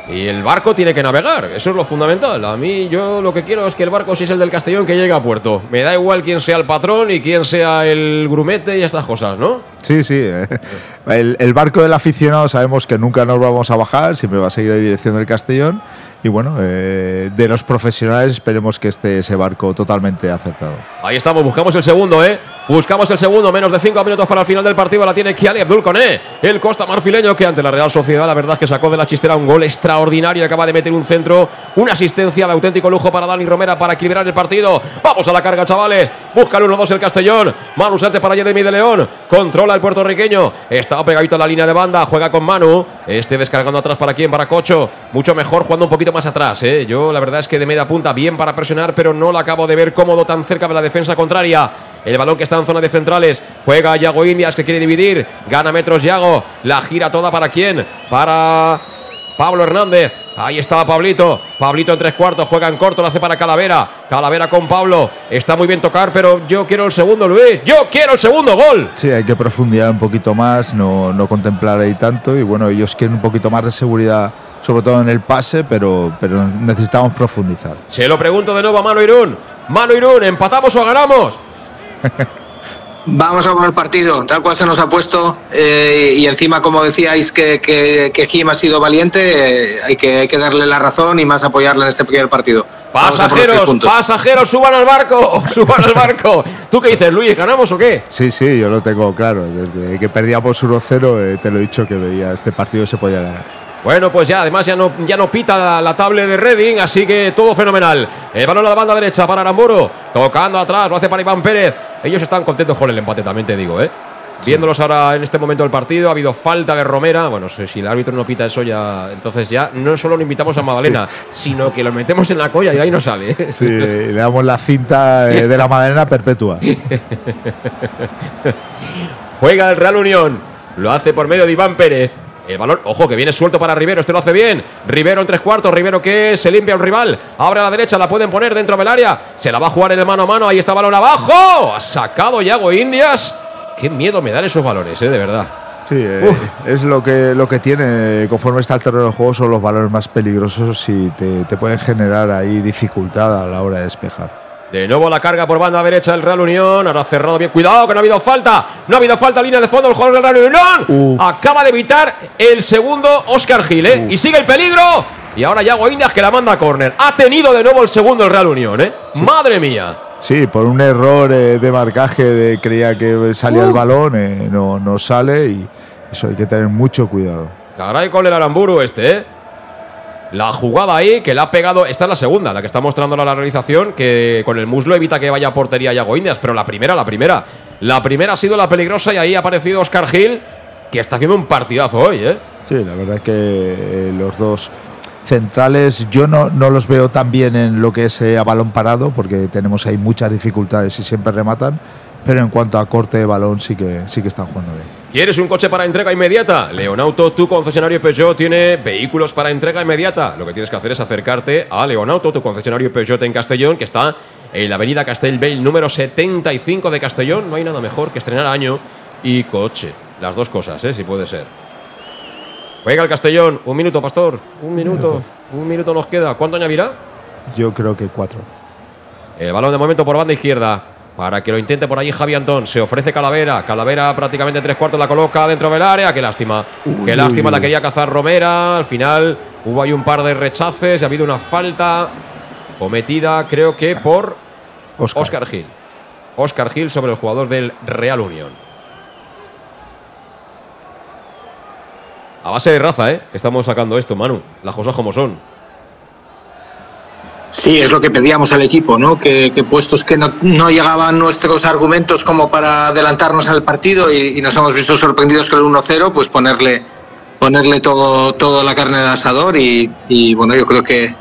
Y el barco tiene que navegar, eso es lo fundamental. A mí yo lo que quiero es que el barco, si es el del Castellón, que llegue a puerto. Me da igual quién sea el patrón y quién sea el grumete y estas cosas, ¿no? Sí, sí. eh. El, el barco del aficionado sabemos que nunca nos vamos a bajar, siempre va a seguir en dirección del Castellón. Y bueno, eh, de los profesionales esperemos que esté ese barco totalmente acertado. Ahí estamos, buscamos el segundo, ¿eh? Buscamos el segundo, menos de cinco minutos para el final del partido. La tiene Kiali Abdul Koné, el costa marfileño que ante la Real Sociedad, la verdad es que sacó de la chistera un gol extraordinario. Acaba de meter un centro, una asistencia de auténtico lujo para Dani Romera para equilibrar el partido. Vamos a la carga, chavales. Busca el 1-2 el Castellón. Manu Sánchez para Jeremy de León. Controla el puertorriqueño. Está pegadito a la línea de banda. Juega con Manu. Este descargando atrás para quién? Para Cocho. Mucho mejor jugando un poquito más atrás, ¿eh? Yo la verdad es que de media punta bien para presionar, pero no la acabo de ver cómodo tan cerca de la defensa contraria. El balón que está en zona de centrales. Juega Yago Indias que quiere dividir. Gana metros Yago. La gira toda para quién? Para Pablo Hernández. Ahí estaba Pablito. Pablito en tres cuartos. Juega en corto. Lo hace para Calavera. Calavera con Pablo. Está muy bien tocar, pero yo quiero el segundo, Luis. Yo quiero el segundo gol. Sí, hay que profundizar un poquito más, no, no contemplar ahí tanto. Y bueno, ellos quieren un poquito más de seguridad, sobre todo en el pase, pero, pero necesitamos profundizar. Se lo pregunto de nuevo a Mano Irún. Mano Irún, ¿empatamos o ganamos? [laughs] Vamos a por el partido, tal cual se nos ha puesto. eh, y encima, como decíais, que, que, que Jim ha sido valiente, eh, hay, que, hay que darle la razón y más apoyarle en este primer partido. Pasajeros, pasajeros, suban al barco, [laughs] suban al barco. ¿Tú qué dices, Luis? ¿Ganamos o qué? Sí, sí, yo lo tengo claro. Desde que perdíamos 1-0, eh, te lo he dicho que veía este partido se podía ganar. Bueno, pues ya, además ya no, ya no pita la, la tablet de Reading, así que todo fenomenal. El balón a la banda derecha para Aramburu, tocando atrás, lo hace para Iván Pérez. Ellos están contentos con el empate, también te digo, ¿eh? Viéndolos ahora en este momento del partido, ha habido falta de Romera. Bueno, si si el árbitro no pita eso ya, entonces ya no solo lo invitamos a Magdalena, sino que lo metemos en la colla y ahí no sale. ¿eh? Sí, le damos la cinta eh, de la madera perpetua. [laughs] Juega el Real Unión. Lo hace por medio de Iván Pérez. El balón, ojo, que viene suelto para Rivero. Este lo hace bien. Rivero en tres cuartos. Rivero que se limpia un rival. Abre a la derecha, la pueden poner dentro del área. Se la va a jugar en el mano a mano. Ahí está el balón abajo. Ha sacado Yago Indias. Qué miedo me dan esos balones, eh, de verdad. Sí, eh, es lo que, lo que tiene, conforme está el terreno de juego, son los valores más peligrosos y te, te pueden generar ahí dificultad a la hora de despejar. De nuevo la carga por banda derecha del Real Unión. Ahora cerrado bien. Cuidado que no ha habido falta. No ha habido falta. Línea de fondo. El jugador del Real Unión. Acaba de evitar el segundo Oscar Gil. ¿eh? Y sigue el peligro. Y ahora Yago Indias que la manda a córner. Ha tenido de nuevo el segundo el Real Unión. ¿eh? Madre mía. Sí, por un error eh, de marcaje, de, creía que salía el balón, eh, no, no sale y eso hay que tener mucho cuidado. Caray con el Aramburu este, ¿eh? La jugada ahí que le ha pegado. Esta es la segunda, la que está mostrando la realización. Que con el muslo evita que vaya a portería Yago Indias. Pero la primera, la primera. La primera ha sido la peligrosa y ahí ha aparecido Oscar Gil. Que está haciendo un partidazo hoy, ¿eh? Sí, la verdad es que eh, los dos centrales yo no, no los veo tan bien en lo que es eh, a balón parado, porque tenemos ahí muchas dificultades y siempre rematan. Pero en cuanto a corte de balón, sí que, sí que están jugando bien. ¿Quieres un coche para entrega inmediata? Leonauto, tu concesionario Peugeot, tiene vehículos para entrega inmediata. Lo que tienes que hacer es acercarte a Leonauto, tu concesionario Peugeot en Castellón, que está en la avenida Castellbell número 75 de Castellón. No hay nada mejor que estrenar año y coche. Las dos cosas, ¿eh? si puede ser. Juega el Castellón. Un minuto, Pastor. Un minuto. Un minuto nos queda. ¿Cuánto añadirá? Yo creo que cuatro. El balón de momento por banda izquierda. Para que lo intente por allí Javi Antón. Se ofrece Calavera. Calavera prácticamente tres cuartos la coloca dentro del área. Qué lástima. Uy, Qué lástima uy, la quería cazar Romera. Al final hubo ahí un par de rechaces. Ha habido una falta cometida, creo que por Oscar, Gil. Oscar Gil sobre el jugador del Real Unión. A base de raza, ¿eh? Estamos sacando esto, Manu. Las cosas como son. Sí, es lo que pedíamos al equipo, ¿no? Que, que puestos que no, no llegaban nuestros argumentos como para adelantarnos al partido y, nos hemos visto sorprendidos con el 1-0, pues ponerle ponerle todo toda la carne del asador y, bueno, yo creo que,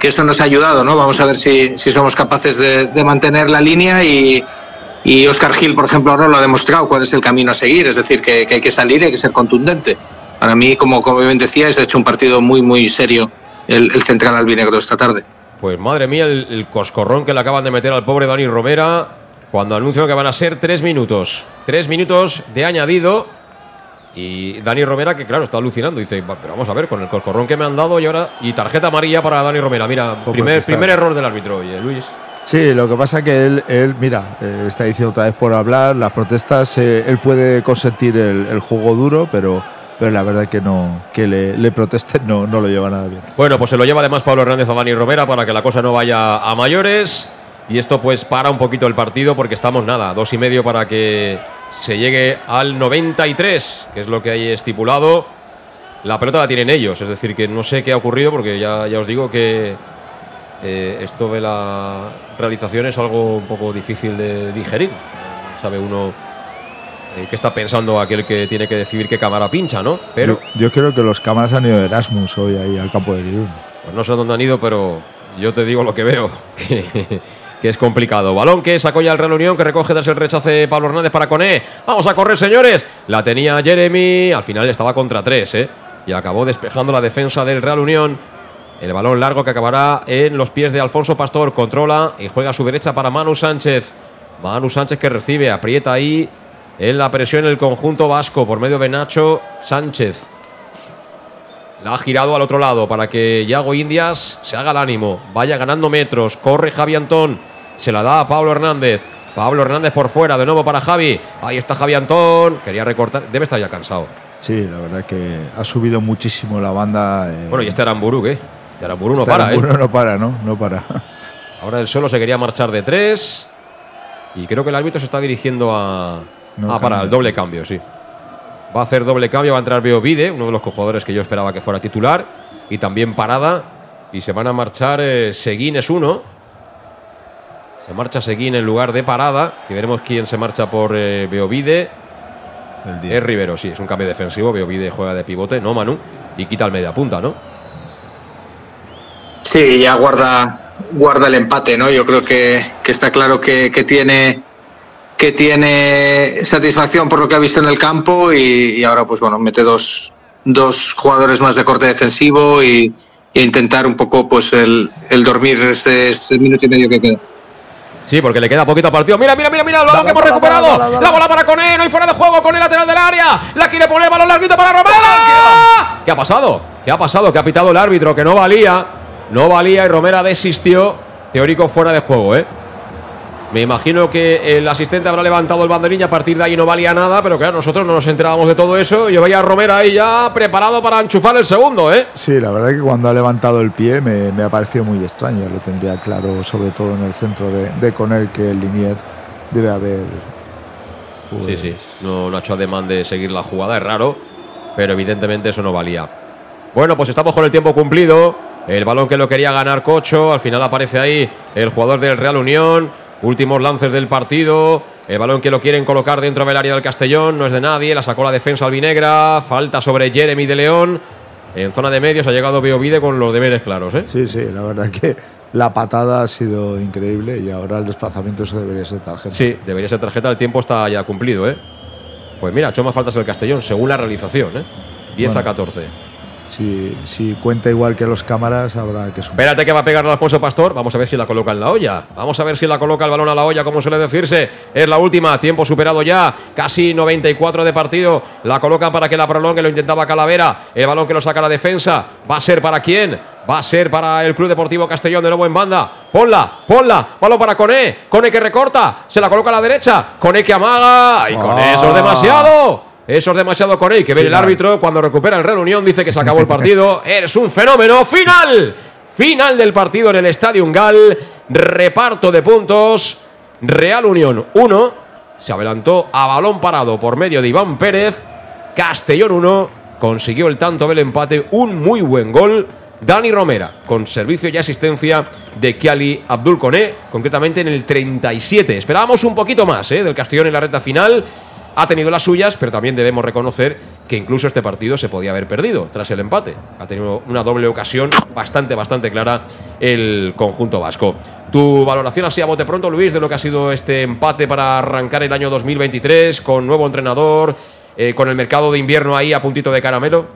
que eso nos ha ayudado, ¿no? Vamos a ver si, si somos capaces de, mantener la línea y, y Oscar Gil, por ejemplo, ahora lo ha demostrado cuál es el camino a seguir, es decir, que, hay que salir y hay que ser contundente. Para mí, como, como bien decía, ha hecho un partido muy, muy serio el central albinegro esta tarde. Pues madre mía, el, el coscorrón que le acaban de meter al pobre Dani Romera cuando anuncian que van a ser tres minutos. Tres minutos de añadido. Y Dani Romera, que claro, está alucinando. Dice, "Va, pero vamos a ver, con el coscorrón que me han dado y ahora. Y tarjeta amarilla para Dani Romera. Mira, primer, primer error del árbitro, oye, Luis. Sí, lo que pasa que él, él mira, eh, está diciendo otra vez por hablar, las protestas, eh, él puede consentir el, el juego duro, pero, pero la verdad que no, que le, le no, no lo lleva nada bien. Bueno, pues se lo lleva además Pablo Hernández a Dani Romera para que la cosa no vaya a mayores. Y esto pues para un poquito el partido porque estamos nada, dos y medio para que se llegue al 93, que es lo que hay estipulado. La pelota la tienen ellos, es decir, que no sé qué ha ocurrido porque ya, ya os digo que eh, esto de la realización es algo un poco difícil de digerir. Sabe uno eh, qué está pensando aquel que tiene que decidir qué cámara pincha, ¿no? Pero Yo, yo creo que los cámaras han ido de Erasmus hoy ahí al campo de Irún. Pues no sé dónde han ido, pero yo te digo lo que veo, [laughs] que, que es complicado. Balón que sacó ya el Real Unión, que recoge tras el rechace Pablo Hernández para Coné. Vamos a correr, señores. La tenía Jeremy, al final estaba contra tres, ¿eh? Y acabó despejando la defensa del Real Unión. El balón largo que acabará en los pies de Alfonso Pastor. Controla y juega a su derecha para Manu Sánchez. Manu Sánchez que recibe, aprieta ahí en la presión el conjunto vasco por medio de Nacho Sánchez. La ha girado al otro lado para que Yago Indias se haga el ánimo. Vaya ganando metros. Corre Javi Antón. Se la da a Pablo Hernández. Pablo Hernández por fuera. De nuevo para Javi. Ahí está Javi Antón. Quería recortar. Debe estar ya cansado. Sí, la verdad que ha subido muchísimo la banda. eh, Bueno, y este Aramburu, ¿qué? Este Aramburu no este para, ¿eh? Aramburu no para, ¿no? No para. Ahora el solo se quería marchar de tres. Y creo que el árbitro se está dirigiendo a. No ah, para el doble cambio, sí. Va a hacer doble cambio, va a entrar Beovide, uno de los jugadores que yo esperaba que fuera titular. Y también Parada. Y se van a marchar eh, Seguín es uno. Se marcha Seguín en lugar de Parada. Que veremos quién se marcha por eh, Beovide. Es Rivero, sí, es un cambio defensivo. Beovide juega de pivote, no Manu. Y quita el media punta, ¿no? Sí, ya guarda, guarda el empate, ¿no? Yo creo que, que está claro que, que tiene que tiene satisfacción por lo que ha visto en el campo y, y ahora pues bueno, mete dos, dos jugadores más de corte defensivo y, y intentar un poco pues el, el dormir este, este minuto y medio que queda. Sí, porque le queda poquito partido. Mira, mira, mira, mira, el balón que hemos recuperado. La bola para Coné, no hay fuera de juego con el lateral del área. La quiere poner, balón larguito para Romera. ¿Qué ha pasado? ¿Qué ha pasado? Que ha pitado el árbitro, que no valía. No valía y Romera desistió. Teórico fuera de juego, ¿eh? Me imagino que el asistente habrá levantado el banderín y a partir de ahí no valía nada, pero claro, nosotros no nos enterábamos de todo eso. Yo veía a Romera ahí ya preparado para enchufar el segundo, ¿eh? Sí, la verdad que cuando ha levantado el pie me, me ha parecido muy extraño. Ya lo tendría claro, sobre todo en el centro de, de Conel, que el Linier debe haber. pues, Sí, sí. No, no ha hecho ademán de seguir la jugada, es raro. Pero evidentemente eso no valía. Bueno, pues estamos con el tiempo cumplido. El balón que lo quería ganar Cocho. Al final aparece ahí el jugador del Real Unión. Últimos lances del partido. El balón que lo quieren colocar dentro del área del Castellón. No es de nadie. La sacó la defensa albinegra. Falta sobre Jeremy de León. En zona de medios ha llegado Beovide con los deberes claros, ¿eh? Sí, sí, la verdad que la patada ha sido increíble y ahora el desplazamiento eso debería ser tarjeta. Sí, debería ser tarjeta. El tiempo está ya cumplido, ¿eh? Pues mira, ha hecho más faltas el Castellón, según la realización, ¿eh? 10 a Bueno. 14. Si, si cuenta igual que los cámaras, habrá que sumar. Espérate que va a pegar Alfonso Pastor. Vamos a ver si la coloca en la olla. Vamos a ver si la coloca el balón a la olla, como suele decirse. Es la última, tiempo superado ya. Casi 94 de partido. La colocan para que la prolongue. Lo intentaba Calavera. El balón que lo saca la defensa. ¿Va a ser para quién? Va a ser para el Club Deportivo Castellón de nuevo en banda. Ponla, ponla. Balón para Coné. Coné que recorta. Se la coloca a la derecha. Coné que amaga. Y Coné, eso es demasiado. Eso es demasiado Coné. Que ve el árbitro cuando recupera el Real Unión. Dice que se acabó el partido. [laughs] Eres un fenómeno. Final. Final del partido en el Estadio Gal. Reparto de puntos. Real Unión 1. Se adelantó a balón parado por medio de Iván Pérez. Castellón 1. Consiguió el tanto del empate. Un muy buen gol. Dani Romera, con servicio y asistencia de Kiali Abdul Koné, concretamente en el 37. Esperábamos un poquito más ¿eh? del Castellón en la recta final. Ha tenido las suyas, pero también debemos reconocer que incluso este partido se podía haber perdido tras el empate. Ha tenido una doble ocasión bastante, bastante clara el conjunto vasco. Tu valoración así a bote pronto, Luis, de lo que ha sido este empate para arrancar el año 2023 con nuevo entrenador, eh, con el mercado de invierno ahí a puntito de caramelo.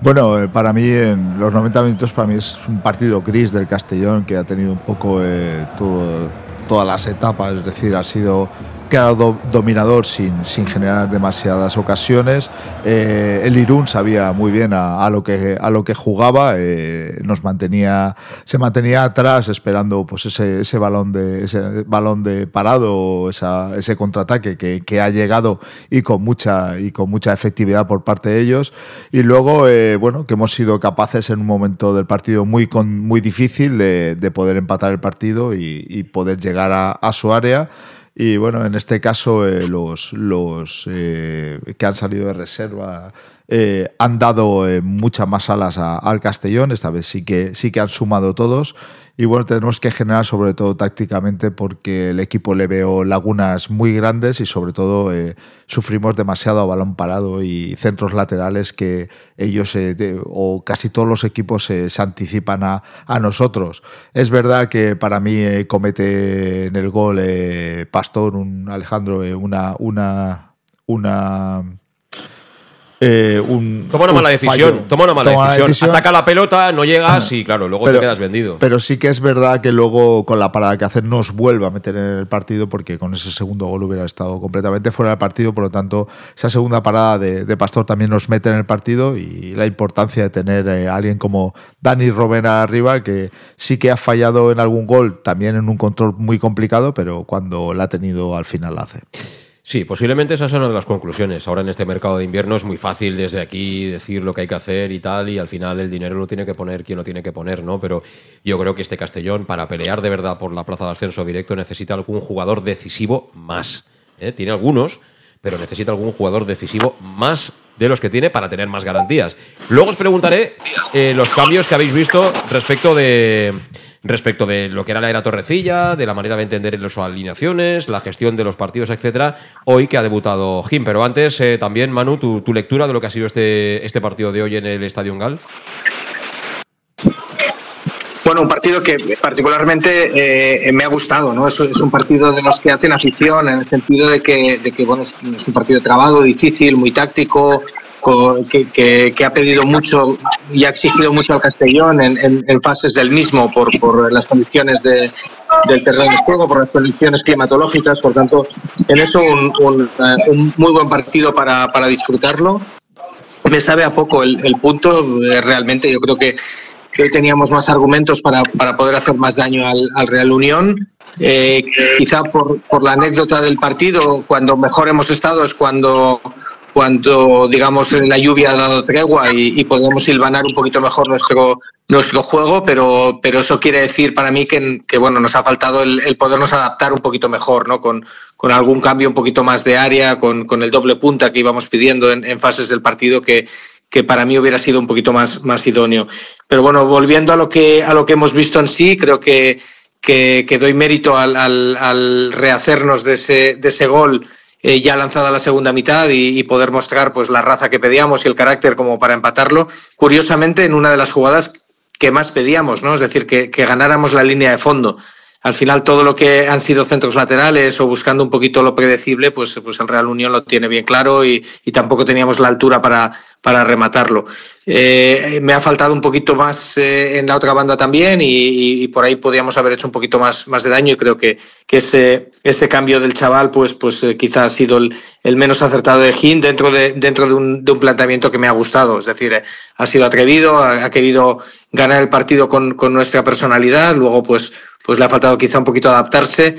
Bueno, eh, para mí en los 90 minutos para mí es un partido gris del Castellón que ha tenido un poco eh, todas las etapas, es decir, ha sido dominador sin, sin generar demasiadas ocasiones. Eh, el Irún sabía muy bien a, lo, que, a lo que jugaba, eh, nos mantenía, se mantenía atrás esperando pues ese, ese balón de ese balón de parado, esa, ese contraataque que, que, ha llegado y con mucha y con mucha efectividad por parte de ellos. Y luego, eh, bueno, que hemos sido capaces en un momento del partido muy, con, muy difícil de, de poder empatar el partido y, y poder llegar a, a su área. Y bueno, en este caso eh, los, los eh, que han salido de reserva eh, han dado eh, muchas más alas a, al Castellón, esta vez sí que, sí que han sumado todos. Y bueno, tenemos que generar sobre todo tácticamente porque el equipo le veo lagunas muy grandes y sobre todo eh, sufrimos demasiado a balón parado y centros laterales que ellos eh, de, o casi todos los equipos eh, se anticipan a, a, nosotros. Es verdad que para mí eh, comete en el gol Pastor, un Alejandro, una, una, una eh, un, toma una un mala decisión, fallo. toma una mala toma decisión. decisión. Ataca la pelota, no llegas y claro, luego pero, te quedas vendido. Pero sí que es verdad que luego con la parada que hace nos vuelve a meter en el partido porque con ese segundo gol hubiera estado completamente fuera del partido, por lo tanto esa segunda parada de, de Pastor también nos mete en el partido y la importancia de tener eh, a alguien como Dani Robena arriba que sí que ha fallado en algún gol, también en un control muy complicado, pero cuando la ha tenido al final la hace. Sí, posiblemente esa es una de las conclusiones. Ahora en este mercado de invierno es muy fácil desde aquí decir lo que hay que hacer y tal, y al final el dinero lo tiene que poner quien lo tiene que poner, ¿no? Pero yo creo que este Castellón, para pelear de verdad por la plaza de ascenso directo, necesita algún jugador decisivo más. ¿eh? Tiene algunos, pero necesita algún jugador decisivo más de los que tiene para tener más garantías. Luego os preguntaré eh, los cambios que habéis visto respecto de respecto de lo que era la era Torrecilla, de la manera de entender las alineaciones, la gestión de los partidos, etcétera, hoy que ha debutado Jim. Pero antes, eh, también, Manu, tu, tu, lectura de lo que ha sido este, este partido de hoy en el Estadio Gal. Bueno, un partido que particularmente eh, me ha gustado, ¿no? Es, es, un partido de los que hacen afición, en el sentido de que, de que bueno, es un partido trabado, difícil, muy táctico, que, que, que, ha pedido mucho y ha exigido mucho al Castellón en, en, en fases del mismo por, por las condiciones de, del terreno de juego, por las condiciones climatológicas. Por tanto, en eso un, un, un muy buen partido para, para, disfrutarlo. Me sabe a poco el, el punto, eh, realmente yo creo que, que hoy teníamos más argumentos para, para poder hacer más daño al, al Real Unión. Eh, quizá por, por la anécdota del partido, cuando mejor hemos estado es cuando cuando, digamos, la lluvia ha dado tregua y, podemos hilvanar un poquito mejor nuestro, nuestro juego, pero, pero eso quiere decir para mí que, que bueno, nos ha faltado el, podernos adaptar un poquito mejor, ¿no? Con, con algún cambio un poquito más de área, con, con el doble punta que íbamos pidiendo en, fases del partido que, que para mí hubiera sido un poquito más, más idóneo. Pero bueno, volviendo a lo que, a lo que hemos visto en sí, creo que, que, que doy mérito al, al, al rehacernos de ese, de ese gol eh, ya lanzada la segunda mitad y, poder mostrar pues la raza que pedíamos y el carácter como para empatarlo. Curiosamente, en una de las jugadas que más pedíamos, ¿no? Es decir, que, que ganáramos la línea de fondo. Al final, todo lo que han sido centros laterales o buscando un poquito lo predecible, pues, pues el Real Unión lo tiene bien claro y, y tampoco teníamos la altura para, para rematarlo. Eh, me ha faltado un poquito más eh, en la otra banda también y, por ahí podíamos haber hecho un poquito más, más de daño y creo que, que ese, ese cambio del chaval pues, pues eh, quizás ha sido el, menos acertado de Gin dentro, de, dentro de, un, de un planteamiento que me ha gustado. Es decir, ha sido atrevido, ha, querido ganar el partido con, con, nuestra personalidad, luego pues, pues le ha faltado quizá un poquito adaptarse,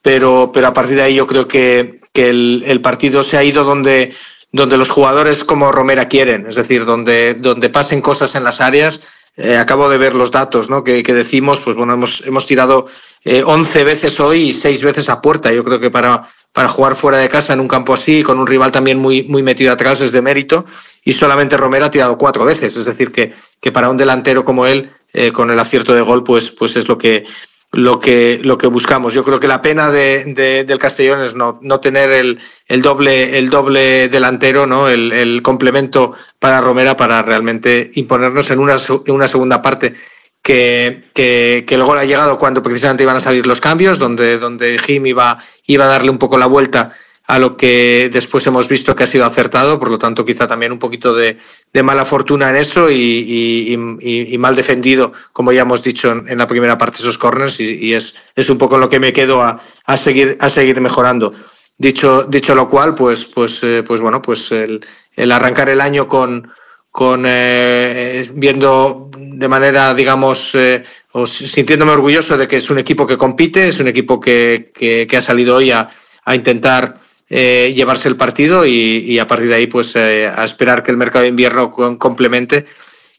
pero, pero a partir de ahí yo creo que, que el partido se ha ido donde donde los jugadores como Romera quieren, es decir, donde, donde pasen cosas en las áreas. Eh, acabo de ver los datos ¿no? que, que decimos, pues bueno, hemos, hemos tirado eh, 11 veces hoy y 6 veces a puerta. Yo creo que para, para jugar fuera de casa en un campo así, con un rival también muy, muy metido atrás, es de mérito. Y solamente Romera ha tirado cuatro veces. Es decir, que, que para un delantero como él, eh, con el acierto de gol, pues, pues es lo que, lo que, lo que buscamos. Yo creo que la pena de, de, del Castellón es no, no tener el, el, doble, el doble delantero, ¿no? El, el, complemento para Romera para realmente imponernos en una, en una segunda parte. Que, que, que, el gol ha llegado cuando precisamente iban a salir los cambios, donde, donde Jim iba, iba a darle un poco la vuelta a lo que después hemos visto que ha sido acertado, por lo tanto quizá también un poquito de, de mala fortuna en eso y, y, mal defendido, como ya hemos dicho en, en la primera parte, esos corners y, es, es, un poco lo que me quedo a, a, seguir, a seguir mejorando. Dicho, dicho lo cual, pues, pues, eh, pues bueno, pues el, el, arrancar el año con, con eh, viendo de manera, digamos, eh, o sintiéndome orgulloso de que es un equipo que compite, es un equipo que, que, que ha salido hoy a, a intentar eh, llevarse el partido y, y, a partir de ahí, pues eh, a esperar que el mercado de invierno complemente.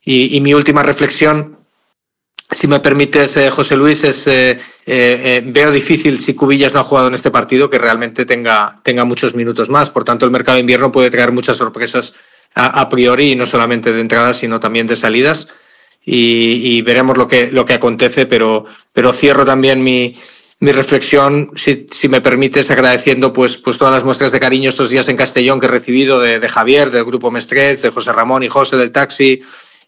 Y, y mi última reflexión si me permites, eh, José Luis, es, eh, eh, veo difícil si Cubillas no ha jugado en este partido que realmente tenga, tenga muchos minutos más. Por tanto, el mercado de invierno puede traer muchas sorpresas a, a priori, y no solamente de entradas, sino también de salidas. Y, y, veremos lo que, lo que acontece, pero, pero cierro también mi, mi reflexión, si, si, me permites, agradeciendo pues, pues todas las muestras de cariño estos días en Castellón que he recibido de, Javier, del grupo Mestrets, de José Ramón y José del Taxi,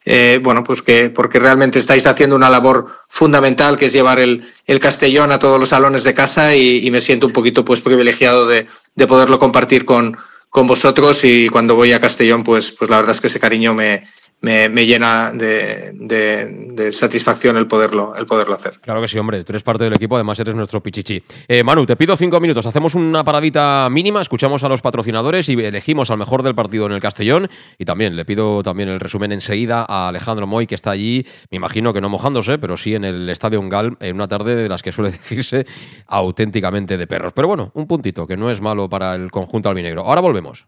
eh, bueno, pues que porque realmente estáis haciendo una labor fundamental que es llevar el, el Castellón a todos los salones de casa y, y me siento un poquito pues privilegiado de, de poderlo compartir con, con vosotros y cuando voy a Castellón pues, pues la verdad es que ese cariño me, me, llena de, satisfacción el poderlo, el poderlo hacer. Claro que sí, hombre. Tú eres parte del equipo, además eres nuestro pichichi. Eh, Manu, te pido cinco minutos. Hacemos una paradita mínima, escuchamos a los patrocinadores y elegimos al mejor del partido en el Castellón. Y también le pido también el resumen enseguida a Alejandro Moy, que está allí, me imagino que no mojándose, pero sí en el Estadio Ungal, en una tarde de las que suele [laughs] decirse auténticamente de perros. Pero bueno, un puntito, que no es malo para el conjunto albinegro. Ahora volvemos.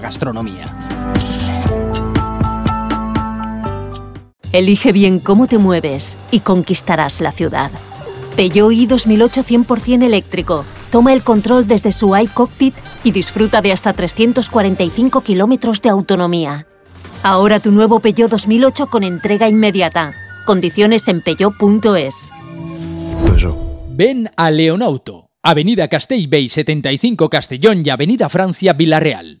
gastronomía. Elige bien cómo te mueves y conquistarás la ciudad. Peugeot i 2008 100% eléctrico. Toma el control desde su iCockpit y disfruta de hasta 345 kilómetros de autonomía. Ahora tu nuevo Peugeot 2008 con entrega inmediata. Condiciones en peugeot.es. Ven a Leonauto, Avenida Castellbey 75 Castellón y Avenida Francia Villarreal.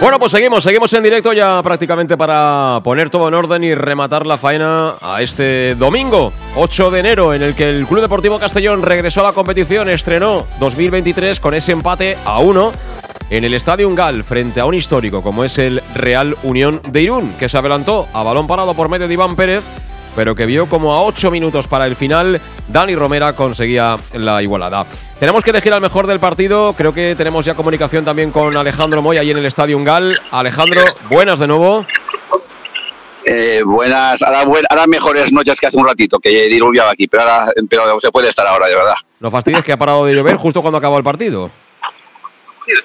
Bueno, pues seguimos, seguimos en directo ya prácticamente para poner todo en orden y rematar la faena a este domingo, 8 de enero, en el que el Club Deportivo Castellón regresó a la competición, estrenó 2023 con ese empate a 1 en el Estadio Gal frente a un histórico como es el Real Unión de Irún, que se adelantó a balón parado por medio de Iván Pérez, pero que vio como a 8 minutos para el final Dani Romera conseguía la igualada. Tenemos que elegir al mejor del partido. Creo que tenemos ya comunicación también con Alejandro Moy ahí en el Estadio Gal. Alejandro, buenas de nuevo. Eh, buenas, ahora, ahora mejores noches que hace un ratito, que diluviaba aquí, pero ahora pero se puede estar ahora, de verdad. No fastidies que ha parado de llover justo cuando acabó el partido.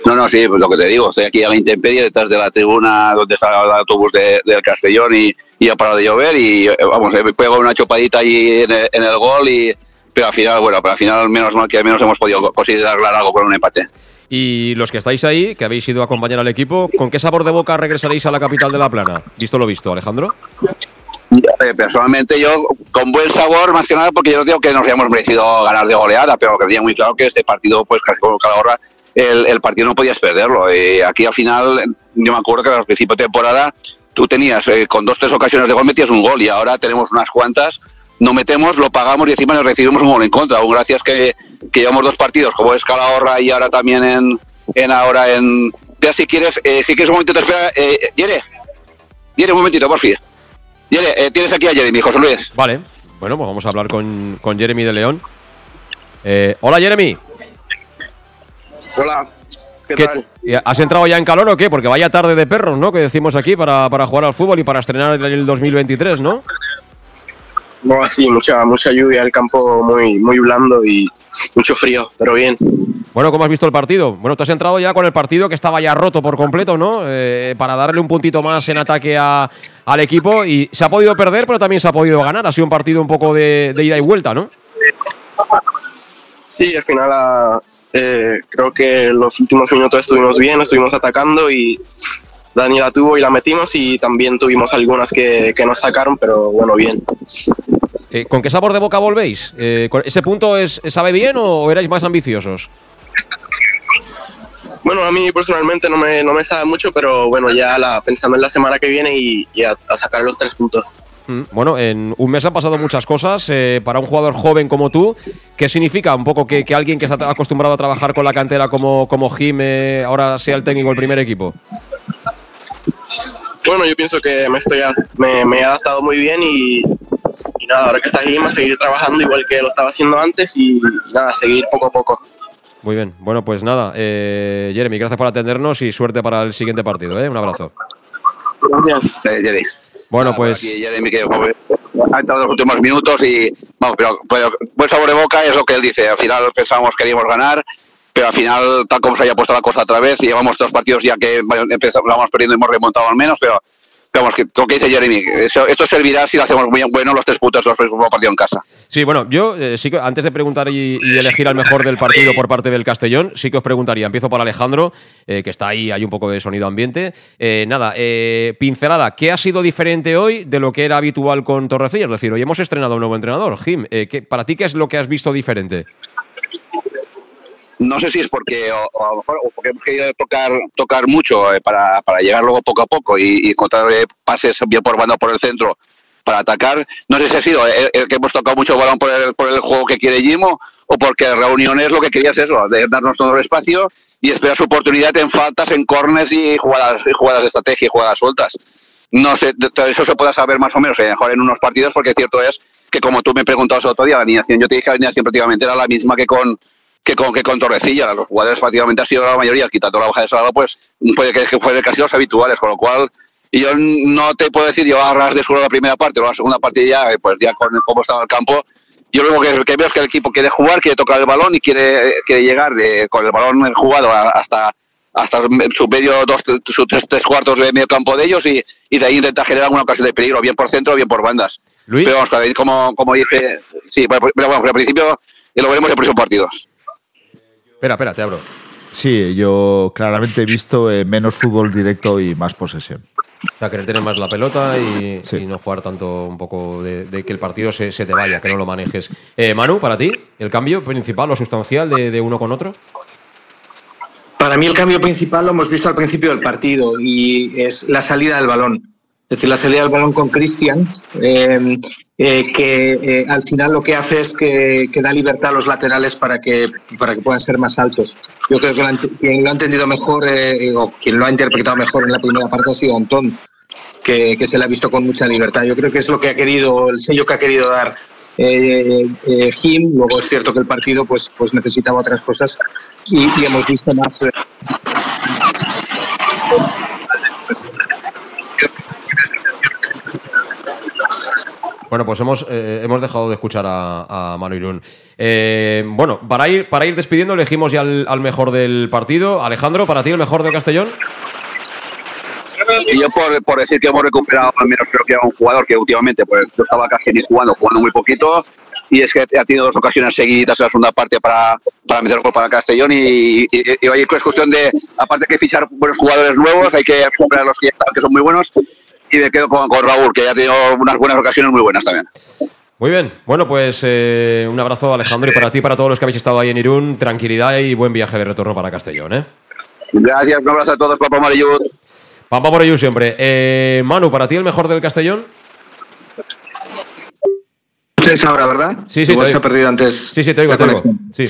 No, no, sí, pues lo que te digo, estoy aquí a la intemperie detrás de la tribuna donde está el autobús de- del Castellón y, y ha parado de llover y eh, vamos, he pegado una chupadita ahí en el, en el gol y pero al final, bueno, pero al final menos mal que al menos hemos podido co- conseguir arreglar algo con un empate. Y los que estáis ahí, que habéis ido a acompañar al equipo, ¿con qué sabor de boca regresaréis a la capital de La Plana? Visto lo visto, Alejandro. Eh, Personalmente yo con buen sabor, más que nada porque yo no digo que nos hayamos merecido ganar de goleada, pero que tenía muy claro que este partido, pues casi con Calahorra, el, el partido no podías perderlo. Y aquí al final, yo me acuerdo que al principio de temporada tú tenías eh, con dos tres ocasiones de gol metías un gol y ahora tenemos unas cuantas, no metemos, lo pagamos y encima nos recibimos un gol en contra. Aún gracias que, que llevamos dos partidos como es Calahorra y ahora también en, en ahora en... Ya si quieres, eh, si quieres un momentito, espera, eh, Yere, Yere, un momentito, por fin. Yere, eh, tienes aquí a Jeremy, José Luis. Vale. Bueno, pues vamos a hablar con, con Jeremy de León. Eh, hola, Jeremy. Hola, ¿qué. ¿Has entrado ya en calor o qué? Porque vaya tarde de perros, ¿no? Que decimos aquí para, para jugar al fútbol y para estrenar el 2023, ¿no? Bueno, sí, mucha, mucha lluvia, el campo muy, muy blando y mucho frío, pero bien. Bueno, ¿cómo has visto el partido? Bueno, tú has entrado ya con el partido que estaba ya roto por completo, ¿no? Eh, para darle un puntito más en ataque a- al equipo y se ha podido perder, pero también se ha podido ganar. Ha sido un partido un poco de, de ida y vuelta, ¿no? Sí, al final ah, eh, creo que los últimos minutos estuvimos bien, estuvimos atacando y Dani la tuvo y la metimos y también tuvimos algunas que, que nos sacaron, pero bueno, bien. Eh, ¿Con qué sabor de boca volvéis? Eh, ¿con- ¿Ese punto es, sabe bien o erais más ambiciosos? Bueno, a mí personalmente no me, no me sabe mucho, pero bueno, ya la, pensando en la semana que viene y, y a, a sacar los tres puntos. Mm, Bueno, en un mes han pasado muchas cosas. eh, para un jugador joven como tú, ¿qué significa un poco que, que alguien que está acostumbrado a trabajar con la cantera como, como Jim eh, ahora sea el técnico del primer equipo? Bueno, yo pienso que me, estoy a- me, me he adaptado muy bien y, y nada, ahora que está aquí, a seguir trabajando igual que lo estaba haciendo antes y nada, seguir poco a poco. Muy bien, bueno, pues nada, eh, Jeremy, gracias por atendernos y suerte para el siguiente partido. ¿eh? Un abrazo. Gracias. Eh, Bueno, pues. Aquí Jeremy que joder, ha entrado en los últimos minutos y vamos, pero, pero buen sabor de boca es lo que él dice. Al final pensábamos que queríamos ganar, pero al final, tal como se haya puesto la cosa otra vez, y llevamos dos partidos ya que empezamos vamos perdiendo y hemos remontado al menos, pero vamos, que lo que dice Jeremy, esto servirá si lo hacemos muy bueno los tres puntos los próximos partidos en casa. Sí, bueno, yo eh, sí que antes de preguntar y, elegir al mejor del partido por parte del Castellón, sí que os preguntaría. Empiezo por Alejandro, eh, que está ahí, hay un poco de sonido ambiente. Eh, nada, eh, pincelada, ¿qué ha sido diferente hoy de lo que era habitual con Torrecillas? Es decir, hoy hemos estrenado un nuevo entrenador. Jim, eh, ¿qué- ¿para ti qué es lo que has visto diferente? No sé si es porque, o, a lo mejor, o porque hemos querido tocar, tocar mucho eh, para, para llegar luego poco a poco y, y encontrar eh, pases bien por banda por el centro para atacar. No sé si ha sido el, el que hemos tocado mucho balón por el, por el juego que quiere Jimo o porque reuniones lo que quería es eso, de darnos todo el espacio y esperar su oportunidad en faltas, en corners y jugadas, jugadas de estrategia y jugadas sueltas. No sé, eso se puede saber más o menos, eh, mejor en unos partidos, porque cierto es que como tú me preguntabas el otro día, la alineación, yo te dije la alineación prácticamente era la misma que con que con, que con Torrecilla. Los jugadores prácticamente han sido la mayoría, quitando la baja de Salva, pues puede que, que fueran casi los habituales, con lo cual yo no te puedo decir, yo a ras de suelo la primera parte o la segunda parte ya, eh, pues ya con cómo estaba el campo. Yo lo que, que veo es que el equipo quiere jugar, quiere tocar el balón y quiere, quiere llegar de, con el balón jugado hasta hasta su medio, dos, sus tres, tres cuartos de medio campo de ellos y, y de ahí intenta generar una ocasión de peligro, bien por centro o bien por bandas. Luis. Pero vamos, como, como dice, sí, pero, pero bueno, pero al principio lo veremos en próximos partidos. Espera, espera, te abro. Sí, yo claramente he visto eh, menos fútbol directo y más posesión. O sea, querer tener más la pelota y, y no jugar tanto un poco de, de que el partido se, se te vaya, que no lo manejes. Eh, Manu, para ti, ¿el cambio principal o sustancial de, de uno con otro? Para mí el cambio principal lo hemos visto al principio del partido y es la salida del balón. Es decir, la salida del balón con Cristian, eh, eh, que eh, al final lo que hace es que, que da libertad a los laterales para que, para que puedan ser más altos. Yo creo que quien lo ha entendido mejor eh, o quien lo ha interpretado mejor en la primera parte ha sido Antón, que, que se le ha visto con mucha libertad. Yo creo que es lo que ha querido, el sello que ha querido dar eh, Jim. Luego es cierto que el partido pues, pues necesitaba otras cosas y hemos visto más. Bueno, pues hemos, eh, hemos dejado de escuchar a, a Manu Irún. Eh, bueno, para ir, para ir despidiendo, elegimos ya al, mejor del partido. Alejandro, para ti, el mejor del Castellón. Y yo por, por decir que hemos recuperado al menos creo que era un jugador que últimamente pues no estaba casi ni jugando, jugando muy poquito y es que ha tenido dos ocasiones seguidas en la segunda parte para, para meter gol para Castellón y, y, y es cuestión de, aparte que fichar buenos jugadores nuevos, hay que recuperar los que ya están, que son muy buenos y me quedo con, con Raúl, que ya ha tenido unas buenas ocasiones muy buenas también. Muy bien. Bueno, pues eh, un abrazo, Alejandro, y para ti, y para todos los que habéis estado ahí en Irún, tranquilidad y buen viaje de retorno para Castellón. ¿eh? Gracias, un abrazo a todos, Papá Marillud. Pampa por ello siempre. Eh, Manu, para ti, el mejor del Castellón. Es ahora, ¿verdad? Sí, sí, te se oigo. ha perdido antes. Sí, sí, te oigo, te oigo. conexión. Sí.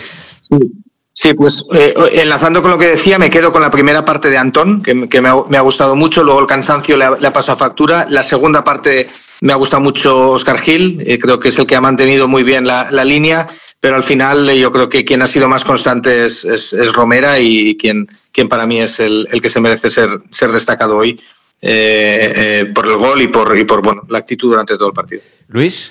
Sí, pues eh, enlazando con lo que decía, me quedo con la primera parte de Antón, que, me- ha, gustado mucho, luego el cansancio le le pasado factura. La segunda parte me ha gustado mucho Oscar Gil, eh, creo que es el que ha mantenido muy bien la, línea, pero al final eh, yo creo que quien ha sido más constante es, Romera y quien, quien para mí es el, que se merece ser, destacado hoy por el gol y por, y por bueno, la actitud durante todo el partido. Luis.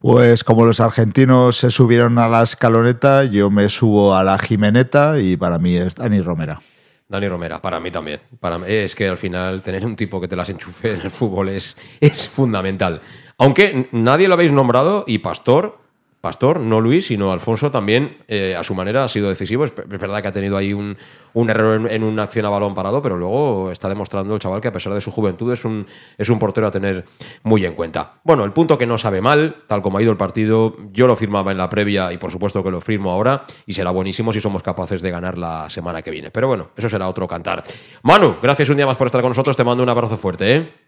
Pues como los argentinos se subieron a la escaloneta, yo me subo a la Jimeneta y para mí es Dani Romera. Dani Romera, para mí también. Para mí, es que al final tener un tipo que te las enchufe en el fútbol es, es fundamental. Aunque nadie lo habéis nombrado y Pastor Pastor, no Luis, sino Alfonso también eh, a su manera ha sido decisivo. Es, verdad que ha tenido ahí un, un error en, en una acción a balón parado, pero luego está demostrando el chaval que a pesar de su juventud es un, es un portero a tener muy en cuenta. Bueno, el punto que no sabe mal, tal como ha ido el partido, yo lo firmaba en la previa y por supuesto que lo firmo ahora y será buenísimo si somos capaces de ganar la semana que viene. Pero bueno, eso será otro cantar. Manu, gracias un día más por estar con nosotros, te mando un abrazo fuerte. ¿eh?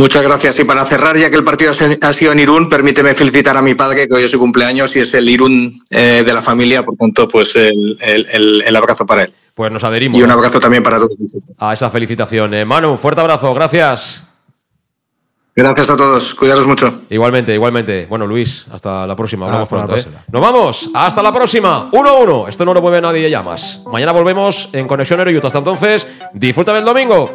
Muchas gracias. Y para cerrar, ya que el partido ha sido en Irún, permíteme felicitar a mi padre, que hoy es su cumpleaños y es el Irún eh, de la familia, por tanto, pues el, el- el- abrazo para él. Pues nos adherimos. Y un abrazo también para todos. A esa felicitación. Eh, Manu, fuerte abrazo, gracias. Gracias a todos, cuidaros mucho. Igualmente, igualmente. Bueno, Luis, hasta la próxima. Hablamos Hasta la pronto. ¿eh? próxima. Nos vamos. Hasta la próxima. 1-1. Esto no lo mueve nadie ya más. Mañana volvemos en Conexión. Hasta entonces, disfruta del domingo.